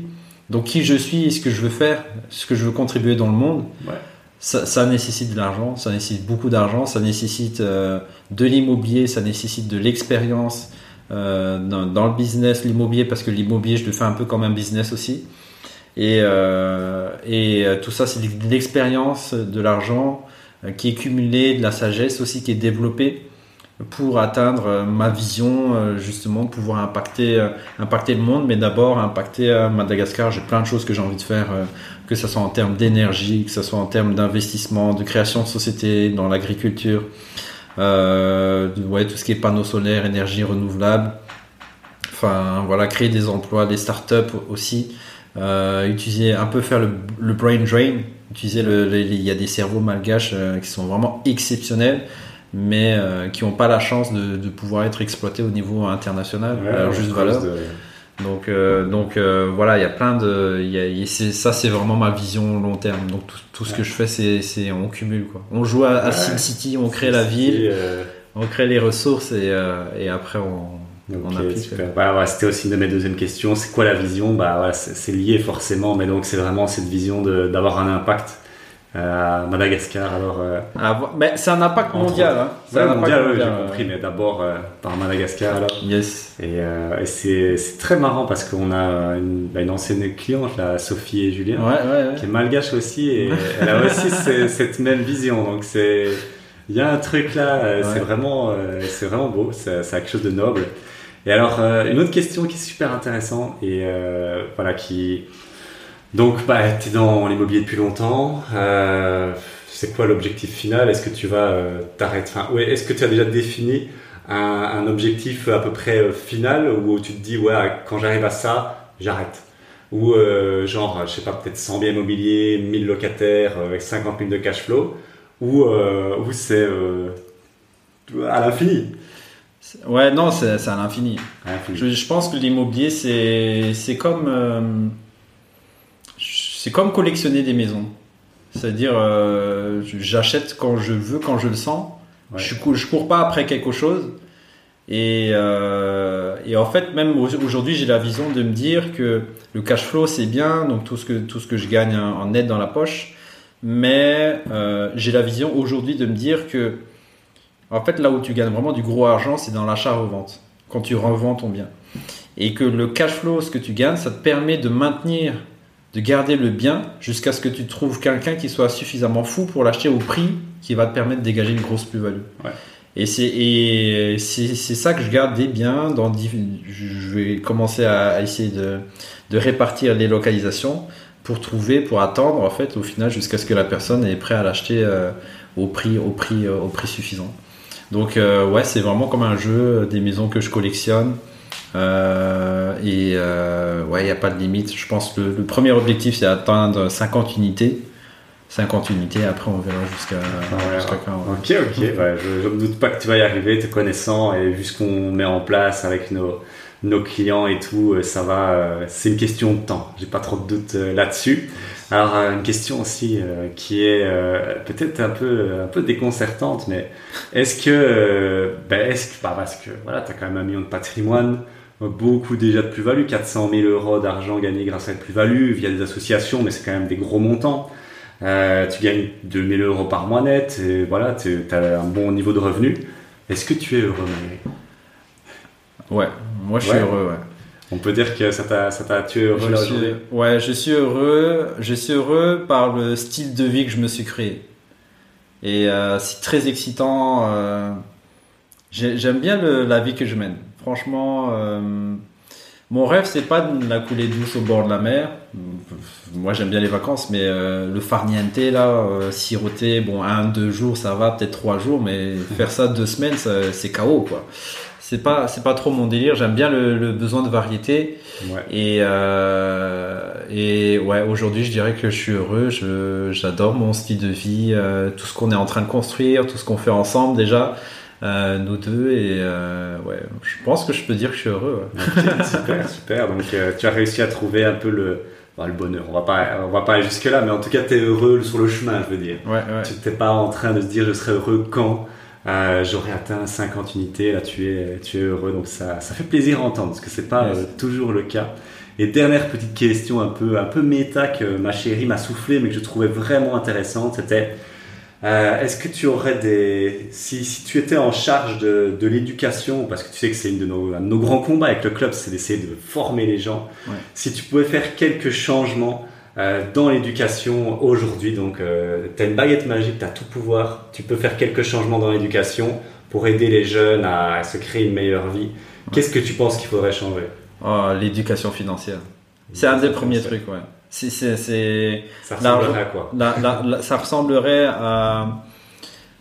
donc qui je suis, ce que je veux faire, ce que je veux contribuer dans le monde. Ça, nécessite de l'argent, ça nécessite beaucoup d'argent, ça nécessite de l'immobilier, ça nécessite de l'expérience dans, dans, le business, l'immobilier, parce que l'immobilier, je le fais un peu comme un business aussi. Et, euh, euh, tout ça, c'est de l'expérience, de l'argent euh, qui est cumulé, de la sagesse aussi qui est développée pour atteindre ma vision justement de pouvoir impacter impacter le monde mais d'abord impacter Madagascar j'ai plein de choses que j'ai envie de faire que ce soit en termes d'énergie que ce soit en termes d'investissement de création de société dans l'agriculture euh, ouais tout ce qui est panneaux solaires énergie renouvelable enfin voilà créer des emplois des startups aussi euh, utiliser un peu faire le, brain drain. Utiliser le, il y a des cerveaux malgaches euh, qui sont vraiment exceptionnels, mais qui n'ont pas la chance de, de, pouvoir être exploités au niveau international alors juste valeur. Donc, donc voilà, il y a plein de. Y a, ça, c'est vraiment ma vision long terme. Donc tout, tout ce que je fais, c'est on cumule. Quoi. On joue à, à SimCity, on crée la ville, on crée les ressources et, et après on, bah, c'était aussi une de mes deuxièmes questions. C'est quoi la vision? Bah, C'est lié forcément, mais donc c'est vraiment cette vision d'avoir un impact euh, à Madagascar. Alors, euh, ah, mais c'est un impact mondial. Hein. C'est un mondial, mondial j'ai compris, mais d'abord euh, par Madagascar. Alors. Yes. Et, et c'est très marrant parce qu'on a une, bah, une, ancienne cliente, là, Sophie et Julien, qui est malgache aussi, et [laughs] elle a aussi cette même vision. Donc c'est il y a un truc là, c'est vraiment, c'est vraiment beau, c'est quelque chose de noble. Et alors, euh, une autre question qui est super intéressante et euh, voilà, qui. Donc, bah, tu es dans l'immobilier depuis longtemps. Euh, c'est quoi l'objectif final? Est-ce que tu vas t'arrêter enfin, ouais, Est-ce que tu as déjà défini un, un, objectif à peu près final où tu te dis, ouais, quand j'arrive à ça, j'arrête? Ou genre, je sais pas, peut-être 100 biens immobiliers, 1000 locataires, avec 50 000 de cash flow Ou, ou c'est à l'infini? Ouais, non, c'est à l'infini. Je, pense que l'immobilier, c'est comme, euh, c'est comme collectionner des maisons. C'est-à-dire, euh, j'achète quand je veux, quand je le sens. Je, je cours pas après quelque chose. Et, euh, et en fait, même aujourd'hui, j'ai la vision de me dire que le cash flow, c'est bien, donc tout ce que, tout ce que je gagne en net dans la poche. Mais j'ai la vision aujourd'hui de me dire que en fait, là où tu gagnes vraiment du gros argent, c'est dans l'achat-revente, quand tu revends ton bien. et que le cash flow, ce que tu gagnes, ça te permet de maintenir, de garder le bien jusqu'à ce que tu trouves quelqu'un qui soit suffisamment fou pour l'acheter au prix qui va te permettre de dégager une grosse plus-value. Et c'est et c'est ça que je garde des biens dans je vais commencer à, essayer de, de répartir les localisations pour trouver pour attendre en fait au final jusqu'à ce que la personne est prête à l'acheter euh, au prix au prix au prix suffisant. Donc euh, ouais, c'est vraiment comme un jeu des maisons que je collectionne euh, et euh, ouais, il n'y a pas de limite. Je pense que le, premier objectif, c'est atteindre 50 unités. 50 unités, après on verra jusqu'à ah. Ok, ok, je ne doute pas que tu vas y arriver, te connaissant, et vu ce qu'on met en place avec nos, nos clients et tout, euh, ça va, c'est une question de temps, j'ai pas trop de doute là-dessus. Alors une question aussi qui est peut-être un peu, un peu déconcertante, mais est-ce que, ben, est-ce que, bah, parce que voilà, tu as quand même un million de patrimoine, beaucoup déjà de plus-value, 400 000 euros d'argent gagné grâce à la plus-value via des associations, mais c'est quand même des gros montants. Euh, tu gagnes 2000 euros par mois net, et voilà, tu as un bon niveau de revenu. Est-ce que tu es heureux, Ouais, moi je suis heureux, ouais. On peut dire que ça t'a, ça t'a, tu es heureux aujourd'hui? Ouais, je suis heureux. Je suis heureux par le style de vie que je me suis créé. Et euh, c'est très excitant. Euh, j'aime bien la vie que je mène. Franchement, euh, mon rêve, c'est pas de la couler douce au bord de la mer. Moi, j'aime bien les vacances, mais euh, le farniente, là, euh, siroter, bon, un, deux jours, ça va, peut-être trois jours, mais faire ça deux semaines, c'est chaos, quoi. C'est pas, c'est pas trop mon délire. J'aime bien le, besoin de variété. Et, et ouais, aujourd'hui, je dirais que je suis heureux. j'adore mon style de vie, tout ce qu'on est en train de construire, tout ce qu'on fait ensemble déjà. Euh, nous deux et euh, ouais, je pense que je peux dire que je suis heureux. [laughs] super, super. Donc euh, tu as réussi à trouver un peu le, le bonheur. On va pas, on va pas aller jusque là, mais en tout cas tu es heureux sur le chemin, je veux dire. Ouais, ouais. Tu n'es pas en train de se dire je serai heureux quand j'aurai atteint 50 unités. Là tu es, tu es heureux, donc ça, ça fait plaisir à entendre parce que c'est pas toujours le cas. Et dernière petite question un peu, un peu méta que ma chérie m'a soufflé, mais que je trouvais vraiment intéressante, c'était euh, est-ce que tu aurais des... Si, si, tu étais en charge de, de l'éducation, parce que tu sais que c'est une de nos, un de nos grands combats avec le club, c'est d'essayer de former les gens. Si tu pouvais faire quelques changements euh, dans l'éducation aujourd'hui, donc euh, tu as une baguette magique, tu as tout pouvoir, tu peux faire quelques changements dans l'éducation pour aider les jeunes à, se créer une meilleure vie. Qu'est-ce que tu penses qu'il faudrait changer? Oh, L'éducation financière. C'est un des premiers trucs, ouais. C'est, ça ressemblerait à quoi Ça ressemblerait à,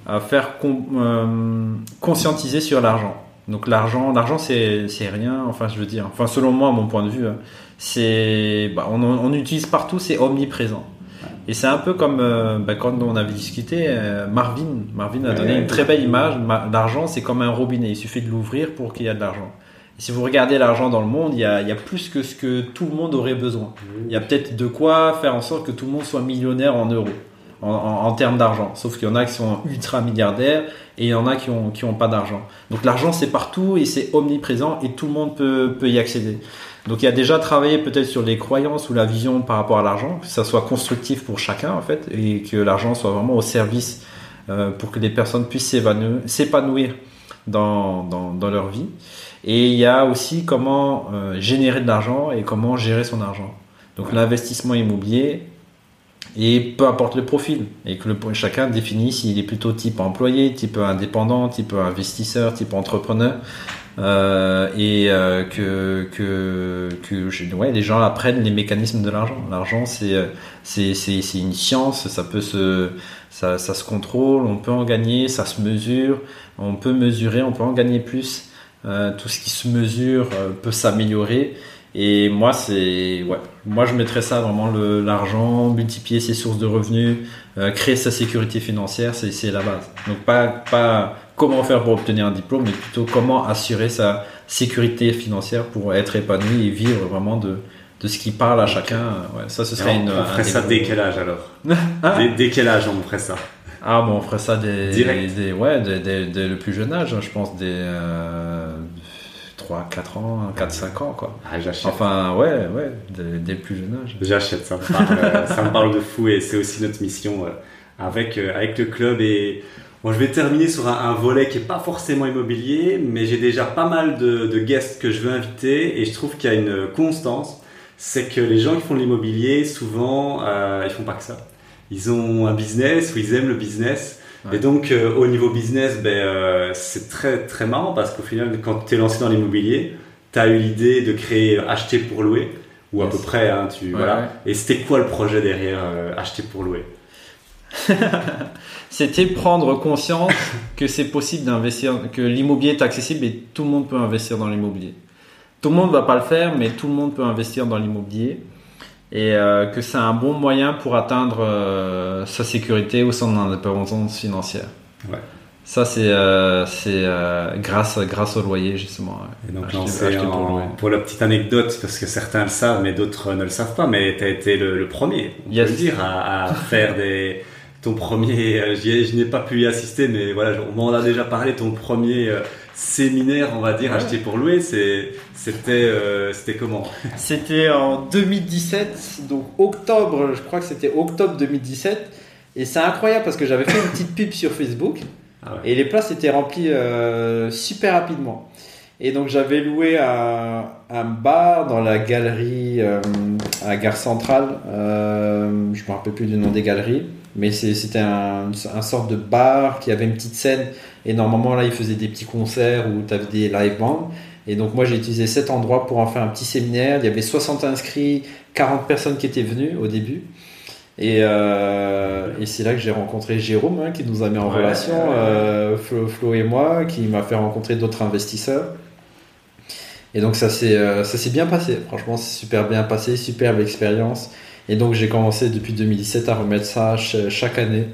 à faire euh, conscientiser sur l'argent. Donc l'argent, l'argent c'est, c'est rien. Enfin, je veux dire, enfin selon moi, mon point de vue, hein, c'est, bah, on, on, utilise partout, c'est omniprésent. Et c'est un peu comme euh, bah, quand on avait discuté, euh, Marvin, Marvin a donné une très belle image. L'argent, c'est comme un robinet. Il suffit de l'ouvrir pour qu'il y ait de l'argent si vous regardez l'argent dans le monde, il y, a, plus que ce que tout le monde aurait besoin. Il y a peut-être de quoi faire en sorte que tout le monde soit millionnaire en euros, en, termes d'argent. Sauf qu'il y en a qui sont ultra milliardaires et il y en a qui n'ont qui ont pas d'argent. Donc l'argent c'est partout et c'est omniprésent et tout le monde peut, peut y accéder. Donc il y a déjà travaillé peut-être sur les croyances ou la vision par rapport à l'argent, que ça soit constructif pour chacun en fait et que l'argent soit vraiment au service euh, pour que les personnes puissent s'épanouir dans, dans, dans leur vie. Et il y a aussi comment euh, générer de l'argent et comment gérer son argent. Donc l'investissement immobilier, et peu importe le profil, et que le, chacun définit s'il est plutôt type employé, type indépendant, type investisseur, type entrepreneur, euh, et euh, que, que, que ouais, les gens apprennent les mécanismes de l'argent. L'argent, c'est, c'est, c'est, c'est une science, ça peut se, ça, ça se contrôle, on peut en gagner, ça se mesure, on peut mesurer, on peut en gagner plus. Euh, tout ce qui se mesure euh, peut s'améliorer. Et moi, c'est, ouais, moi je mettrais ça vraiment l'argent, multiplier ses sources de revenus, euh, créer sa sécurité financière, c'est la base. Donc pas, pas comment faire pour obtenir un diplôme, mais plutôt comment assurer sa sécurité financière pour être épanoui et vivre vraiment de, de ce qui parle à chacun. Ouais, ça, ce serait on, une. On ferait ça dès quel âge alors [laughs] dès, quel âge on ferait ça ah bon, on ferait ça des, des, ouais, dès, le plus jeune âge, je pense des euh, 3, 4 ans, 4, 5 ans quoi. Ah, j'achète. Enfin ouais, ouais, dès, le plus jeune âge. J'achète, ça me parle, euh, ça me parle de fou et c'est aussi notre mission euh, avec, euh, avec le club et Bon, je vais terminer sur un, un volet qui est pas forcément immobilier, mais j'ai déjà pas mal de, de guests que je veux inviter et je trouve qu'il y a une constance. C'est que les gens qui font de l'immobilier, souvent, euh, ils font pas que ça. Ils ont un business ou ils aiment le business. Ouais. Et donc, euh, au niveau business, ben, euh, c'est très très marrant parce qu'au final, quand tu es lancé dans l'immobilier, tu as eu l'idée de créer acheter pour louer, ou à Yes. peu près, hein, tu, Ouais, voilà. ouais. Et c'était quoi le projet derrière euh, acheter pour louer? [laughs] C'était prendre conscience que c'est possible d'investir, que l'immobilier est accessible et tout le monde peut investir dans l'immobilier. Tout le monde va pas le faire, mais tout le monde peut investir dans l'immobilier et euh, que c'est un bon moyen pour atteindre euh, sa sécurité ou son indépendance financière. Ouais. Ça c'est euh, euh, grâce grâce au loyer justement. Et donc Acheter- pour en- louer. pour la petite anecdote, parce que certains le savent, mais d'autres ne le savent pas, mais tu as été le, le premier, on Yes. peut le dire, à, à faire des, ton premier, ai- je n'ai pas pu y assister, mais voilà, on m'en a déjà parlé, ton premier séminaire, on va dire, Ouais. acheté pour louer, c'était euh, c'était comment? C'était en 2017, donc octobre, je crois que c'était octobre 2017. Et c'est incroyable parce que j'avais fait une petite pub sur Facebook Ah ouais. et les places étaient remplies euh, super rapidement. Et donc j'avais loué un, un bar dans la galerie euh, à la gare centrale. Euh, je me rappelle plus du nom des galeries, mais c'était un, un sorte de bar qui avait une petite scène. Et normalement là, ils faisaient des petits concerts où tu avais des live bands. Et donc moi j'ai utilisé cet endroit pour en faire un petit séminaire. Il y avait 60 inscrits, 40 personnes qui étaient venues au début. Et, euh, et c'est là que j'ai rencontré Jérôme hein, qui nous a mis en Ouais, relation, ouais. euh, Flo, Flo et moi, qui m'a fait rencontrer d'autres investisseurs. Et donc ça s'est euh, ça s'est bien passé. Franchement, c'est super bien passé, superbe expérience. Et donc j'ai commencé depuis 2017 à remettre ça ch- chaque année.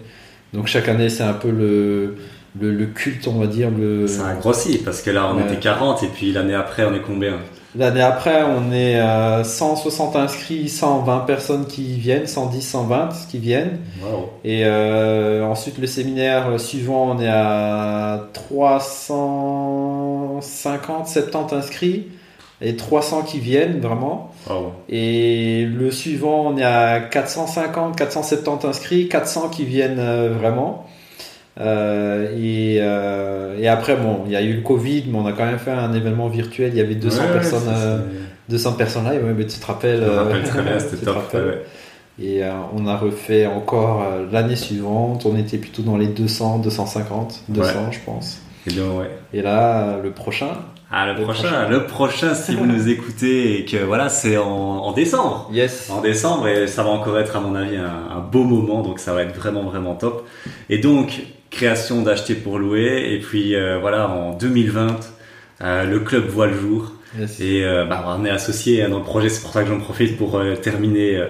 Donc chaque année c'est un peu le, le, le culte, on va dire. Le... Ça a grossi, parce que là, on Ouais. était 40, et puis l'année après, on est combien L'année après, on est à 160 inscrits, 120 personnes qui viennent, 110, 120 qui viennent. Wow. Et euh, ensuite, le séminaire suivant, on est à 350, 70 inscrits et 300 qui viennent vraiment. Wow. Et le suivant, on est à 450, 470 inscrits, 400 qui viennent euh, vraiment. Euh, et, euh, et après, bon, il y a eu le Covid, mais on a quand même fait un événement virtuel. Il y avait 200 Ouais, personnes, euh, c'est- 200 personnes là. Ouais, mais tu te rappelles bien, c'était top. ouais. Et euh, on a refait encore euh, l'année suivante. On était plutôt dans les 200, 250, 200, je pense. Et donc, ouais. Et là, euh, le prochain. Ah, le, Le prochain, prochain. le prochain, si vous nous écoutez, et que voilà, c'est en, en décembre. Yes. En décembre, et ça va encore être, à mon avis, un, un beau moment, donc ça va être vraiment, vraiment top. Et donc, création d'acheter pour louer, et puis euh, voilà, en 2020, euh, le club voit le jour. yes. Et euh, bah, on est associé dans le projet, c'est pour ça que j'en profite pour terminer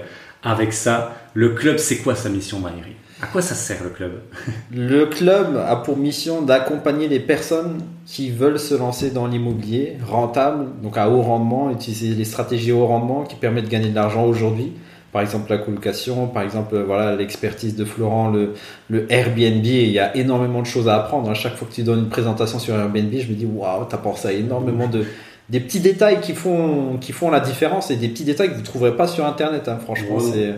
avec ça. Le club, c'est quoi sa mission, Maïri À quoi ça sert le club? [laughs] Le club a pour mission d'accompagner les personnes qui veulent se lancer dans l'immobilier rentable, donc à haut rendement, utiliser les stratégies haut rendement qui permettent de gagner de l'argent aujourd'hui. Par exemple, la colocation, par exemple, euh, voilà, l'expertise de Florent, le, le Airbnb. Et il y a énormément de choses à apprendre. À chaque fois que tu donnes une présentation sur Airbnb, je me dis, waouh, t'as pensé à énormément de, des petits détails qui font, qui font la différence et des petits détails que vous ne trouverez pas sur Internet. hein. Franchement, c'est,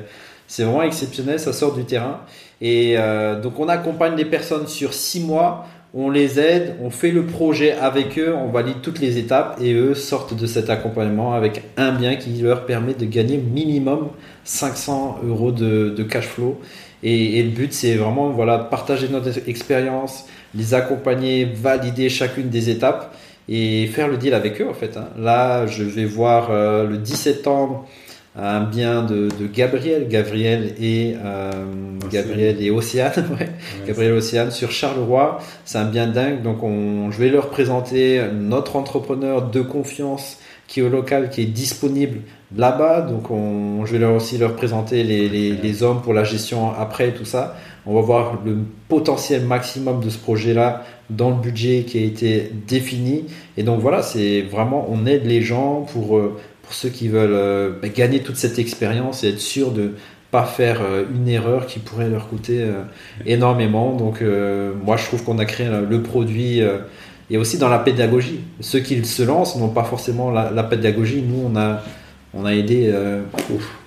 c'est vraiment exceptionnel. Ça sort du terrain. Et euh, donc, on accompagne les personnes sur six mois. On les aide, on fait le projet avec eux, on valide toutes les étapes et eux sortent de cet accompagnement avec un bien qui leur permet de gagner minimum 500 euros de, de cash flow. Et, et le but, c'est vraiment voilà, partager notre expérience, les accompagner, valider chacune des étapes et faire le deal avec eux en fait. hein. Là, je vais voir euh, le 10 septembre un bien de, de Gabriel, Gabriel et euh, Océane. Gabriel et Océane, [laughs] ouais. Gabriel Océane sur Charleroi. C'est un bien dingue. Donc, on, je vais leur présenter notre entrepreneur de confiance qui est au local, qui est disponible là-bas. Donc, on, je vais leur aussi leur présenter les, les, les hommes pour la gestion après tout ça. On va voir le potentiel maximum de ce projet-là dans le budget qui a été défini. Et donc, voilà, c'est vraiment, on aide les gens pour, euh, pour ceux qui veulent euh, bah, gagner toute cette expérience et être sûr de pas faire euh, une erreur qui pourrait leur coûter énormément. Donc euh, moi je trouve qu'on a créé le produit et aussi dans la pédagogie. Ceux qui se lancent n'ont pas forcément la, la pédagogie. Nous on a on a aidé euh,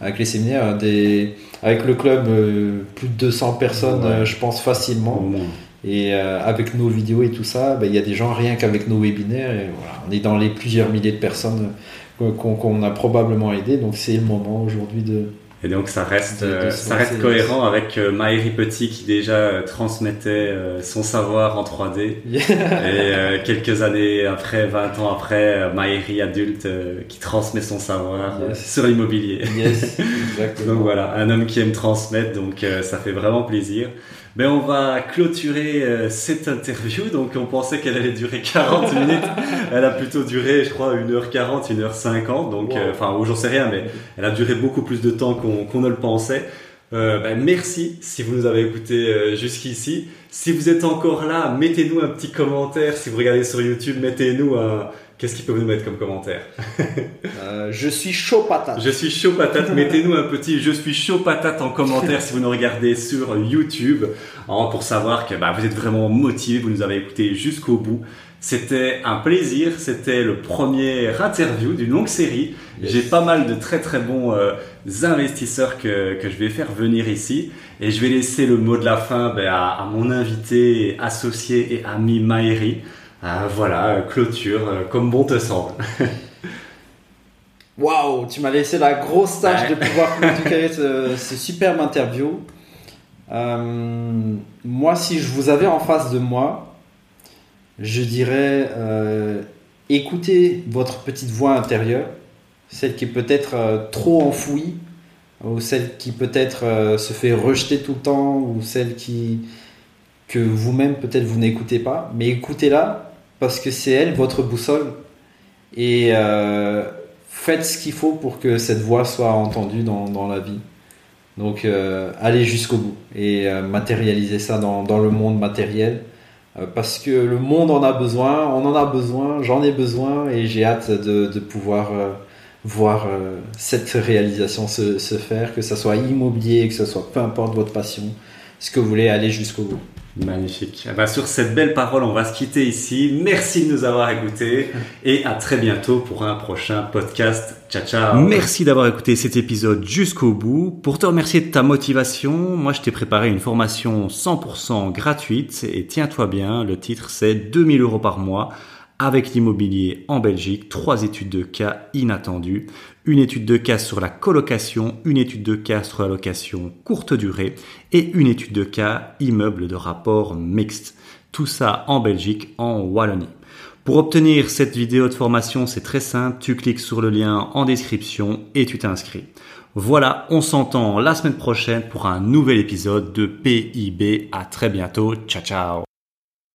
avec les séminaires des avec le club euh, plus de 200 personnes Ouais. euh, je pense facilement. Et avec nos vidéos et tout ça, ben, il y a des gens rien qu'avec nos webinaires. Et voilà, on est dans les plusieurs milliers de personnes qu'on a probablement aidé. Donc c'est le moment aujourd'hui de, et donc ça reste, euh, ça reste cohérent avec euh, Maëri Petit qui déjà euh, transmettait son savoir en 3D. et quelques années après, 20 ans après, Maëri adulte qui transmet son savoir sur l'immobilier. Yes, [laughs] exactement. donc voilà, un homme qui aime transmettre, donc ça fait vraiment plaisir. Mais on va clôturer euh, cette interview. Donc on pensait qu'elle allait durer 40 [laughs] minutes. Elle a plutôt duré, je crois, 1h40, 1h50. Donc, euh, enfin, j'en sais rien, mais elle a duré beaucoup plus de temps qu'on ne le pensait. Euh, ben, merci si vous nous avez écouté jusqu'ici. Si vous êtes encore là, mettez-nous un petit commentaire. Si vous regardez sur YouTube, mettez-nous un, Qu'est-ce qu'il peut vous mettre comme commentaire? [laughs] Euh, Je suis chaud patate. Je suis chaud patate. Mettez-nous un petit je suis chaud patate en commentaire si vous nous regardez sur YouTube hein, pour savoir que bah, vous êtes vraiment motivé, vous nous avez écouté jusqu'au bout. C'était un plaisir. C'était le premier interview d'une longue série. J'ai pas mal de très très bons euh, investisseurs que, que je vais faire venir ici. Et je vais laisser le mot de la fin bah, à, à, mon invité, associé et ami Maëri. Ah, voilà, clôture, euh, comme bon te semble. [laughs] Waouh, tu m'as laissé la grosse tâche de pouvoir [laughs] clôturer ce, superbe interview. Euh, moi, si je vous avais en face de moi, je dirais euh, écoutez votre petite voix intérieure, celle qui est peut-être trop enfouie, ou celle qui peut-être se fait rejeter tout le temps, ou celle qui que vous-même peut-être vous n'écoutez pas, mais écoutez-la parce que c'est elle votre boussole. Et euh, faites ce qu'il faut pour que cette voix soit entendue dans, la vie. Donc euh, allez jusqu'au bout et euh, matérialisez ça dans, le monde matériel parce que le monde en a besoin, on en a besoin, j'en ai besoin et j'ai hâte de, pouvoir voir cette réalisation se, faire, que ce soit immobilier, que ce soit peu importe votre passion, ce que vous voulez, aller jusqu'au bout. Magnifique. Eh ben, sur cette belle parole, on va se quitter ici. Merci de nous avoir écoutés et à très bientôt pour un prochain podcast. Ciao, ciao. Merci d'avoir écouté cet épisode jusqu'au bout. Pour te remercier de ta motivation, moi je t'ai préparé une formation 100% gratuite et tiens-toi bien, le titre c'est 2000 euros par mois avec l'immobilier en Belgique, trois études de cas inattendues, une étude de cas sur la colocation, une étude de cas sur la location courte durée et une étude de cas immeuble de rapport mixte. Tout ça en Belgique, en Wallonie. Pour obtenir cette vidéo de formation, c'est très simple, tu cliques sur le lien en description et tu t'inscris. Voilà, on s'entend la semaine prochaine pour un nouvel épisode de PIB. À très bientôt. Ciao ciao.